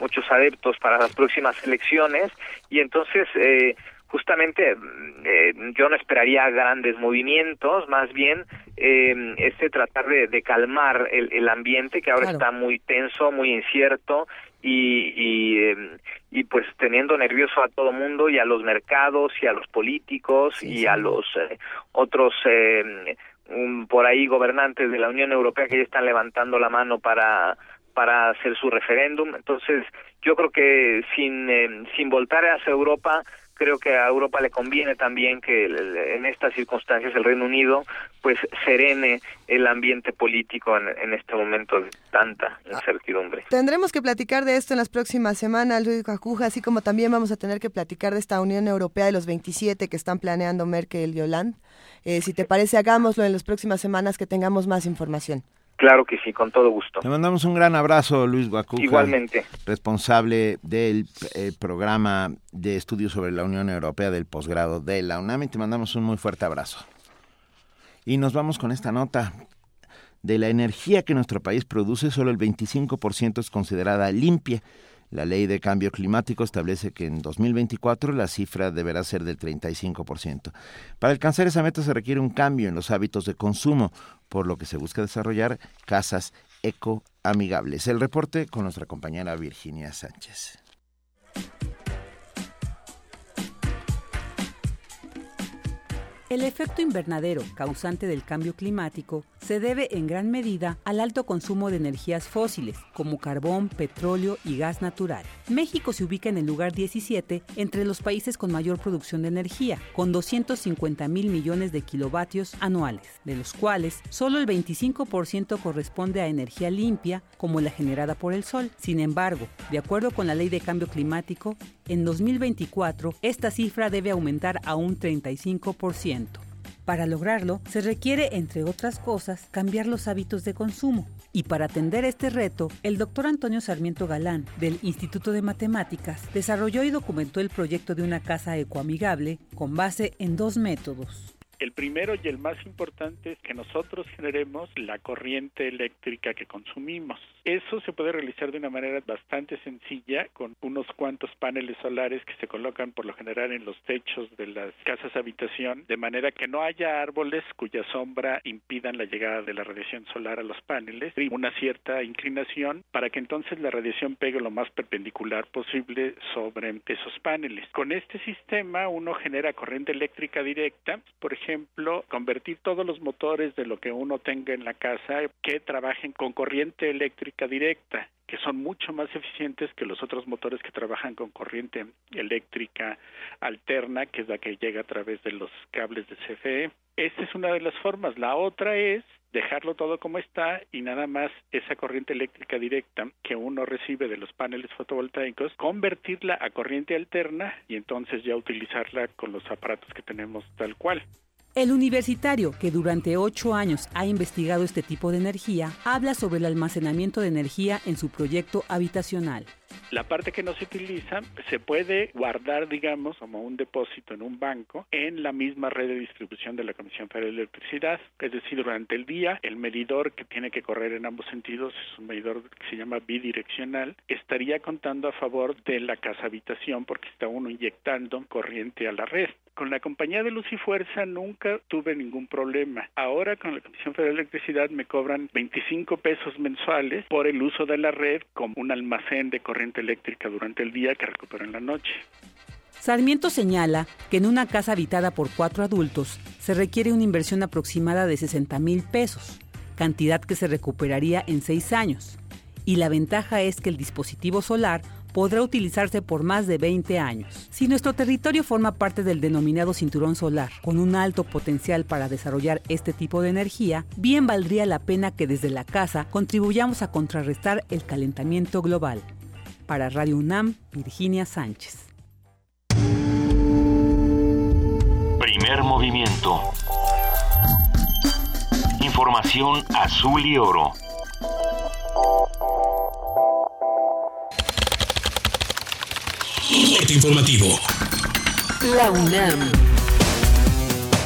muchos adeptos para las próximas elecciones y entonces eh, justamente eh, yo no esperaría grandes movimientos, más bien eh, este tratar de, de calmar el, el, ambiente que ahora claro. está muy tenso, muy incierto y, y, eh, y pues teniendo nervioso a todo mundo y a los mercados y a los políticos sí, y sí. a los eh, otros eh, um, por ahí gobernantes de la Unión Europea que ya están levantando la mano para para hacer su referéndum. Entonces, yo creo que sin eh, sin voltar hacia Europa, creo que a Europa le conviene también que en estas circunstancias el Reino Unido pues serene el ambiente político en, en este momento de tanta incertidumbre. Tendremos que platicar de esto en las próximas semanas, Luis Cacuja, así como también vamos a tener que platicar de esta Unión Europea de los 27 que están planeando Merkel y Hollande. Eh, si te parece, hagámoslo en las próximas semanas que tengamos más información. Claro que sí, con todo gusto. Te mandamos un gran abrazo, Luis Guacuja. Igualmente. Responsable del eh, programa de estudios sobre la Unión Europea del posgrado de la UNAM y te mandamos un muy fuerte abrazo. Y nos vamos con esta nota. De la energía que nuestro país produce, solo el 25% es considerada limpia La ley de cambio climático establece que en 2024 la cifra deberá ser del 35%. Para alcanzar esa meta se requiere un cambio en los hábitos de consumo, por lo que se busca desarrollar casas ecoamigables. El reporte con nuestra compañera Virginia Sánchez. El efecto invernadero causante del cambio climático se debe en gran medida al alto consumo de energías fósiles, como carbón, petróleo y gas natural. México se ubica en el lugar 17 entre los países con mayor producción de energía, con 250 mil millones de kilovatios anuales, de los cuales solo el 25% corresponde a energía limpia, como la generada por el sol. Sin embargo, de acuerdo con la Ley de Cambio Climático, en 2024 esta cifra debe aumentar a un 35%. Para lograrlo, se requiere, entre otras cosas, cambiar los hábitos de consumo. Y para atender este reto, el doctor Antonio Sarmiento Galán, del Instituto de Matemáticas, desarrolló y documentó el proyecto de una casa ecoamigable con base en dos métodos. El primero y el más importante es que nosotros generemos la corriente eléctrica que consumimos. Eso se puede realizar de una manera bastante sencilla con unos cuantos paneles solares que se colocan por lo general en los techos de las casas habitación, de manera que no haya árboles cuya sombra impidan la llegada de la radiación solar a los paneles y una cierta inclinación para que entonces la radiación pegue lo más perpendicular posible sobre esos paneles. Con este sistema uno genera corriente eléctrica directa, por ejemplo, convertir todos los motores de lo que uno tenga en la casa que trabajen con corriente eléctrica directa que son mucho más eficientes que los otros motores que trabajan con corriente eléctrica alterna, que es la que llega a través de los cables de CFE. Esta es una de las formas. La otra es dejarlo todo como está y nada más esa corriente eléctrica directa que uno recibe de los paneles fotovoltaicos, convertirla a corriente alterna y entonces ya utilizarla con los aparatos que tenemos tal cual. El universitario, que durante ocho años ha investigado este tipo de energía, habla sobre el almacenamiento de energía en su proyecto habitacional. La parte que no se utiliza se puede guardar, digamos, como un depósito en un banco en la misma red de distribución de la Comisión Federal de Electricidad. Es decir, durante el día, el medidor que tiene que correr en ambos sentidos es un medidor que se llama bidireccional. Estaría contando a favor de la casa habitación porque está uno inyectando corriente a la red. Con la compañía de luz y fuerza nunca tuve ningún problema. Ahora con la Comisión Federal de Electricidad me cobran 25 pesos mensuales por el uso de la red como un almacén de corriente eléctrica durante el día que recupero en la noche. Sarmiento señala que en una casa habitada por cuatro adultos se requiere una inversión aproximada de 60 mil pesos, cantidad que se recuperaría en seis años. Y la ventaja es que el dispositivo solar podrá utilizarse por más de 20 años. Si nuestro territorio forma parte del denominado cinturón solar, con un alto potencial para desarrollar este tipo de energía, bien valdría la pena que desde la casa contribuyamos a contrarrestar el calentamiento global. Para Radio UNAM, Virginia Sánchez. Primer movimiento. Información azul y oro. informativo. La UNAM.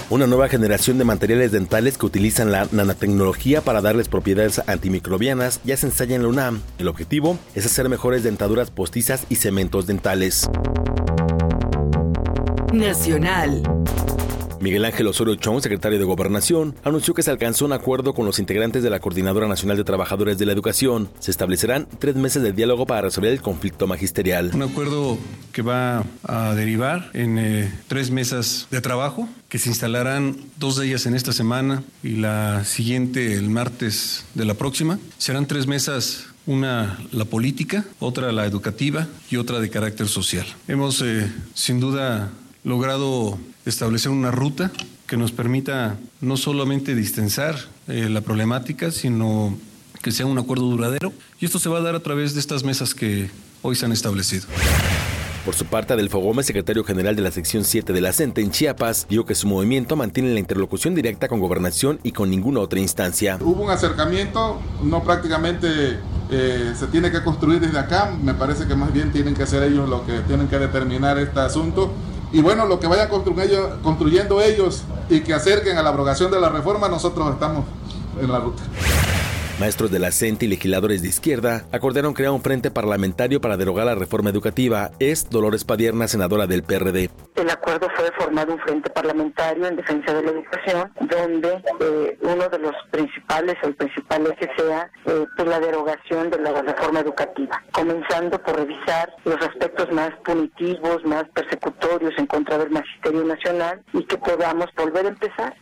Una nueva generación de materiales dentales que utilizan la nanotecnología para darles propiedades antimicrobianas ya se ensaya en la UNAM. El objetivo es hacer mejores dentaduras postizas y cementos dentales. Nacional. Miguel Ángel Osorio Chong, secretario de Gobernación, anunció que se alcanzó un acuerdo con los integrantes de la Coordinadora Nacional de Trabajadores de la Educación. Se establecerán tres meses de diálogo para resolver el conflicto magisterial. Un acuerdo que va a derivar en eh, tres mesas de trabajo, que se instalarán dos de ellas en esta semana y la siguiente el martes de la próxima. Serán tres mesas una la política, otra la educativa y otra de carácter social. Hemos eh, sin duda logrado establecer una ruta que nos permita no solamente distensar eh, la problemática, sino que sea un acuerdo duradero. Y esto se va a dar a través de estas mesas que hoy se han establecido. Por su parte, Adelfo Gómez, secretario general de la sección 7 de la CENTE en Chiapas, dijo que su movimiento mantiene la interlocución directa con gobernación y con ninguna otra instancia. Hubo un acercamiento, no prácticamente eh, se tiene que construir desde acá, me parece que más bien tienen que ser ellos los que tienen que determinar este asunto. Y bueno, lo que vayan construyendo, construyendo ellos y que acerquen a la abrogación de la reforma, nosotros estamos en la ruta. Maestros de la CENTE y legisladores de izquierda acordaron crear un frente parlamentario para derogar la reforma educativa. Es Dolores Padierna, senadora del PRD. El acuerdo fue formar un frente parlamentario en defensa de la educación, donde eh, uno de los principales, o el principal eje sea eh, pues, la derogación de la reforma educativa, comenzando por revisar los aspectos más punitivos, más persecutorios en contra del magisterio nacional y que podamos volver a empezar.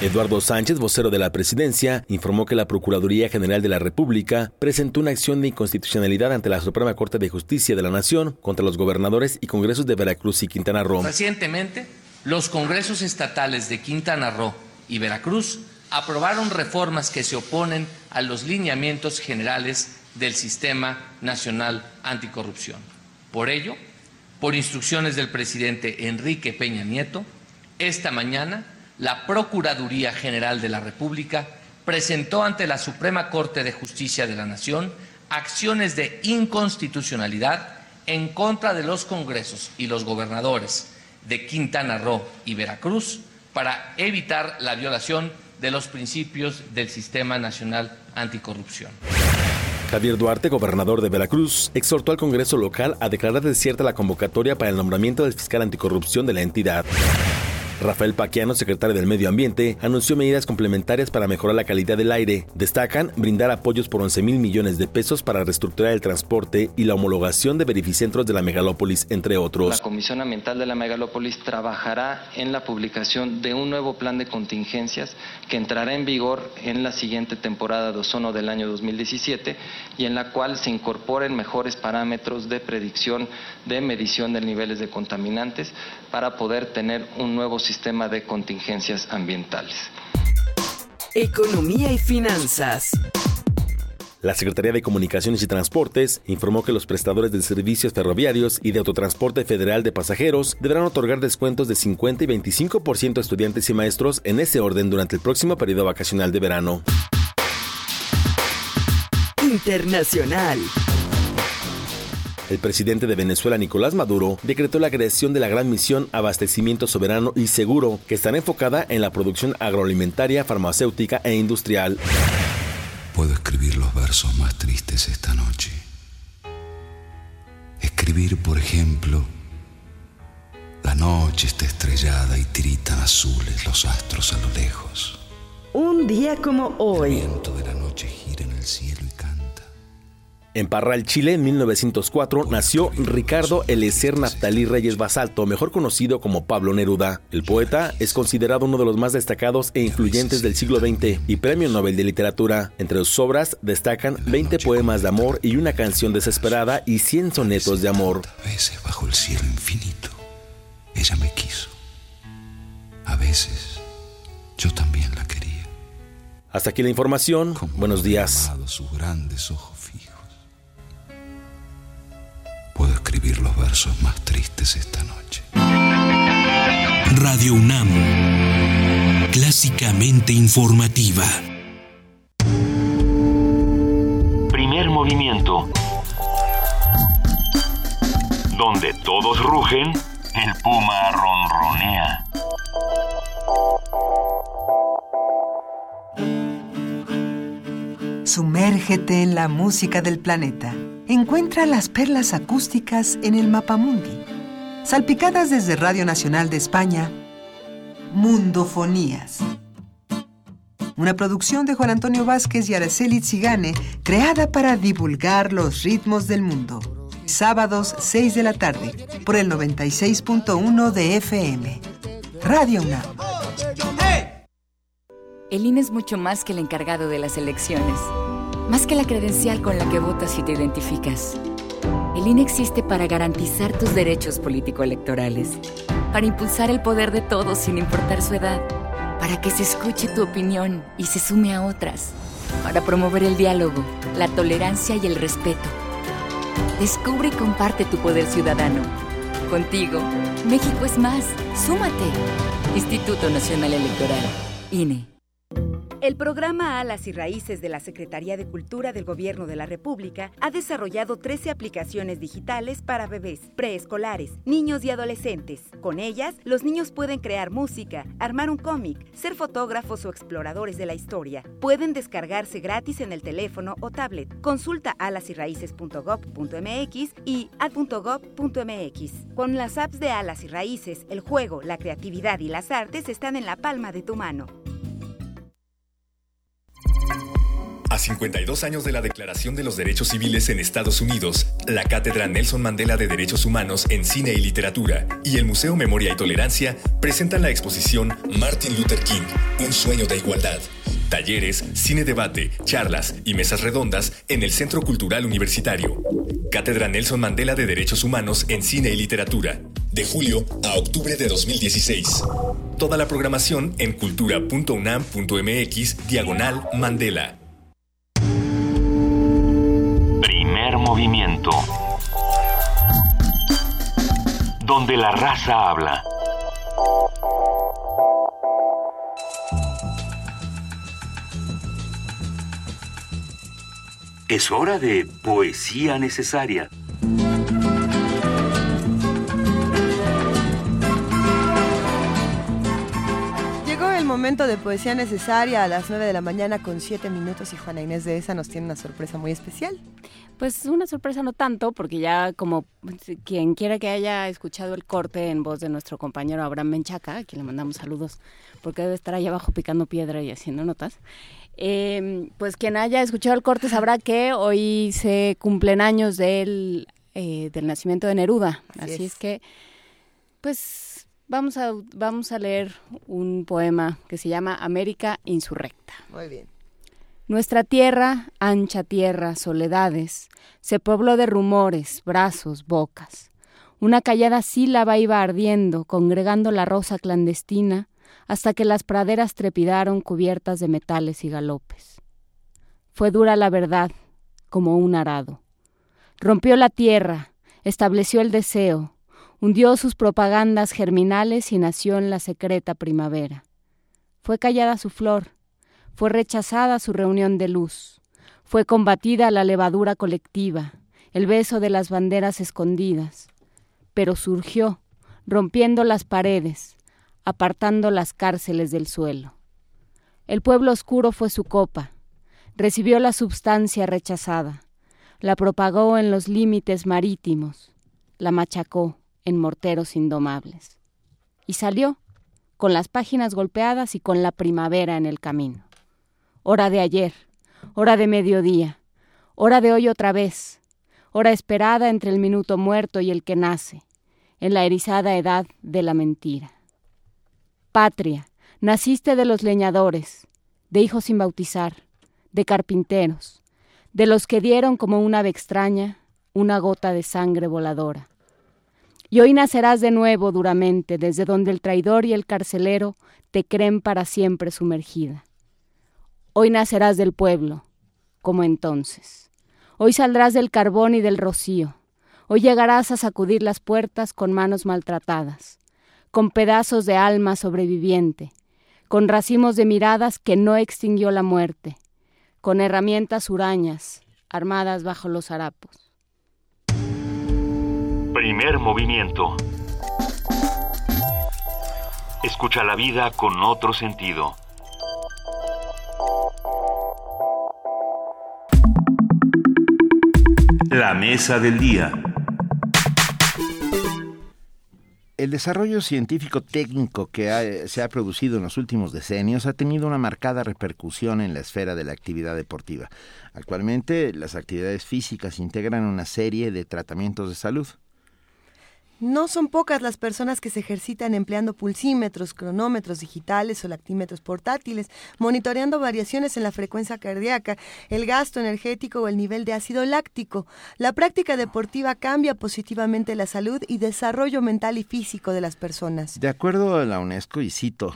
Eduardo Sánchez, vocero de la presidencia, informó que la Procuraduría General de la República presentó una acción de inconstitucionalidad ante la Suprema Corte de Justicia de la Nación contra los gobernadores y congresos de Veracruz y Quintana Roo. Recientemente, los congresos estatales de Quintana Roo y Veracruz aprobaron reformas que se oponen a los lineamientos generales del Sistema Nacional Anticorrupción. Por ello, por instrucciones del presidente Enrique Peña Nieto, esta mañana la Procuraduría General de la República presentó ante la Suprema Corte de Justicia de la Nación acciones de inconstitucionalidad en contra de los congresos y los gobernadores de Quintana Roo y Veracruz para evitar la violación de los principios del Sistema Nacional Anticorrupción. Javier Duarte, gobernador de Veracruz, exhortó al Congreso local a declarar desierta la convocatoria para el nombramiento del fiscal anticorrupción de la entidad. Rafael Paquiano, secretario del Medio Ambiente, anunció medidas complementarias para mejorar la calidad del aire. Destacan brindar apoyos por 11 mil millones de pesos para reestructurar el transporte y la homologación de verificentros de la megalópolis, entre otros. La Comisión Ambiental de la Megalópolis trabajará en la publicación de un nuevo plan de contingencias que entrará en vigor en la siguiente temporada de ozono del año 2017 y en la cual se incorporen mejores parámetros de predicción de medición de niveles de contaminantes para poder tener un nuevo sistema de contingencias ambientales. Economía y finanzas. La Secretaría de Comunicaciones y Transportes informó que los prestadores de servicios ferroviarios y de autotransporte federal de pasajeros deberán otorgar descuentos de 50 y 25% a estudiantes y maestros en ese orden durante el próximo periodo vacacional de verano. Internacional. El presidente de Venezuela, Nicolás Maduro, decretó la creación de la gran misión Abastecimiento Soberano y Seguro, que estará enfocada en la producción agroalimentaria, farmacéutica e industrial. Puedo escribir los versos más tristes esta noche. Escribir, por ejemplo, la noche está estrellada y tiritan azules los astros a lo lejos. Un día como hoy. El viento de la noche gira en el cielo. En Parral, Chile, en 1904, nació Ricardo Elecer Naftalí Reyes Basalto, mejor conocido como Pablo Neruda. El poeta es considerado uno de los más destacados e influyentes del siglo XX y Premio Nobel de Literatura. Entre sus obras destacan 20 poemas de amor y una canción desesperada y 100 sonetos de amor. A veces bajo el cielo infinito, ella me quiso. A veces yo también la quería. Hasta aquí la información. Buenos días. Sus grandes ojos escribir los versos más tristes esta noche. Radio UNAM, clásicamente informativa. Primer movimiento. Donde todos rugen, el puma ronronea. Sumérgete en la música del planeta. Encuentra las perlas acústicas en el Mapamundi. Salpicadas desde Radio Nacional de España, Mundofonías. Una producción de Juan Antonio Vázquez y Araceli Zigane, creada para divulgar los ritmos del mundo. Sábados 6 de la tarde, por el 96.1 de FM. Radio UNAM. El INE es mucho más que el encargado de las elecciones, más que la credencial con la que votas y te identificas. El INE existe para garantizar tus derechos político-electorales, para impulsar el poder de todos sin importar su edad, para que se escuche tu opinión y se sume a otras, para promover el diálogo, la tolerancia y el respeto. Descubre y comparte tu poder ciudadano. Contigo, México es más. Súmate. Instituto Nacional Electoral. INE. El programa Alas y Raíces de la Secretaría de Cultura del Gobierno de la República ha desarrollado 13 aplicaciones digitales para bebés, preescolares, niños y adolescentes. Con ellas, los niños pueden crear música, armar un cómic, ser fotógrafos o exploradores de la historia. Pueden descargarse gratis en el teléfono o tablet. Consulta alasyraíces.gov.mx y ad.gov.mx. Con las apps de Alas y Raíces, el juego, la creatividad y las artes están en la palma de tu mano. A 52 años de la Declaración de los Derechos Civiles en Estados Unidos, la Cátedra Nelson Mandela de Derechos Humanos en Cine y Literatura y el Museo Memoria y Tolerancia presentan la exposición Martin Luther King, Un sueño de igualdad. Talleres, cine debate, charlas y mesas redondas en el Centro Cultural Universitario. Cátedra Nelson Mandela de Derechos Humanos en Cine y Literatura. De julio a octubre de 2016. Toda la programación en cultura.unam.mx diagonal Mandela. Primer movimiento. Donde la raza habla. Es hora de poesía necesaria. Llegó el momento de poesía necesaria a las 9 de la mañana con 7 minutos y Juana Inés de esa nos tiene una sorpresa muy especial. Pues una sorpresa no tanto, porque ya como quien quiera que haya escuchado el corte en voz de nuestro compañero Abraham Menchaca, a quien le mandamos saludos, porque debe estar ahí abajo picando piedra y haciendo notas. Eh, pues quien haya escuchado el corte sabrá que hoy se cumplen años del, eh, del nacimiento de Neruda. Así, Así es. es. que, pues vamos a, vamos a leer un poema que se llama América Insurrecta. Muy bien. Nuestra tierra, ancha tierra, soledades, se pobló de rumores, brazos, bocas. Una callada sílaba iba ardiendo, congregando la rosa clandestina, hasta que las praderas trepidaron cubiertas de metales y galopes. Fue dura la verdad, como un arado. Rompió la tierra, estableció el deseo, hundió sus propagandas germinales y nació en la secreta primavera. Fue callada su flor, fue rechazada su reunión de luz, fue combatida la levadura colectiva, el beso de las banderas escondidas, pero surgió, rompiendo las paredes, apartando las cárceles del suelo. El pueblo oscuro fue su copa, recibió la substancia rechazada, la propagó en los límites marítimos, la machacó en morteros indomables. Y salió, con las páginas golpeadas y con la primavera en el camino. Hora de ayer, hora de mediodía, hora de hoy otra vez, hora esperada entre el minuto muerto y el que nace, en la erizada edad de la mentira. Patria, naciste de los leñadores, de hijos sin bautizar, de carpinteros, de los que dieron como un ave extraña una gota de sangre voladora. Y hoy nacerás de nuevo duramente, desde donde el traidor y el carcelero te creen para siempre sumergida. Hoy nacerás del pueblo, como entonces. Hoy saldrás del carbón y del rocío. Hoy llegarás a sacudir las puertas con manos maltratadas, con pedazos de alma sobreviviente, con racimos de miradas que no extinguió la muerte, con herramientas hurañas, armadas bajo los harapos. Primer movimiento. Escucha la vida con otro sentido. La mesa del día. El desarrollo científico técnico que se ha producido en los últimos decenios ha tenido una marcada repercusión en la esfera de la actividad deportiva. Actualmente, las actividades físicas integran una serie de tratamientos de salud. No son pocas las personas que se ejercitan empleando pulsímetros, cronómetros digitales o lactímetros portátiles, monitoreando variaciones en la frecuencia cardíaca, el gasto energético o el nivel de ácido láctico. La práctica deportiva cambia positivamente la salud y desarrollo mental y físico de las personas. De acuerdo a la UNESCO, y cito,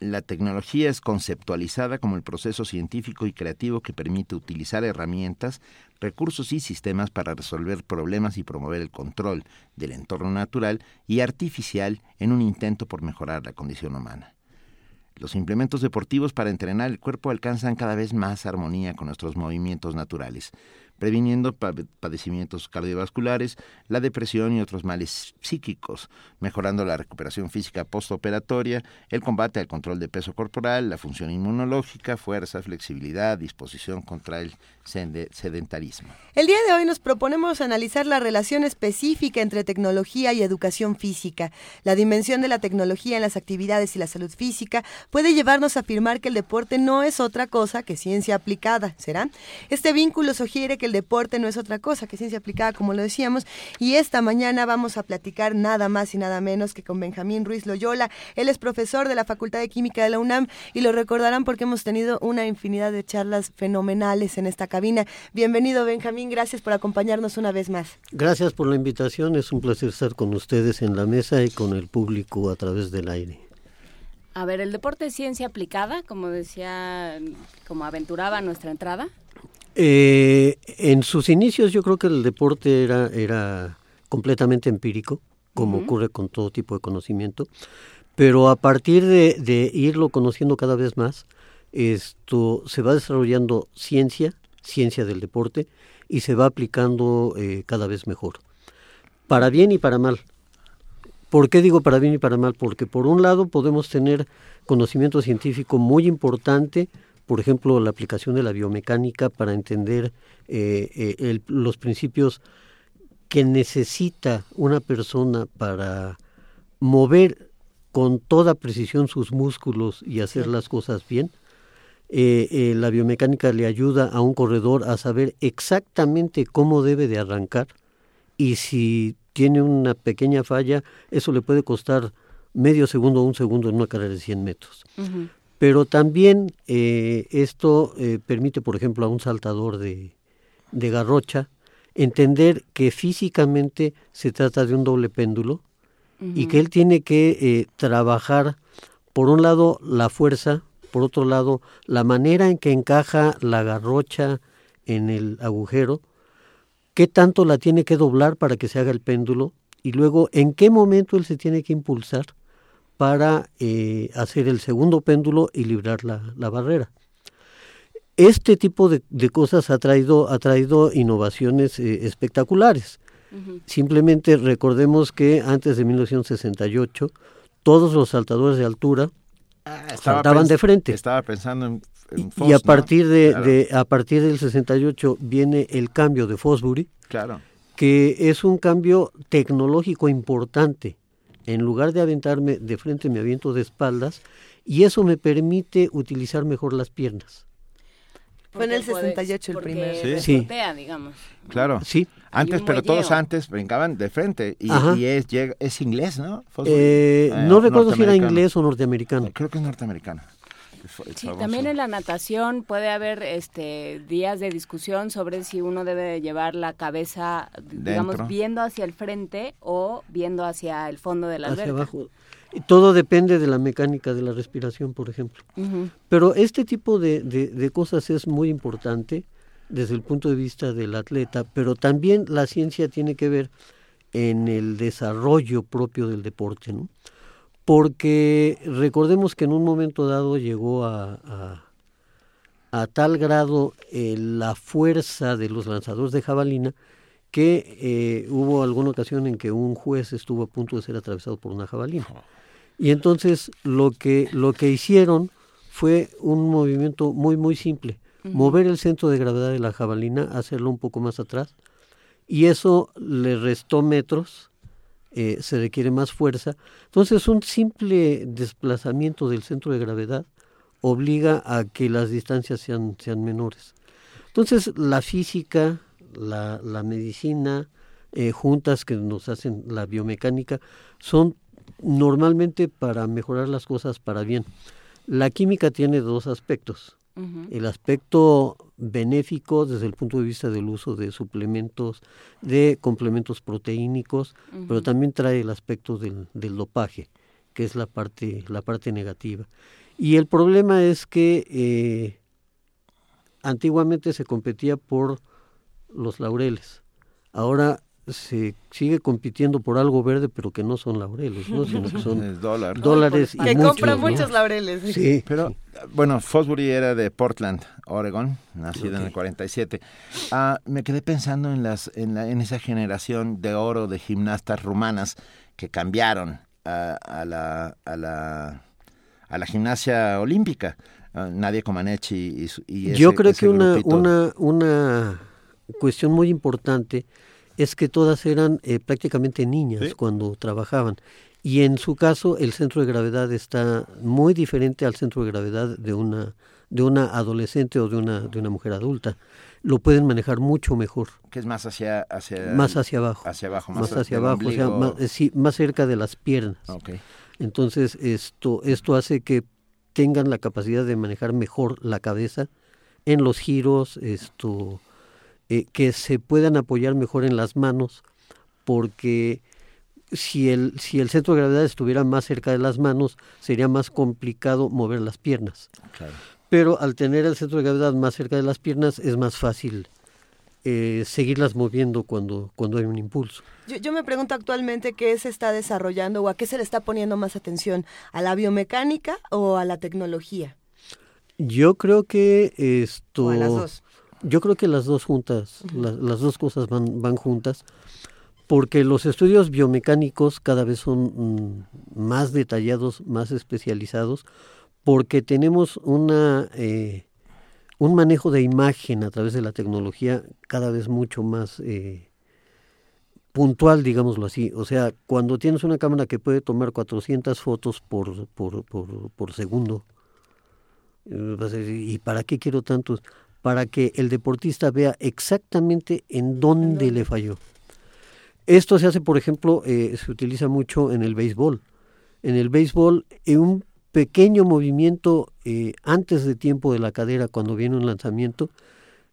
la tecnología es conceptualizada como el proceso científico y creativo que permite utilizar herramientas, recursos y sistemas para resolver problemas y promover el control del entorno natural y artificial en un intento por mejorar la condición humana. Los implementos deportivos para entrenar el cuerpo alcanzan cada vez más armonía con nuestros movimientos naturales previniendo padecimientos cardiovasculares, la depresión y otros males psíquicos, mejorando la recuperación física postoperatoria, el combate al control de peso corporal, la función inmunológica, fuerza, flexibilidad, disposición contra el sedentarismo. El día de hoy nos proponemos analizar la relación específica entre tecnología y educación física. La dimensión de la tecnología en las actividades y la salud física puede llevarnos a afirmar que el deporte no es otra cosa que ciencia aplicada, ¿será? Este vínculo sugiere que el deporte no es otra cosa que ciencia aplicada, como lo decíamos, y esta mañana vamos a platicar nada más y nada menos que con Benjamín Ruiz Loyola. Él es profesor de la Facultad de Química de la UNAM y lo recordarán porque hemos tenido una infinidad de charlas fenomenales en esta cabina. Bienvenido, Benjamín, gracias por acompañarnos una vez más. Gracias por la invitación, es un placer estar con ustedes en la mesa y con el público a través del aire. A ver, el deporte es ciencia aplicada, como decía, como aventuraba nuestra entrada. Eh, en sus inicios yo creo que el deporte era, era completamente empírico, como ocurre con todo tipo de conocimiento, pero a partir de, irlo conociendo cada vez más, esto se va desarrollando ciencia, ciencia del deporte, y se va aplicando eh, cada vez mejor, para bien y para mal. ¿Por qué digo para bien y para mal? Porque por un lado podemos tener conocimiento científico muy importante por ejemplo, la aplicación de la biomecánica para entender eh, eh, los principios que necesita una persona para mover con toda precisión sus músculos y hacer las cosas bien. Eh, la biomecánica le ayuda a un corredor a saber exactamente cómo debe de arrancar y si tiene una pequeña falla, eso le puede costar medio segundo o un segundo en una carrera de 100 metros. Pero también eh, esto eh, permite, por ejemplo, a un saltador de, de garrocha entender que físicamente se trata de un doble péndulo y que él tiene que eh, trabajar, por un lado, la fuerza, por otro lado, la manera en que encaja la garrocha en el agujero, qué tanto la tiene que doblar para que se haga el péndulo y luego en qué momento él se tiene que impulsar para eh, hacer el segundo péndulo y librar la, barrera. Este tipo de, cosas ha traído, ha traído innovaciones eh, espectaculares. Simplemente recordemos que antes de 1968 todos los saltadores de altura ah, saltaban de frente. Estaba pensando en, y a partir de, a partir del 68 viene el cambio de Fosbury, claro. que es un cambio tecnológico importante en lugar de aventarme de frente me aviento de espaldas y eso me permite utilizar mejor las piernas. Fue en el 68 el primero. Sí, digamos. Claro. Sí. Antes, pero todos antes brincaban de frente. Y, es, es, inglés, ¿no? Eh, no recuerdo si era inglés o norteamericano. Creo que es norteamericano. Sí, también en la natación puede haber este días de discusión sobre si uno debe llevar la cabeza, digamos, viendo hacia el frente o viendo hacia el fondo de la hacia abajo. Todo depende de la mecánica de la respiración, por ejemplo. Pero este tipo de, de cosas es muy importante desde el punto de vista del atleta, pero también la ciencia tiene que ver en el desarrollo propio del deporte, ¿no? Porque recordemos que en un momento dado llegó a, a, tal grado eh, la fuerza de los lanzadores de jabalina que eh, hubo alguna ocasión en que un juez estuvo a punto de ser atravesado por una jabalina. Y entonces lo que, lo que hicieron fue un movimiento muy, muy simple. Mover el centro de gravedad de la jabalina, hacerlo un poco más atrás, y eso le restó metros eh, se requiere más fuerza. Entonces, un simple desplazamiento del centro de gravedad obliga a que las distancias sean, sean menores. Entonces, la física, la, la medicina, eh, juntas que nos hacen la biomecánica, son normalmente para mejorar las cosas para bien. La química tiene dos aspectos. El aspecto benéfico desde el punto de vista del uso de suplementos, de complementos proteínicos, pero también trae el aspecto del, del, dopaje, que es la parte, la parte negativa. Y el problema es que eh, antiguamente se competía por los laureles. Ahora se sigue compitiendo por algo verde, pero que no son laureles, ¿no? sino que son dólar. dólares y que muchos, compra ¿no? muchos laureles. Sí, Pero, bueno, Fosbury era de Portland, Oregon, nacido en el 47. Ah, me quedé pensando en, las, en, la- en esa generación de oro de gimnastas rumanas que cambiaron a, a la, a, la, a la gimnasia olímpica. Ah, Nadia Comaneci y, su- y ese- Yo creo ese que una, una, una cuestión muy importante es que todas eran eh, prácticamente niñas cuando trabajaban. Y en su caso el centro de gravedad está muy diferente al centro de gravedad de una, de una adolescente o de una, de una mujer adulta. Lo pueden manejar mucho mejor. Que es más hacia, hacia, más hacia abajo. Hacia abajo, más, más hacia abajo, o sea, más, sí, más cerca de las piernas. Ok. Entonces, esto, esto hace que tengan la capacidad de manejar mejor la cabeza en los giros, esto, eh, que se puedan apoyar mejor en las manos, porque si el, si el centro de gravedad estuviera más cerca de las manos, sería más complicado mover las piernas. Claro. Pero al tener el centro de gravedad más cerca de las piernas, es más fácil eh, seguirlas moviendo cuando, cuando hay un impulso. Yo, yo me pregunto actualmente qué se está desarrollando o a qué se le está poniendo más atención, a la biomecánica o a la tecnología. Yo creo que esto... O a las dos. Yo creo que las dos juntas, la- las dos cosas van, van juntas, porque los estudios biomecánicos cada vez son mm, más detallados, más especializados, porque tenemos una eh, un manejo de imagen a través de la tecnología cada vez mucho más eh, puntual, digámoslo así. O sea, cuando tienes una cámara que puede tomar 400 fotos por, por, por, por segundo, eh, vas a decir, ¿y para qué quiero tantos? Para que el deportista vea exactamente en dónde le falló. Esto se hace, por ejemplo, eh, se utiliza mucho en el béisbol. En el béisbol, en un pequeño movimiento eh, antes de tiempo de la cadera, cuando viene un lanzamiento,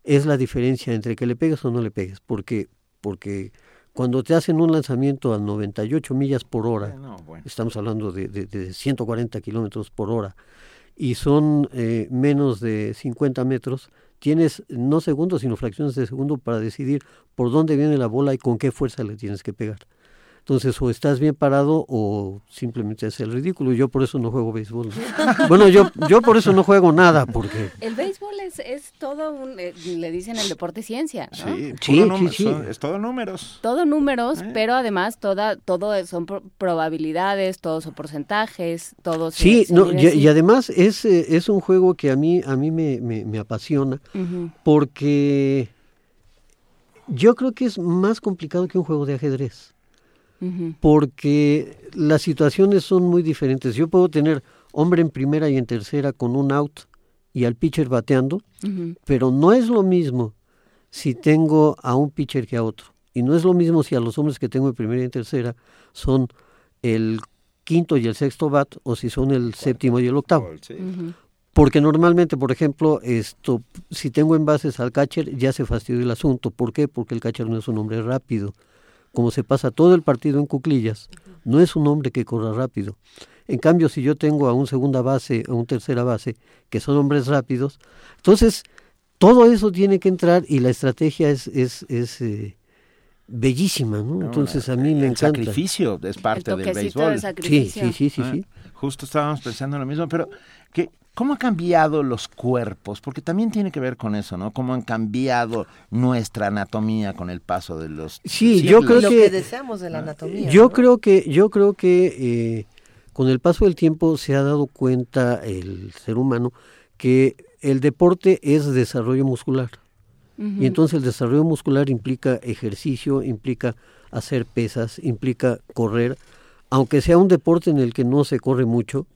es la diferencia entre que le pegues o no le pegues. Porque, porque cuando te hacen un lanzamiento a 98 millas por hora, No, bueno. estamos hablando de, de, de 140 kilómetros por hora, y son eh, menos de 50 metros, tienes no segundos, sino fracciones de segundo para decidir por dónde viene la bola y con qué fuerza le tienes que pegar. Entonces, o estás bien parado o simplemente es el ridículo. Yo por eso no juego béisbol. bueno, yo, yo por eso no juego nada, porque... El béisbol es, es todo un, eh, le dicen el deporte ciencia, ¿no? Sí, Sí, sí, número, sí. son- es todo números. Todo números, Eh. pero además toda, todo son pro- probabilidades, todos son porcentajes, todos se- Sí, se no, y, y además es, eh, es un juego que a mí, a mí me, me, me apasiona porque yo creo que es más complicado que un juego de ajedrez. Porque las situaciones son muy diferentes. Yo puedo tener hombre en primera y en tercera con un out y al pitcher bateando, pero no es lo mismo si tengo a un pitcher que a otro. Y no es lo mismo si a los hombres que tengo en primera y en tercera son el quinto y el sexto bat o si son el séptimo y el octavo. Porque normalmente, por ejemplo, esto, si tengo en bases al catcher, ya se fastidió el asunto. ¿Por qué? Porque el catcher no es un hombre rápido. Como se pasa todo el partido en cuclillas, no es un hombre que corra rápido. En cambio, si yo tengo a un segunda base, a un tercera base, que son hombres rápidos, entonces todo eso tiene que entrar y la estrategia es, es, es eh, bellísima, ¿no? Entonces a mí me el encanta. sacrificio es parte del béisbol. de sacrificio. Sí, sí, sí, sí, Ah, sí. Justo estábamos pensando lo mismo, pero que ¿cómo han cambiado los cuerpos? Porque también tiene que ver con eso, ¿no? Cómo han cambiado nuestra anatomía con el paso de los Sí, yo creo siglos. Lo que- que deseamos de la anatomía. Yo ¿no? creo que, yo creo que eh, con el paso del tiempo se ha dado cuenta el ser humano que el deporte es desarrollo muscular. Y entonces el desarrollo muscular implica ejercicio, implica hacer pesas, implica correr, aunque sea un deporte en el que no se corre mucho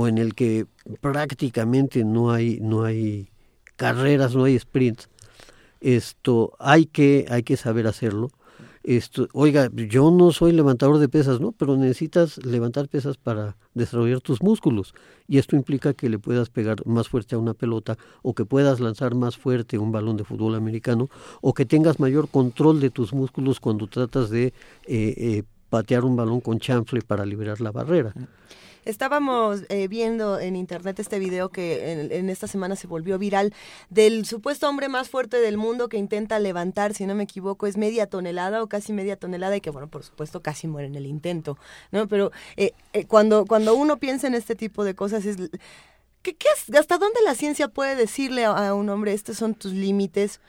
o en el que prácticamente no hay no hay carreras, no hay sprints. Esto hay que hay que saber hacerlo. Esto, oiga, yo no soy levantador de pesas, ¿no? Pero necesitas levantar pesas para desarrollar tus músculos. Y esto implica que le puedas pegar más fuerte a una pelota, o que puedas lanzar más fuerte un balón de fútbol americano, o que tengas mayor control de tus músculos cuando tratas de eh, eh, patear un balón con chanfle para liberar la barrera. Estábamos eh, viendo en internet este video que en, en, esta semana se volvió viral del supuesto hombre más fuerte del mundo que intenta levantar, si no me equivoco, es media tonelada o casi media tonelada y que, bueno, por supuesto, casi muere en el intento, ¿no? Pero eh, eh, cuando, cuando uno piensa en este tipo de cosas es... ¿Qué, qué ¿Hasta dónde la ciencia puede decirle a un hombre, estos son tus límites?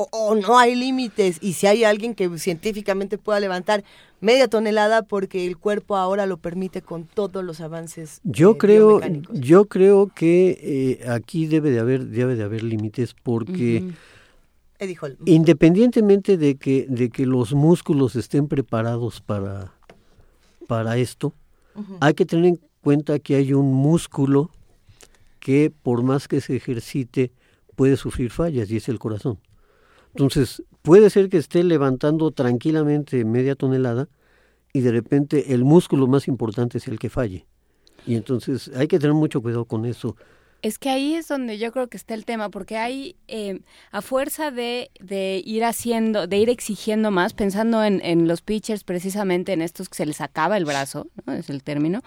O, o, no hay límites y si hay alguien que científicamente pueda levantar media tonelada porque el cuerpo ahora lo permite con todos los avances yo eh, creo yo creo que eh, aquí debe de haber debe de haber límites porque uh -huh. independientemente de que de que los músculos estén preparados para para esto uh -huh. hay que tener en cuenta que hay un músculo que por más que se ejercite puede sufrir fallas y es el corazón entonces, puede ser que esté levantando tranquilamente media tonelada y de repente el músculo más importante es el que falle. Y entonces hay que tener mucho cuidado con eso. Es que ahí es donde yo creo que está el tema, porque hay, eh, a fuerza de, de, ir haciendo, de ir exigiendo más, pensando en, en, los pitchers precisamente, en estos que se les acaba el brazo, ¿no? es el término,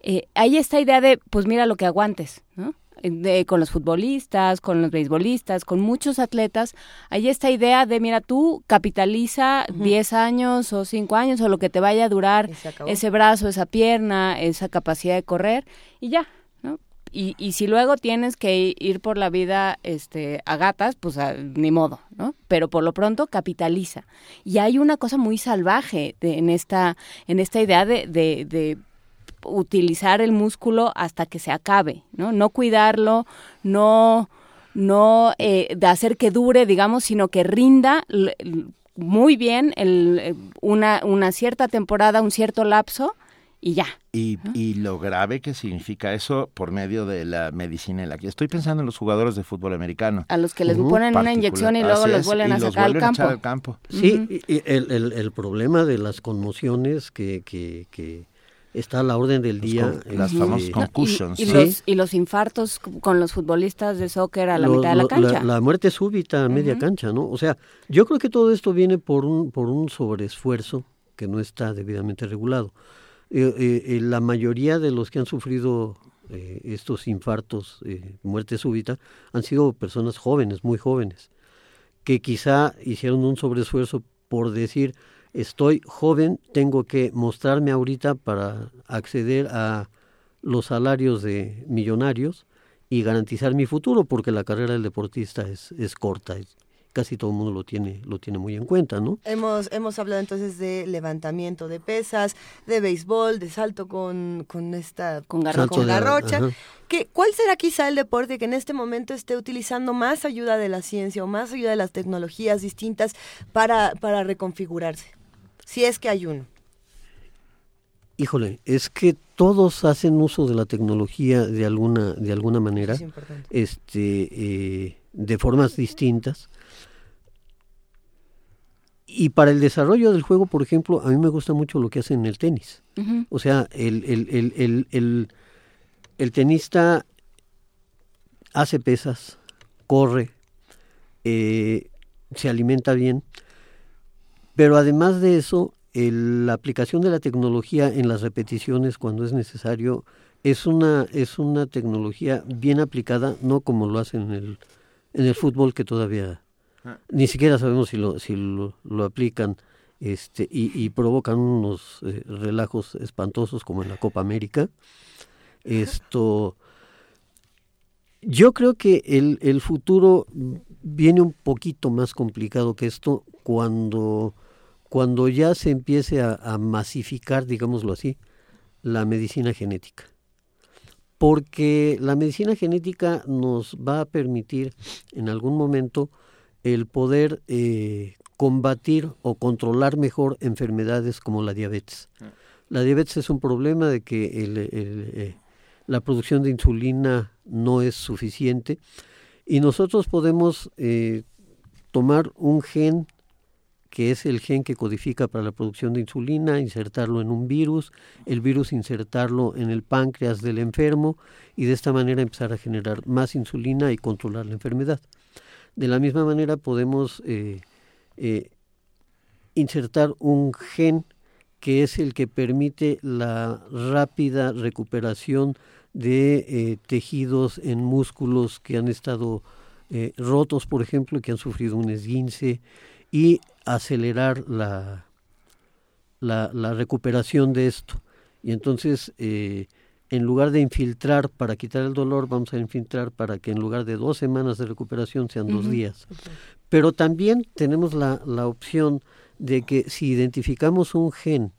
eh, hay esta idea de, pues mira lo que aguantes, ¿no? De, con los futbolistas, con los beisbolistas, con muchos atletas, hay esta idea de, mira, tú capitaliza uh -huh. 10 años o 5 años o lo que te vaya a durar ese brazo, esa pierna, esa capacidad de correr y ya, ¿no? Y, y si luego tienes que ir por la vida este, a gatas, pues a, ni modo, ¿no? Pero por lo pronto capitaliza. Y hay una cosa muy salvaje de, en, esta, en esta idea de, de, de utilizar el músculo hasta que se acabe, ¿no? No cuidarlo, no, no eh, de hacer que dure, digamos, sino que rinda muy bien el, una, una cierta temporada, un cierto lapso y ya. Y, ¿no? y, lo grave que significa eso por medio de la medicina en la que estoy pensando en los jugadores de fútbol americano. A los que les uh ponen una inyección y luego los vuelven a sacar al campo. al campo. Sí, uh -huh. y el, el, el, problema de las conmociones que, que, que está a la orden del día. Las famosas concussions. Y, y, ¿sí? los, y, los, infartos con los futbolistas de soccer a la lo, mitad de la cancha. La, la, muerte súbita a media uh -huh. cancha, ¿no? O sea, yo creo que todo esto viene por un, por un sobreesfuerzo que no está debidamente regulado. Eh, eh, la mayoría de los que han sufrido eh, estos infartos, eh, muerte súbita, han sido personas jóvenes, muy jóvenes, que quizá hicieron un sobreesfuerzo por decir, estoy joven, tengo que mostrarme ahorita para acceder a los salarios de millonarios y garantizar mi futuro, porque la carrera del deportista es, es corta, es, casi todo el mundo lo tiene, lo tiene muy en cuenta, ¿no? Hemos, hemos hablado entonces de levantamiento de pesas, de béisbol, de salto con, con esta con, garrocha. Con garrocha. ¿Qué, ¿Cuál será quizá el deporte que en este momento esté utilizando más ayuda de la ciencia o más ayuda de las tecnologías distintas para, para reconfigurarse? Si es que hay uno. Híjole, es que todos hacen uso de la tecnología de alguna, de alguna manera, es este, eh, de formas distintas. Y para el desarrollo del juego, por ejemplo, a mí me gusta mucho lo que hacen en el tenis. Uh -huh. O sea, el, el, el, el, el, el tenista hace pesas, corre, eh, se alimenta bien, pero además de eso, el, la aplicación de la tecnología en las repeticiones cuando es necesario es una, es una tecnología bien aplicada, no como lo hacen en el, en el fútbol que todavía ni siquiera sabemos si lo, si lo, lo aplican este, y, y, provocan unos eh, relajos espantosos como en la Copa América. Esto, yo creo que el, el futuro viene un poquito más complicado que esto cuando, cuando ya se empiece a, a masificar, digámoslo así, la medicina genética porque la medicina genética nos va a permitir en algún momento el poder eh, combatir o controlar mejor enfermedades como la diabetes. La diabetes es un problema de que el, el, eh, la producción de insulina no es suficiente y nosotros podemos eh, tomar un gen que es el gen que codifica para la producción de insulina, insertarlo en un virus, el virus insertarlo en el páncreas del enfermo y de esta manera empezar a generar más insulina y controlar la enfermedad. De la misma manera podemos eh, eh, insertar un gen que es el que permite la rápida recuperación de eh, tejidos en músculos que han estado rotos, por ejemplo, que han sufrido un esguince, y acelerar la, la, la recuperación de esto. Y entonces, eh, en lugar de infiltrar para quitar el dolor, vamos a infiltrar para que en lugar de dos semanas de recuperación sean dos días. Pero también tenemos la, la opción de que si identificamos un gen,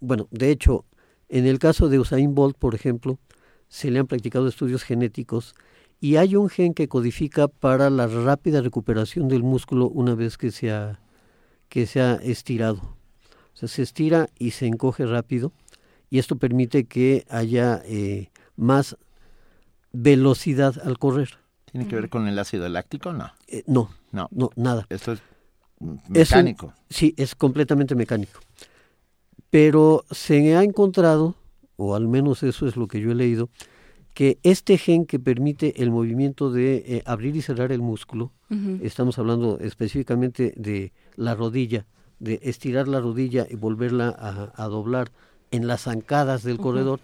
bueno, de hecho, en el caso de Usain Bolt, por ejemplo, se le han practicado estudios genéticos y hay un gen que codifica para la rápida recuperación del músculo una vez que se ha, que se ha estirado. O sea, se estira y se encoge rápido y esto permite que haya eh, más velocidad al correr. ¿Tiene que ver con el ácido láctico? No. Eh, no, No. no, nada. Esto es Es un- mecánico. sí, es completamente mecánico. Pero se ha encontrado, o al menos eso es lo que yo he leído, que este gen que permite el movimiento de eh, abrir y cerrar el músculo, estamos hablando específicamente de la rodilla, de estirar la rodilla y volverla a, a doblar en las zancadas del corredor,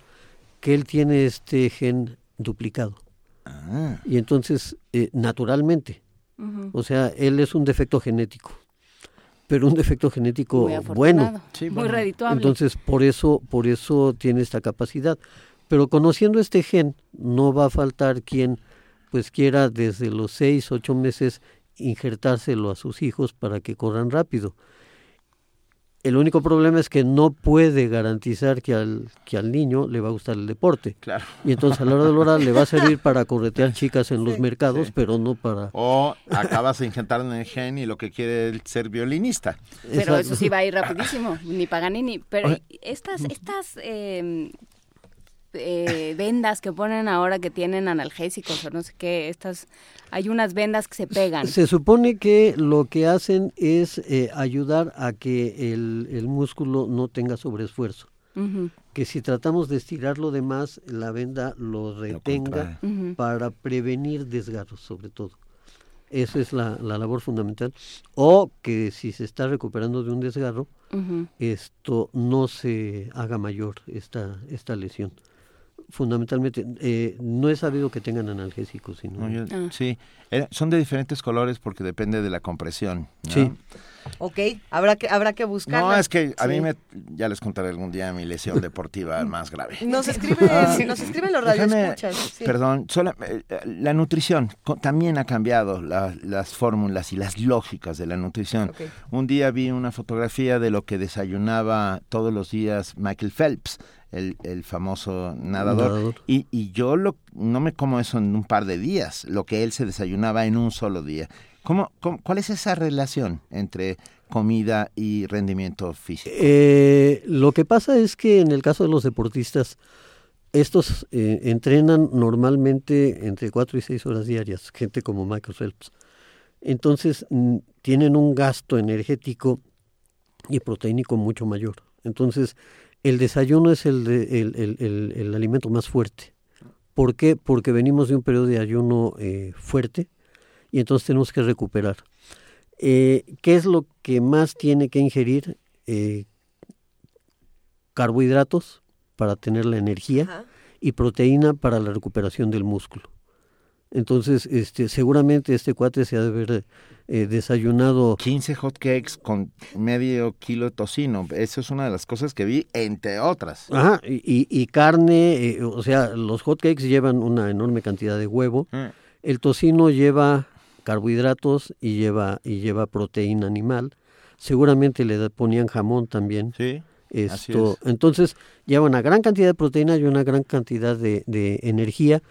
que él tiene este gen duplicado. Ah. Y entonces, eh, naturalmente, o sea, él es un defecto genético, pero un defecto genético Muy bueno. afortunado, Sí, muy bueno. redituable. Entonces, por eso, por eso tiene esta capacidad. Pero conociendo este gen, no va a faltar quien pues quiera desde los seis, ocho meses injertárselo a sus hijos para que corran rápido. El único problema es que no puede garantizar que al, que al niño le va a gustar el deporte. Claro. Y entonces a la hora de la hora le va a servir para corretear chicas en los mercados, pero no para... O acabas de injertar en el gen y lo que quiere es ser violinista. Pero eso sí va a ir rapidísimo, ni Paganini. Pero estas, estas eh, eh, vendas que ponen ahora que tienen analgésicos o no sé qué, estas, hay unas vendas que se pegan. Se supone que lo que hacen es eh, ayudar a que el, el músculo no tenga sobreesfuerzo. Que si tratamos de estirarlo de más, la venda lo retenga para prevenir desgarros, sobre todo. Esa es la, la labor fundamental. O que si se está recuperando de un desgarro, esto no se haga mayor, esta, esta lesión. Fundamentalmente, eh, no he sabido que tengan analgésicos, sino... No, yo- Ah. Sí, Era- son de diferentes colores porque depende de la compresión. ¿no? Sí. Ok, habrá que, habrá que buscar. No, es que a mí me, ya les contaré algún día mi lesión deportiva más grave. Nos escribe, Ah, nos escriben los déjame- radioescuchas. sí. Perdón, sola- eh, la nutrición también ha cambiado la- las fórmulas y las lógicas de la nutrición. Un día vi una fotografía de lo que desayunaba todos los días Michael Phelps, el, el famoso nadador, Nadador. Y, y yo lo, no me como eso en un par de días, lo que él se desayunaba en un solo día. ¿Cómo, cómo- cuál es esa relación entre comida y rendimiento físico? Eh, lo que pasa es que en el caso de los deportistas, estos eh, entrenan normalmente entre 4 y 6 horas diarias, gente como Michael Phelps. Entonces tienen un gasto energético y proteínico mucho mayor. Entonces el desayuno es el, de- el alimento más fuerte. ¿Por qué? Porque venimos de un periodo de ayuno eh, fuerte y entonces tenemos que recuperar. Eh, ¿Qué es lo que más tiene que ingerir? Eh, carbohidratos para tener la energía y proteína para la recuperación del músculo. Entonces, este, seguramente este cuate se ha de haber eh, desayunado 15 hot cakes con medio kilo de tocino. Eso es una de las cosas que vi, entre otras. Ajá, y, y- y carne, eh, o sea, los hotcakes llevan una enorme cantidad de huevo. Mm. El tocino lleva carbohidratos y lleva y lleva proteína animal. Seguramente le ponían jamón también. Sí. Esto, es. entonces lleva una gran cantidad de proteína y una gran cantidad de, de energía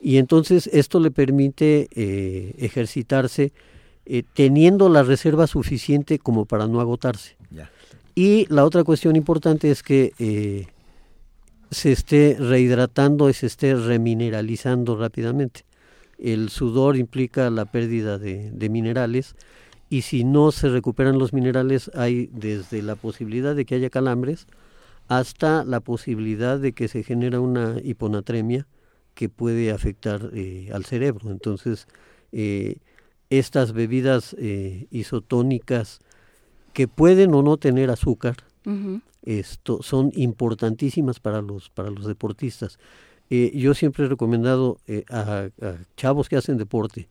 y entonces esto le permite eh, ejercitarse eh, teniendo la reserva suficiente como para no agotarse. Ya. Y la otra cuestión importante es que eh, se esté rehidratando y se esté remineralizando rápidamente. El sudor implica la pérdida de, de minerales y si no se recuperan los minerales hay desde la posibilidad de que haya calambres hasta la posibilidad de que se genera una hiponatremia que puede afectar eh, al cerebro. Entonces, eh, estas bebidas eh, isotónicas que pueden o no tener azúcar, esto son importantísimas para los para los deportistas. Eh, yo siempre he recomendado eh, a, a, chavos que hacen deporte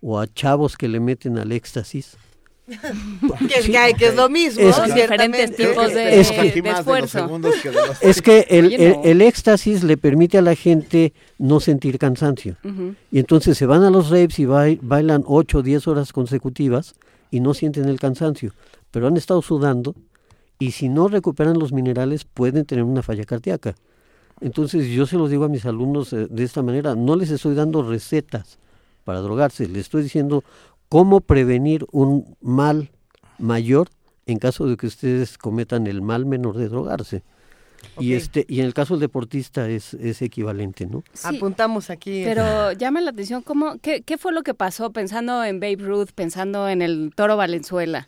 o a chavos que le meten al éxtasis. que, que, es lo mismo, es que, diferentes tipos de, es que, de esfuerzo. es que el, el, el, éxtasis le permite a la gente no sentir cansancio. Uh -huh. Y entonces se van a los raves y bailan 8 o 10 horas consecutivas y no sienten el cansancio. Pero han estado sudando y si no recuperan los minerales pueden tener una falla cardíaca. Entonces yo se los digo a mis alumnos eh, de esta manera, no les estoy dando recetas para drogarse, les estoy diciendo cómo prevenir un mal mayor en caso de que ustedes cometan el mal menor de drogarse. Okay. Y este y en el caso del deportista es, es equivalente, ¿no? Sí, Apuntamos aquí. Pero llama la atención cómo qué, qué fue lo que pasó pensando en Babe Ruth, pensando en el Toro Valenzuela.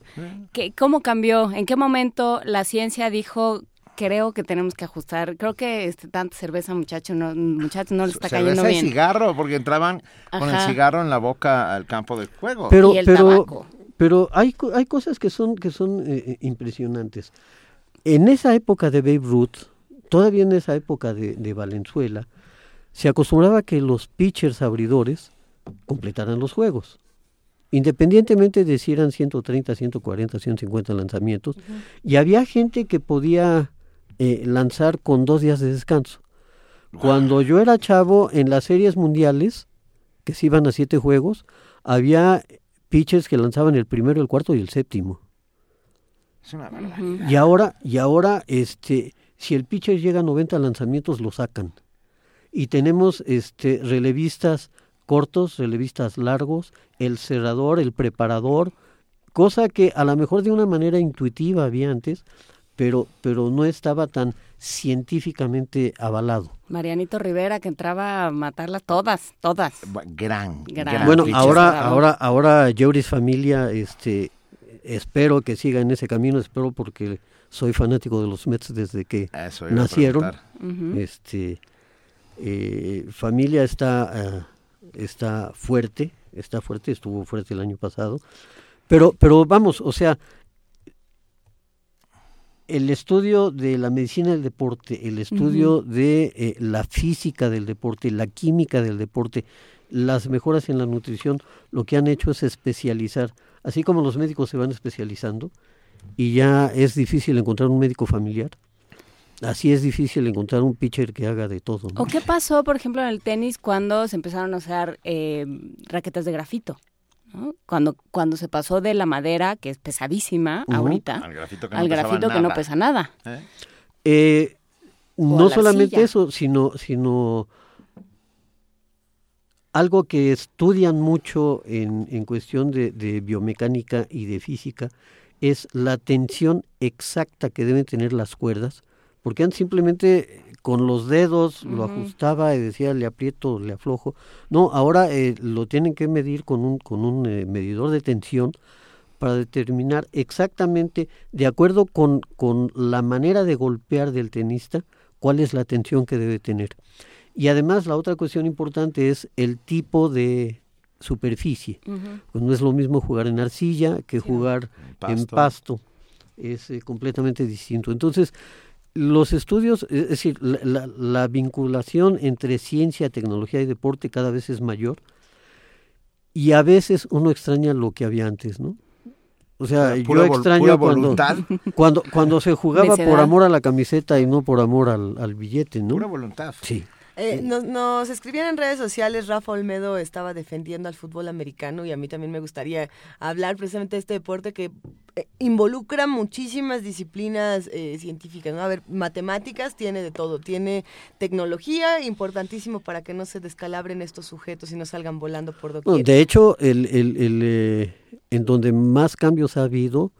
¿Qué, ¿Cómo cambió? ¿En qué momento la ciencia dijo creo que tenemos que ajustar. Creo que este tanta cerveza, muchacho, no, muchachos, no le está cerveza cayendo bien. y cigarro, porque entraban Ajá. con el cigarro en la boca al campo de juego. Pero, y el pero, tabaco. pero hay, hay cosas que son, que son eh, impresionantes. En esa época de Babe Ruth, todavía en esa época de, de Valenzuela, se acostumbraba que los pitchers abridores completaran los juegos. Independientemente de si eran 130, 140, 150 lanzamientos, uh -huh. y había gente que podía eh, lanzar con dos días de descanso. Cuando yo era chavo, en las series mundiales, que se iban a siete juegos, había pitchers que lanzaban el primero, el cuarto y el séptimo. Es una barbaridad. Y ahora, y ahora, este, si el pitcher llega a 90 lanzamientos, lo sacan. Y tenemos este relevistas cortos, relevistas largos, el cerrador, el preparador, cosa que a lo mejor de una manera intuitiva había antes, pero, pero no estaba tan científicamente avalado. Marianito Rivera que entraba a matarlas todas, todas. Gran, gran. gran bueno, ahora, ahora, ahora Joris Familia, este, espero que siga en ese camino, espero porque soy fanático de los Mets desde que nacieron. Este, eh, familia está, uh, está fuerte, está fuerte, estuvo fuerte el año pasado, pero, pero vamos, o sea, el estudio de la medicina del deporte, el estudio uh -huh. de eh, la física del deporte, la química del deporte, las mejoras en la nutrición, lo que han hecho es especializar, así como los médicos se van especializando y ya es difícil encontrar un médico familiar. Así es difícil encontrar un pitcher que haga de todo. ¿no? ¿O qué pasó, por ejemplo, en el tenis cuando se empezaron a usar eh, raquetas de grafito? ¿No? Cuando, cuando se pasó de la madera, que es pesadísima uh -huh. ahorita, al grafito que al no, grafito que no pesa nada. ¿Eh? Eh, no solamente silla. eso, sino, sino algo que estudian mucho en, en cuestión de, de, biomecánica y de física es la tensión exacta que deben tener las cuerdas, porque antes simplemente con los dedos uh -huh. lo ajustaba y decía le aprieto, le aflojo. No, ahora eh, lo tienen que medir con un, con un eh, medidor de tensión para determinar exactamente, de acuerdo con, con la manera de golpear del tenista, cuál es la tensión que debe tener. Y además la otra cuestión importante es el tipo de superficie. Uh -huh. Pues no es lo mismo jugar en arcilla que sí. jugar pasto. en pasto. Es eh, completamente distinto. Entonces, los estudios, es decir, la, la, la, vinculación entre ciencia, tecnología y deporte cada vez es mayor y a veces uno extraña lo que había antes, ¿no? O sea, pura, yo extraño cuando, cuando, cuando se jugaba por amor a la camiseta y no por amor al, al billete, ¿no? Pura voluntad. Sí. Eh, nos, nos, escribían en redes sociales, Rafa Olmedo estaba defendiendo al fútbol americano y a mí también me gustaría hablar precisamente de este deporte que involucra muchísimas disciplinas eh, científicas. ¿no? A ver, matemáticas tiene de todo, tiene tecnología, importantísimo para que no se descalabren estos sujetos y no salgan volando por doquier. No, de hecho, el, el, el eh, en donde más cambios ha habido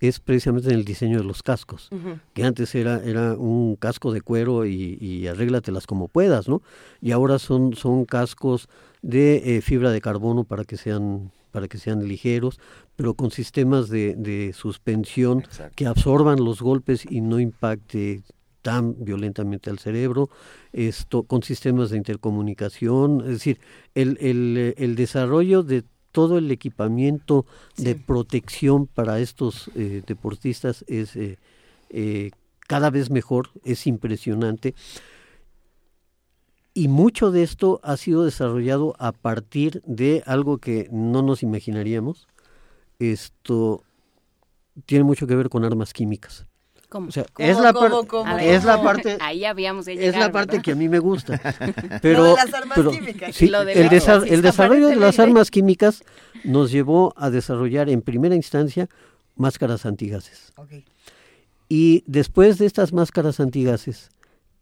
es precisamente en el diseño de los cascos, uh -huh. que antes era, era un casco de cuero y, y, arréglatelas como puedas, ¿no? Y ahora son, son cascos de eh, fibra de carbono para que sean para que sean ligeros, pero con sistemas de, de suspensión Exacto. que absorban los golpes y no impacte tan violentamente al cerebro, esto con sistemas de intercomunicación, es decir, el, el, el desarrollo de todo el equipamiento sí. de protección para estos eh, deportistas es, eh, eh, cada vez mejor, es impresionante. Y mucho de esto ha sido desarrollado a partir de algo que no nos imaginaríamos. Esto tiene mucho que ver con armas químicas. ¿Cómo? O sea, ¿Cómo, es la, cómo, par- cómo? es la ¿Cómo? parte Ahí habíamos de es la parte ¿verdad? que a mí me gusta. Pero, Lo de las armas pero químicas. sí, Lo de el, desa- desarrollo de las armas químicas nos llevó a desarrollar en primera instancia máscaras antigases. Y después de estas máscaras antigases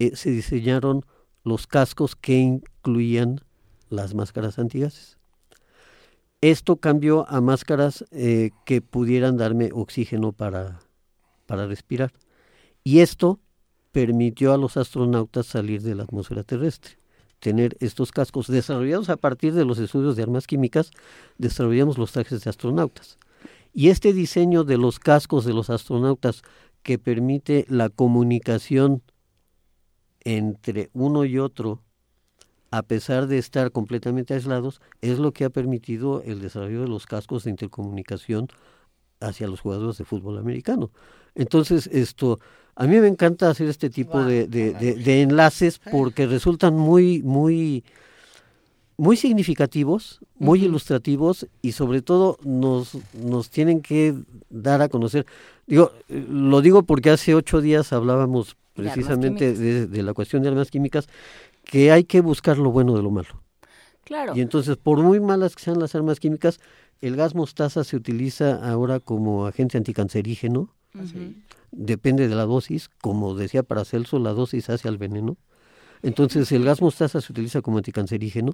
eh, se diseñaron los cascos que incluían las máscaras antigases. Esto cambió a máscaras eh, que pudieran darme oxígeno para, para respirar. Y esto permitió a los astronautas salir de la atmósfera terrestre. Tener estos cascos desarrollados a partir de los estudios de armas químicas, desarrollamos los trajes de astronautas. Y este diseño de los cascos de los astronautas que permite la comunicación entre uno y otro, a pesar de estar completamente aislados, es lo que ha permitido el desarrollo de los cascos de intercomunicación hacia los jugadores de fútbol americano. Entonces, esto, a mí me encanta hacer este tipo de, de- de- de enlaces porque resultan muy, muy, muy significativos, muy ilustrativos y sobre todo nos, nos tienen que dar a conocer. Digo, lo digo porque hace ocho días hablábamos precisamente de, de la cuestión de armas químicas, que hay que buscar lo bueno de lo malo. Claro. Y entonces, por muy malas que sean las armas químicas, el gas mostaza se utiliza ahora como agente anticancerígeno. Depende de la dosis. Como decía Paracelso, la dosis hace al veneno. Entonces, el gas mostaza se utiliza como anticancerígeno.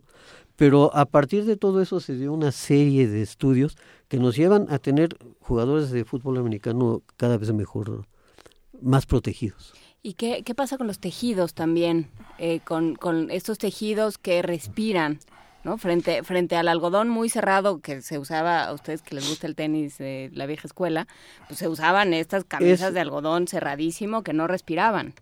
Pero a partir de todo eso se dio una serie de estudios que nos llevan a tener jugadores de fútbol americano cada vez mejor, más protegidos. ¿Y qué, qué pasa con los tejidos también? Eh, con, con estos tejidos que respiran, ¿no? Frente, frente al algodón muy cerrado que se usaba, a ustedes que les gusta el tenis de la vieja escuela, pues se usaban estas camisas Es- de algodón cerradísimo que no respiraban.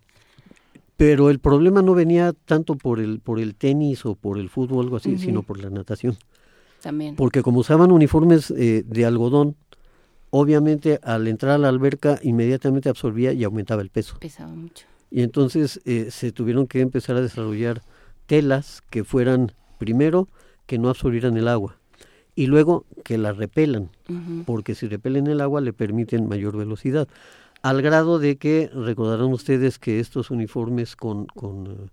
Pero el problema no venía tanto por el, por el tenis o por el fútbol o algo así, Ujú. sino por la natación. También. Porque como usaban uniformes eh, de algodón, obviamente al entrar a la alberca inmediatamente absorbía y aumentaba el peso. Pesaba mucho. Y entonces eh, se tuvieron que empezar a desarrollar telas que fueran, primero, que no absorbieran el agua y luego que la repelan, porque si repelen el agua le permiten mayor velocidad. Al grado de que recordarán ustedes que estos uniformes con, con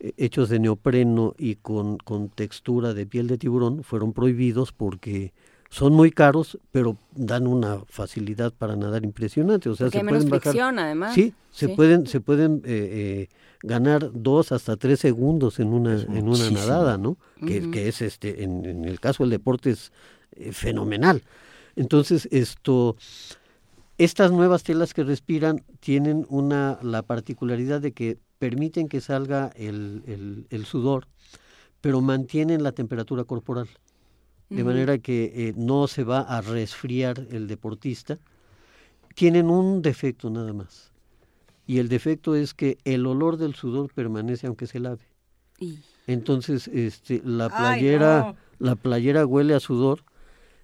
eh, hechos de neopreno y con, con textura de piel de tiburón fueron prohibidos porque son muy caros, pero dan una facilidad para nadar impresionante. O sea, Porque se hay menos pueden bajar. fricción, además. Sí, se Sí. pueden, se pueden eh, eh, ganar dos hasta tres segundos en una, en una nadada, ¿no? Que, es este, en, en el caso del deporte es eh, fenomenal. Entonces, esto, estas nuevas telas que respiran tienen una la particularidad de que permiten que salga el, el- el sudor, pero mantienen la temperatura corporal. De manera que eh, no se va a resfriar el deportista. Tienen un defecto nada más. Y el defecto es que el olor del sudor permanece aunque se lave. Y- Entonces, este, la Ay, playera, la playera huele a sudor.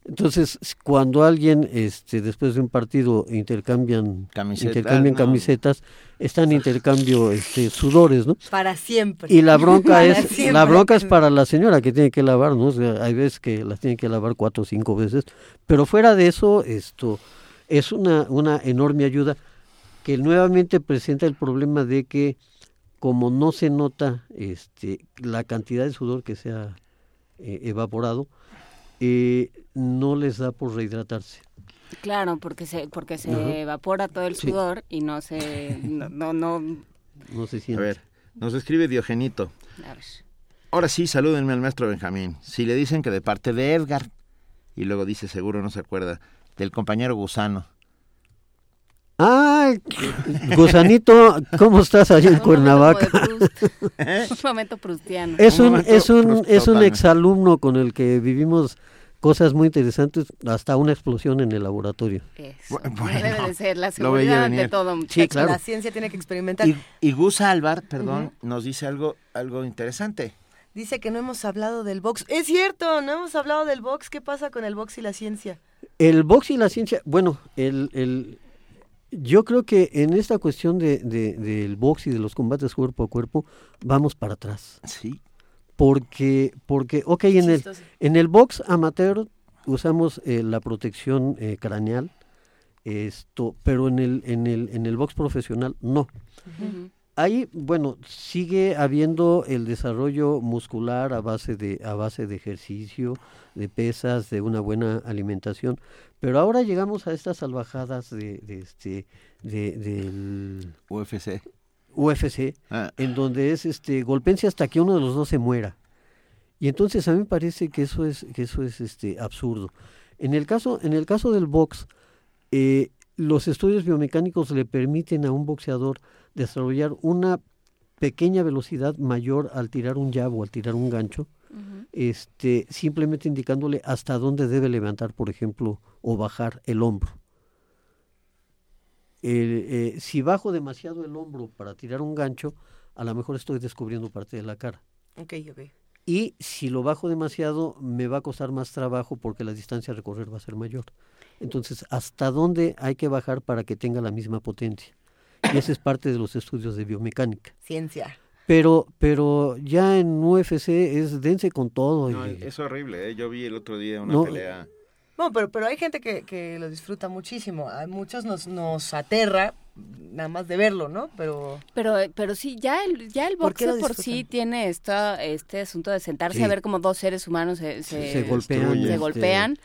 Entonces, cuando alguien, este, después de un partido intercambian, Camisetas, intercambian no. camisetas, están en intercambio, este, sudores, ¿no? Para siempre. Y la bronca Para es, siempre. la bronca es para la señora que tiene que lavar, ¿no? O sea, hay veces que las tiene que lavar cuatro o cinco veces, pero fuera de eso, esto es una, una enorme ayuda que nuevamente presenta el problema de que como no se nota este, la cantidad de sudor que se ha eh, evaporado, eh, no les da por rehidratarse. Claro, porque se, porque se evapora todo el Sí. sudor y no se, no, no, no- No se A siente. ver, nos escribe Diogenito. a ver. Ahora sí, salúdenme al maestro Benjamín. Si le dicen que de parte de Edgar, y luego dice, seguro no se acuerda, del compañero gusano. ¡Ay! Gusanito, ¿cómo estás allá en Un momento Cuernavaca? de. Un momento prustiano. Es Un es un, es un exalumno con el que vivimos cosas muy interesantes, hasta una explosión en el laboratorio. Eso, Bu- no bueno, debe de ser la seguridad ante venir. todo, Sí, muchachos. claro. La ciencia tiene que experimentar. Y, y Gus Álvar, perdón, nos dice algo, algo interesante. Dice que no hemos hablado del box. Es cierto, no hemos hablado del box. ¿Qué pasa con el box y la ciencia? El box y la ciencia, bueno, el, el, Yo creo que en esta cuestión de, de- del box y de los combates cuerpo a cuerpo, vamos para atrás. Sí. Porque, porque ok, en el, en el box amateur usamos eh, la protección eh, craneal, esto, pero en el, en el, en el box profesional no. Ahí, bueno, sigue habiendo el desarrollo muscular a base de a base de ejercicio, de pesas, de una buena alimentación, pero ahora llegamos a estas salvajadas de, de este de, del UFC. UFC, Ah. en donde es este golpense hasta que uno de los dos se muera. Y entonces a mí me parece que eso es que eso es este absurdo. En el caso en el caso del box, eh, los estudios biomecánicos le permiten a un boxeador desarrollar una pequeña velocidad mayor al tirar un jab o al tirar un gancho, este, simplemente indicándole hasta dónde debe levantar, por ejemplo, o bajar el hombro. El, eh, si bajo demasiado el hombro para tirar un gancho, a lo mejor estoy descubriendo parte de la cara. Ok, ok. Y si lo bajo demasiado, me va a costar más trabajo porque la distancia a recorrer va a ser mayor. Entonces, ¿hasta dónde hay que bajar para que tenga la misma potencia? Y ese es parte de los estudios de biomecánica. Ciencia. Pero, pero ya en UFC es dense con todo. No, y- es horrible, ¿eh? Yo vi el otro día una No, pelea. No, pero, pero hay gente que, que lo disfruta muchísimo. A muchos nos, nos aterra nada más de verlo, ¿no? Pero... Pero, pero sí, ya el, ya el ¿Por qué boxeo por sí tiene esta, este asunto de sentarse Sí. a ver como dos seres humanos se, se, Se golpean, se este- golpean,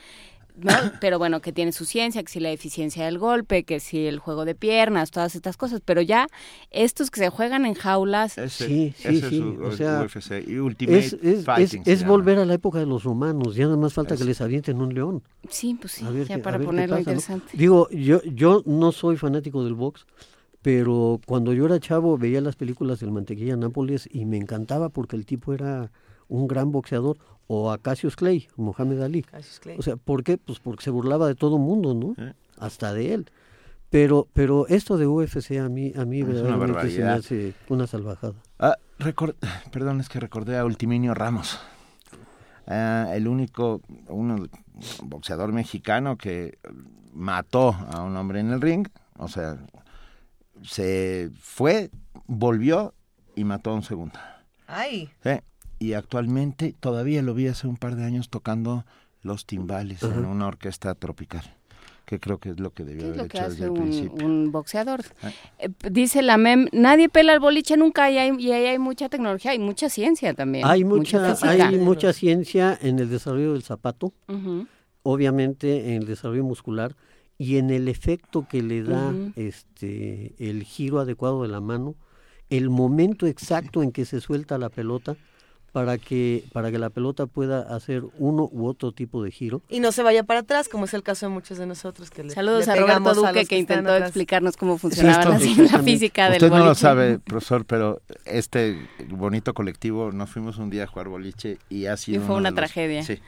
¿no? Pero bueno, que tiene su ciencia, que si la eficiencia del golpe, que si el juego de piernas, todas estas cosas. Pero ya estos que se juegan en jaulas... Ese- Sí, sí, ese es sí. su- o sea, UFC. Y Ultimate es, es, Fighting es- se es llama. volver a la época de los romanos. Ya nada más falta que les avienten un león. Sí, pues sí, ver ya para ponerlo pasa, ¿no? interesante. Digo, yo, yo no soy fanático del box, pero cuando yo era chavo veía las películas del Mantequilla Nápoles y me encantaba porque el tipo era un gran boxeador. O a Cassius Clay, Mohamed Ali. Cassius Clay. O sea, ¿por qué? Pues porque se burlaba de todo mundo, ¿no? Eh. Hasta de él. Pero, pero esto de UFC a mí, a mí Es una verdaderamente se me barbaridad. hace una salvajada. Ah, recor- Perdón, es que recordé a Ultiminio Ramos. Ah, el único uno, boxeador mexicano que mató a un hombre en el ring. O sea, se fue, volvió y mató a un segundo. Ay, Sí, Y actualmente todavía lo vi hace un par de años tocando los timbales en una orquesta tropical, que creo que es lo que debió ¿Qué es haber lo que hecho desde el principio. un boxeador? Ah. Eh, dice la MEM, nadie pela el boliche nunca y, hay, y ahí hay mucha tecnología, hay mucha ciencia también. Hay mucha, hay mucha ciencia en el desarrollo del zapato, obviamente en el desarrollo muscular y en el efecto que le da este el giro adecuado de la mano, el momento exacto en que se suelta la pelota para que para que la pelota pueda hacer uno u otro tipo de giro. y no se vaya para atrás, como es el caso de muchos de nosotros que le Saludos le a Roberto a Duque que intentó atrás. explicarnos cómo funcionaba esto- la, la física del Usted no lo sabe, profesor, pero este bonito colectivo, nos fuimos un día a jugar boliche y ha sido Y fue uno una de los- tragedia. Sí.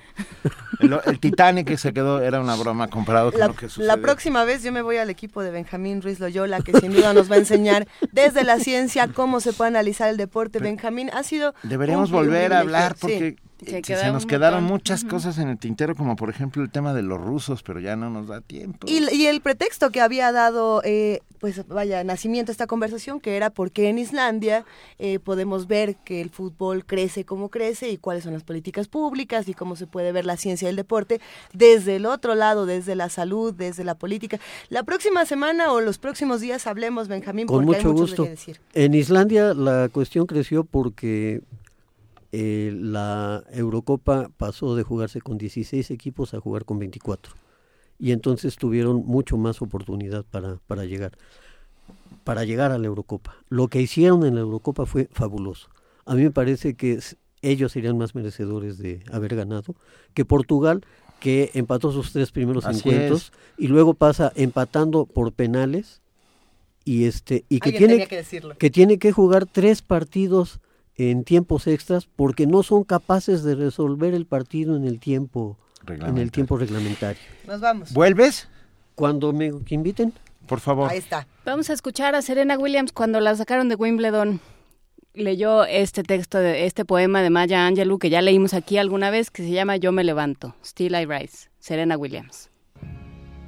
El, el Titanic que se quedó era una broma comparado con La, lo que la sucede. próxima vez yo me voy al equipo de Benjamín Ruiz Loyola, que sin duda nos va a enseñar desde la ciencia cómo se puede analizar el deporte. Benjamín, ha sido... Deberíamos un volver a hablar sí. porque Se eh, se nos quedaron montón. muchas cosas en el tintero, como por ejemplo el tema de los rusos, pero ya no nos da tiempo. Y, y el pretexto que había dado, eh, pues vaya, nacimiento a esta conversación, que era porque en Islandia eh, podemos ver que el fútbol crece como crece y cuáles son las políticas públicas y cómo se puede ver la ciencia del deporte desde el otro lado, desde la salud, desde la política. La próxima semana o los próximos días hablemos, Benjamín, Con porque hay mucho mucho gusto. de qué decir. En Islandia la cuestión creció porque eh, la Eurocopa pasó de jugarse con 16 equipos a jugar con 24. Y entonces tuvieron mucho más oportunidad para, para llegar para llegar a la Eurocopa. Lo que hicieron en la Eurocopa fue fabuloso. A mí me parece que ellos serían más merecedores de haber ganado que Portugal, que empató sus tres primeros Así encuentros y luego pasa empatando por penales y este y que Alguien tiene tenía que decirlo. que tiene que jugar tres partidos en tiempos extras porque no son capaces de resolver el partido en el tiempo en el Reglamentario. tiempo reglamentario. Nos vamos. ¿Vuelves? Cuando me inviten. Por favor. Ahí está. Vamos a escuchar a Serena Williams cuando la sacaron de Wimbledon. Leyó este texto, de este poema de Maya Angelou que ya leímos aquí alguna vez, que se llama Yo me levanto, Still I Rise, Serena Williams.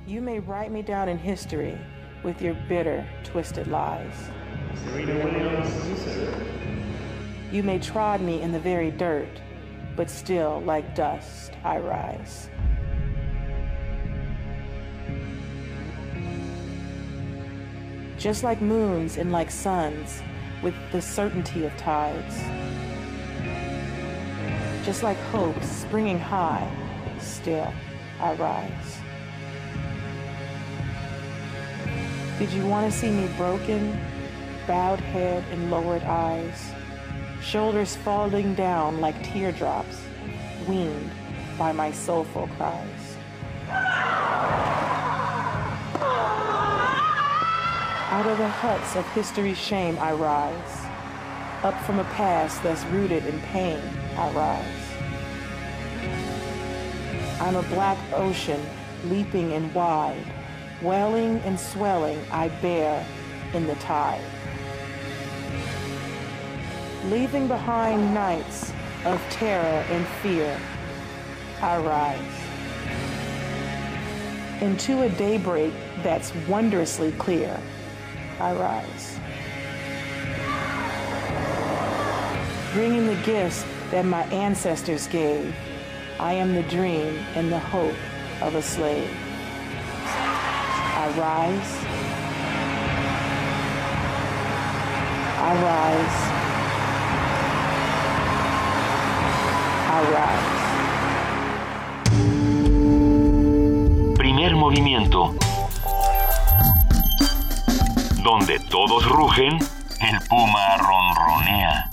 You may write me down in history with your bitter, twisted lies. You may trod me in the very dirt, but still, like dust, I rise. Just like moons and like suns, with the certainty of tides. Just like hope springing high, still I rise. Did you want to see me broken, bowed head and lowered eyes, shoulders falling down like teardrops, weaned by my soulful cries? Out of the huts of history's shame I rise. Up from a past that's rooted in pain I rise. I'm a black ocean leaping and wide, welling and swelling I bear in the tide. Leaving behind nights of terror and fear, I rise. Into a daybreak that's wondrously clear, I rise. Bringing the gifts that my ancestors gave, I am the dream and the hope of a slave. I rise. I rise. Primer movimiento. Donde todos rugen, el puma ronronea.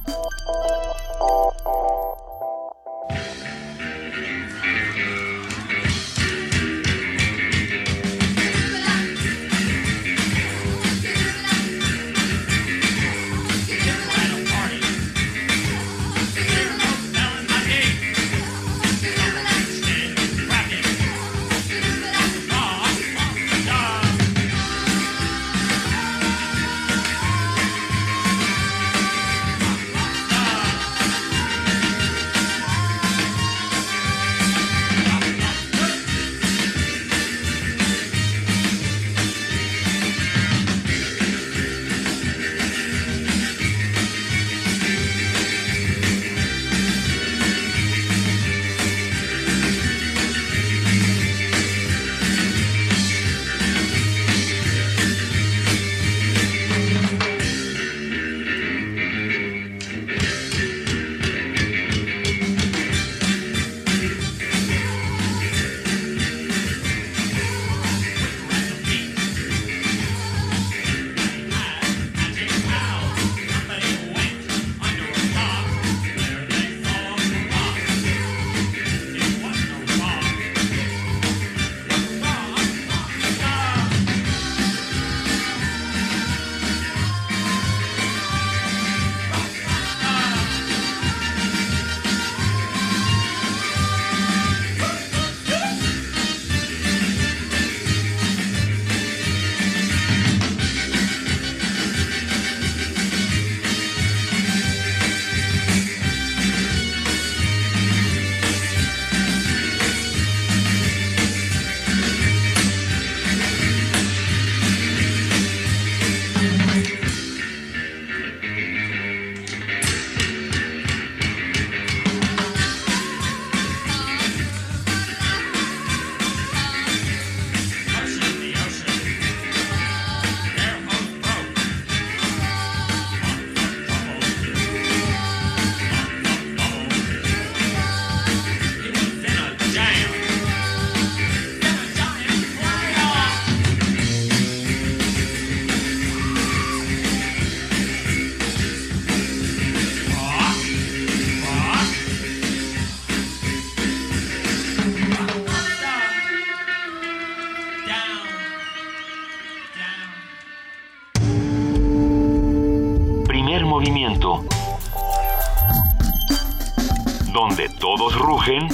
Todos rugen,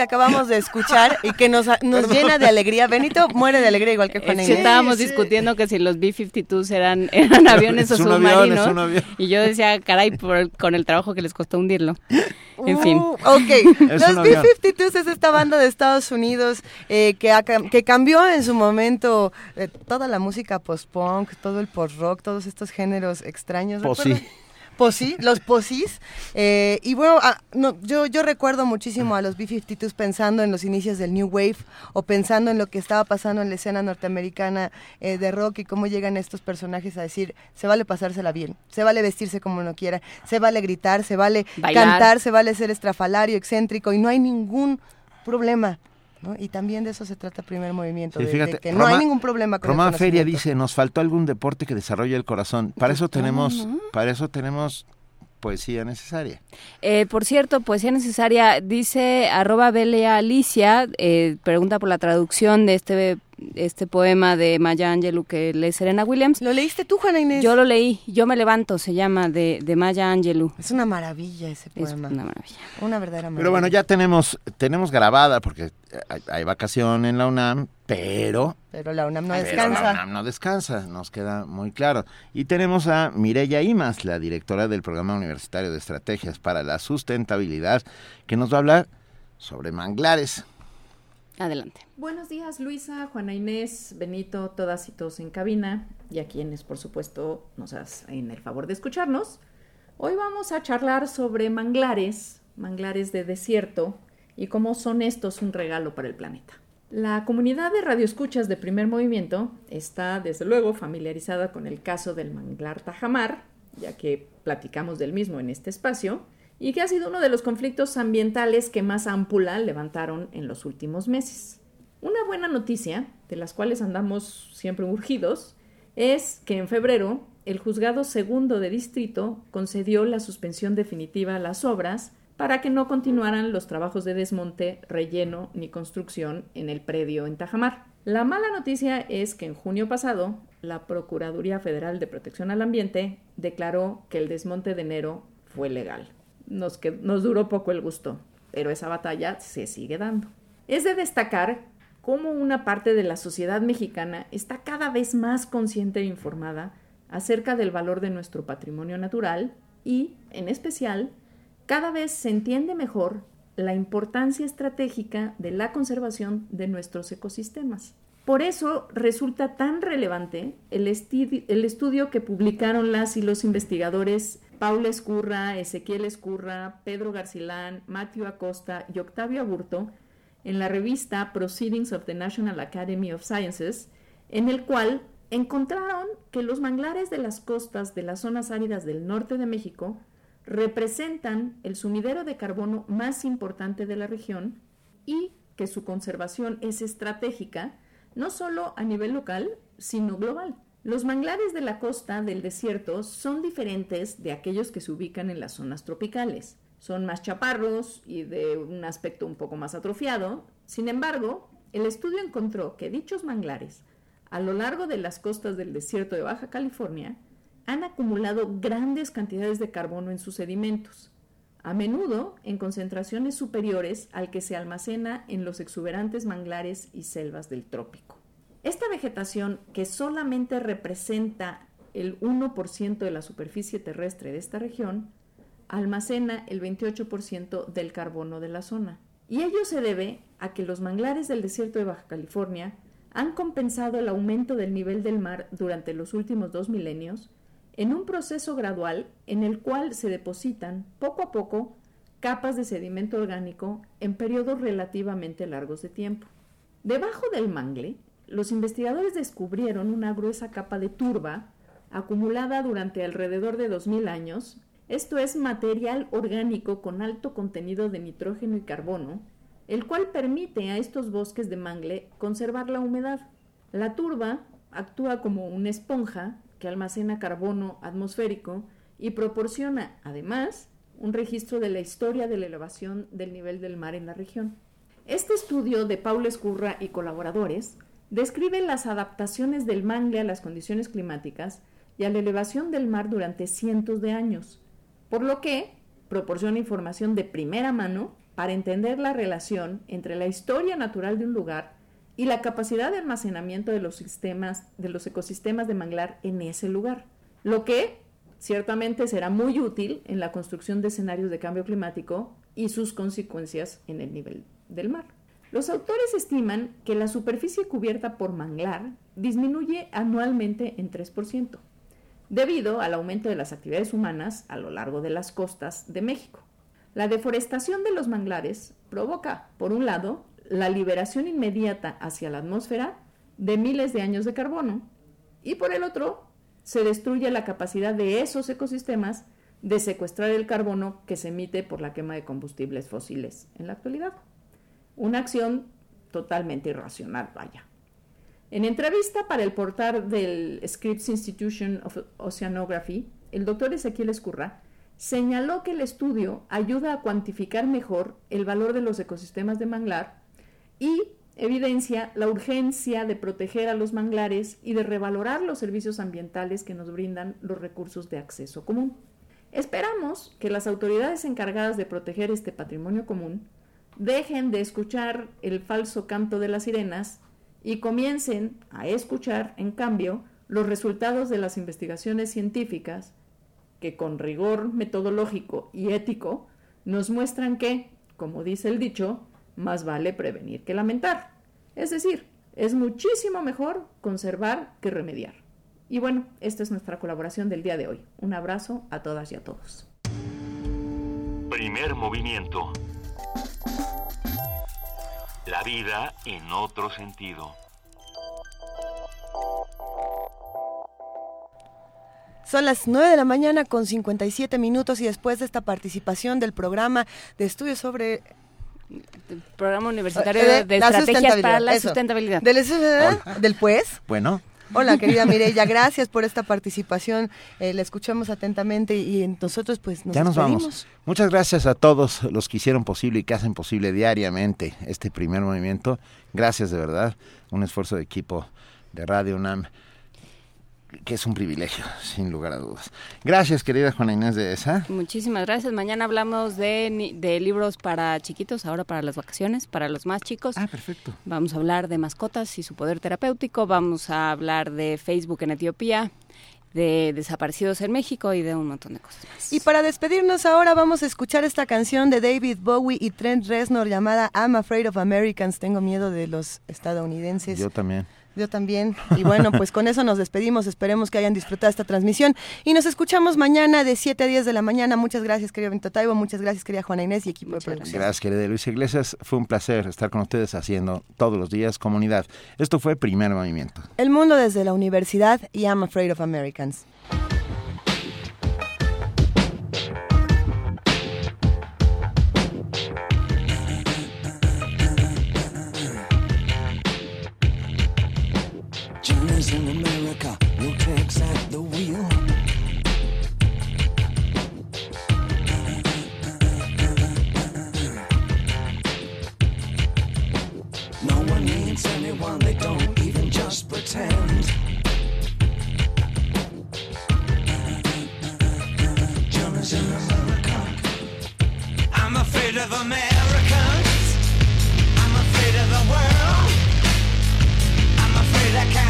que acabamos de escuchar y que nos, nos llena de alegría, Benito muere de alegría igual que Juan Inés. que estábamos discutiendo que si los B-52s eran, eran aviones o avión, submarinos. es un avión. Y yo decía, caray, por- con el trabajo que les costó hundirlo. En fin. Uh, ok, Es los un avión. B-52s es esta banda de Estados Unidos eh, que, ha que cambió en su momento eh, toda la música post-punk, todo el post-rock, todos estos géneros extraños. Posí. ¿recuerdan? Posí, los posís. Eh, y bueno, ah, no, yo, yo recuerdo muchísimo a los B-52s pensando en los inicios del New Wave o pensando en lo que estaba pasando en la escena norteamericana eh, de rock y cómo llegan estos personajes a decir, se vale pasársela bien, se vale vestirse como uno quiera, se vale gritar, se vale Bailar. cantar, se vale ser estrafalario, excéntrico y no hay ningún problema. ¿No? Y también de eso se trata el primer movimiento, Sí, de- fíjate, de, que no hay ningún problema con el Roma Feria dice, nos faltó algún deporte que desarrolle el corazón. Para eso tenemos, para eso tenemos poesía necesaria. Eh, por cierto, poesía necesaria, dice arroba Alicia, eh, pregunta por la traducción de este este poema de Maya Angelou que lee Serena Williams. ¿Lo leíste tú, Juana Inés? Yo lo leí, Yo me levanto, se llama, de, de Maya Angelou. Es una maravilla ese poema. una maravilla. Una verdadera maravilla. Pero bueno, ya tenemos, tenemos grabada, porque hay, hay vacación en la UNAM, pero Pero la UNAM no Pero descansa. La UNAM no descansa, nos queda muy claro. Y tenemos a Mireya Imas, la directora del Programa Universitario de Estrategias para la Sustentabilidad, que nos va a hablar sobre manglares. Adelante. Buenos días, Luisa, Juana Inés, Benito, todas y todos en cabina y a quienes, por supuesto, nos hacen el favor de escucharnos. Hoy vamos a charlar sobre manglares, manglares de desierto y cómo son estos un regalo para el planeta. La comunidad de radioescuchas de primer movimiento está, desde luego, familiarizada con el caso del manglar Tajamar, ya que platicamos del mismo en este espacio, y que ha sido uno de los conflictos ambientales que más ámpula levantaron en los últimos meses. Una buena noticia, de las cuales andamos siempre urgidos, es que en febrero el juzgado segundo de distrito concedió la suspensión definitiva a las obras para que no continuaran los trabajos de desmonte, relleno ni construcción en el predio en Tajamar. La mala noticia es que en junio pasado la Procuraduría Federal de Protección al Ambiente declaró que el desmonte de enero fue legal. Nos, nos duró poco el gusto, pero esa batalla se sigue dando. Es de destacar cómo una parte de la sociedad mexicana está cada vez más consciente e informada acerca del valor de nuestro patrimonio natural y, en especial, cada vez se entiende mejor la importancia estratégica de la conservación de nuestros ecosistemas. Por eso resulta tan relevante el estudio que publicaron las y los investigadores Paula Escurra, Ezequiel Escurra, Pedro Garcilán, Matthew Acosta y Octavio Aburto en la revista Proceedings of the National Academy of Sciences, en el cual encontraron que los manglares de las costas de las zonas áridas del norte de México representan el sumidero de carbono más importante de la región y que su conservación es estratégica no solo a nivel local, sino global. Los manglares de la costa del desierto son diferentes de aquellos que se ubican en las zonas tropicales. Son más chaparros y de un aspecto un poco más atrofiado. Sin embargo, el estudio encontró que dichos manglares, a lo largo de las costas del desierto de Baja California, han acumulado grandes cantidades de carbono en sus sedimentos, a menudo en concentraciones superiores al que se almacena en los exuberantes manglares y selvas del trópico. Esta vegetación, que solamente representa el 1% de la superficie terrestre de esta región, almacena el 28% del carbono de la zona. Y ello se debe a que los manglares del desierto de Baja California han compensado el aumento del nivel del mar durante los últimos dos milenios en un proceso gradual en el cual se depositan poco a poco capas de sedimento orgánico en periodos relativamente largos de tiempo. Debajo del mangle, los investigadores descubrieron una gruesa capa de turba acumulada durante alrededor de 2000 años, esto es material orgánico con alto contenido de nitrógeno y carbono, el cual permite a estos bosques de mangle conservar la humedad. La turba actúa como una esponja que almacena carbono atmosférico y proporciona, además, un registro de la historia de la elevación del nivel del mar en la región. Este estudio de Paula Escurra y colaboradores describe las adaptaciones del mangle a las condiciones climáticas y a la elevación del mar durante cientos de años, por lo que proporciona información de primera mano para entender la relación entre la historia natural de un lugar y la capacidad de almacenamiento de los sistemas de los ecosistemas de manglar en ese lugar, lo que ciertamente será muy útil en la construcción de escenarios de cambio climático y sus consecuencias en el nivel del mar. Los autores estiman que la superficie cubierta por manglar disminuye anualmente en 3%, debido al aumento de las actividades humanas a lo largo de las costas de México. La deforestación de los manglares provoca, por un lado, la liberación inmediata hacia la atmósfera de miles de años de carbono y por el otro, se destruye la capacidad de esos ecosistemas de secuestrar el carbono que se emite por la quema de combustibles fósiles en la actualidad. Una acción totalmente irracional, vaya. En entrevista para el portal del Scripps Institution of Oceanography, el doctor Ezequiel Escurra señaló que el estudio ayuda a cuantificar mejor el valor de los ecosistemas de manglar y evidencia la urgencia de proteger a los manglares y de revalorar los servicios ambientales que nos brindan los recursos de acceso común. Esperamos que las autoridades encargadas de proteger este patrimonio común dejen de escuchar el falso canto de las sirenas y comiencen a escuchar, en cambio, los resultados de las investigaciones científicas que con rigor metodológico y ético nos muestran que, como dice el dicho, más vale prevenir que lamentar. Es decir, es muchísimo mejor conservar que remediar. Y bueno, esta es nuestra colaboración del día de hoy. Un abrazo a todas y a todos. Primer movimiento. La vida en otro sentido. Son las 9 de la mañana con 57 minutos y después de esta participación del programa de estudios sobre programa universitario de, de estrategias para la sustentabilidad. ¿Del, ¿Del pues? Bueno. Hola, querida Mireya, gracias por esta participación. Eh, la escuchamos atentamente y nosotros pues nos Ya nos vamos. Muchas gracias a todos los que hicieron posible y que hacen posible diariamente este primer movimiento. Gracias de verdad. Un esfuerzo de equipo de Radio UNAM que es un privilegio, sin lugar a dudas. Gracias, querida Juana Inés de esa. Muchísimas gracias. Mañana hablamos de, de libros para chiquitos, ahora para las vacaciones, para los más chicos. Ah, perfecto. Vamos a hablar de mascotas y su poder terapéutico, vamos a hablar de Facebook en Etiopía, de desaparecidos en México y de un montón de cosas más. Y para despedirnos ahora vamos a escuchar esta canción de David Bowie y Trent Reznor llamada I'm Afraid of Americans, tengo miedo de los estadounidenses. Yo también. Yo también. Y bueno, pues con eso nos despedimos. Esperemos que hayan disfrutado esta transmisión. Y nos escuchamos mañana de 7 a 10 de la mañana. Muchas gracias, querido Benito Taibo. Muchas gracias, querida Juana Inés y equipo de producción. Gracias, querida Luis Iglesias. Fue un placer estar con ustedes haciendo todos los días comunidad. Esto fue Primer Movimiento. El mundo desde la universidad y I'm Afraid of Americans. Journeys in America, no tricks at the wheel. No one needs anyone, they don't even just pretend. Journeys in America. I'm afraid of Americans. I'm afraid of the world. I'm afraid I can't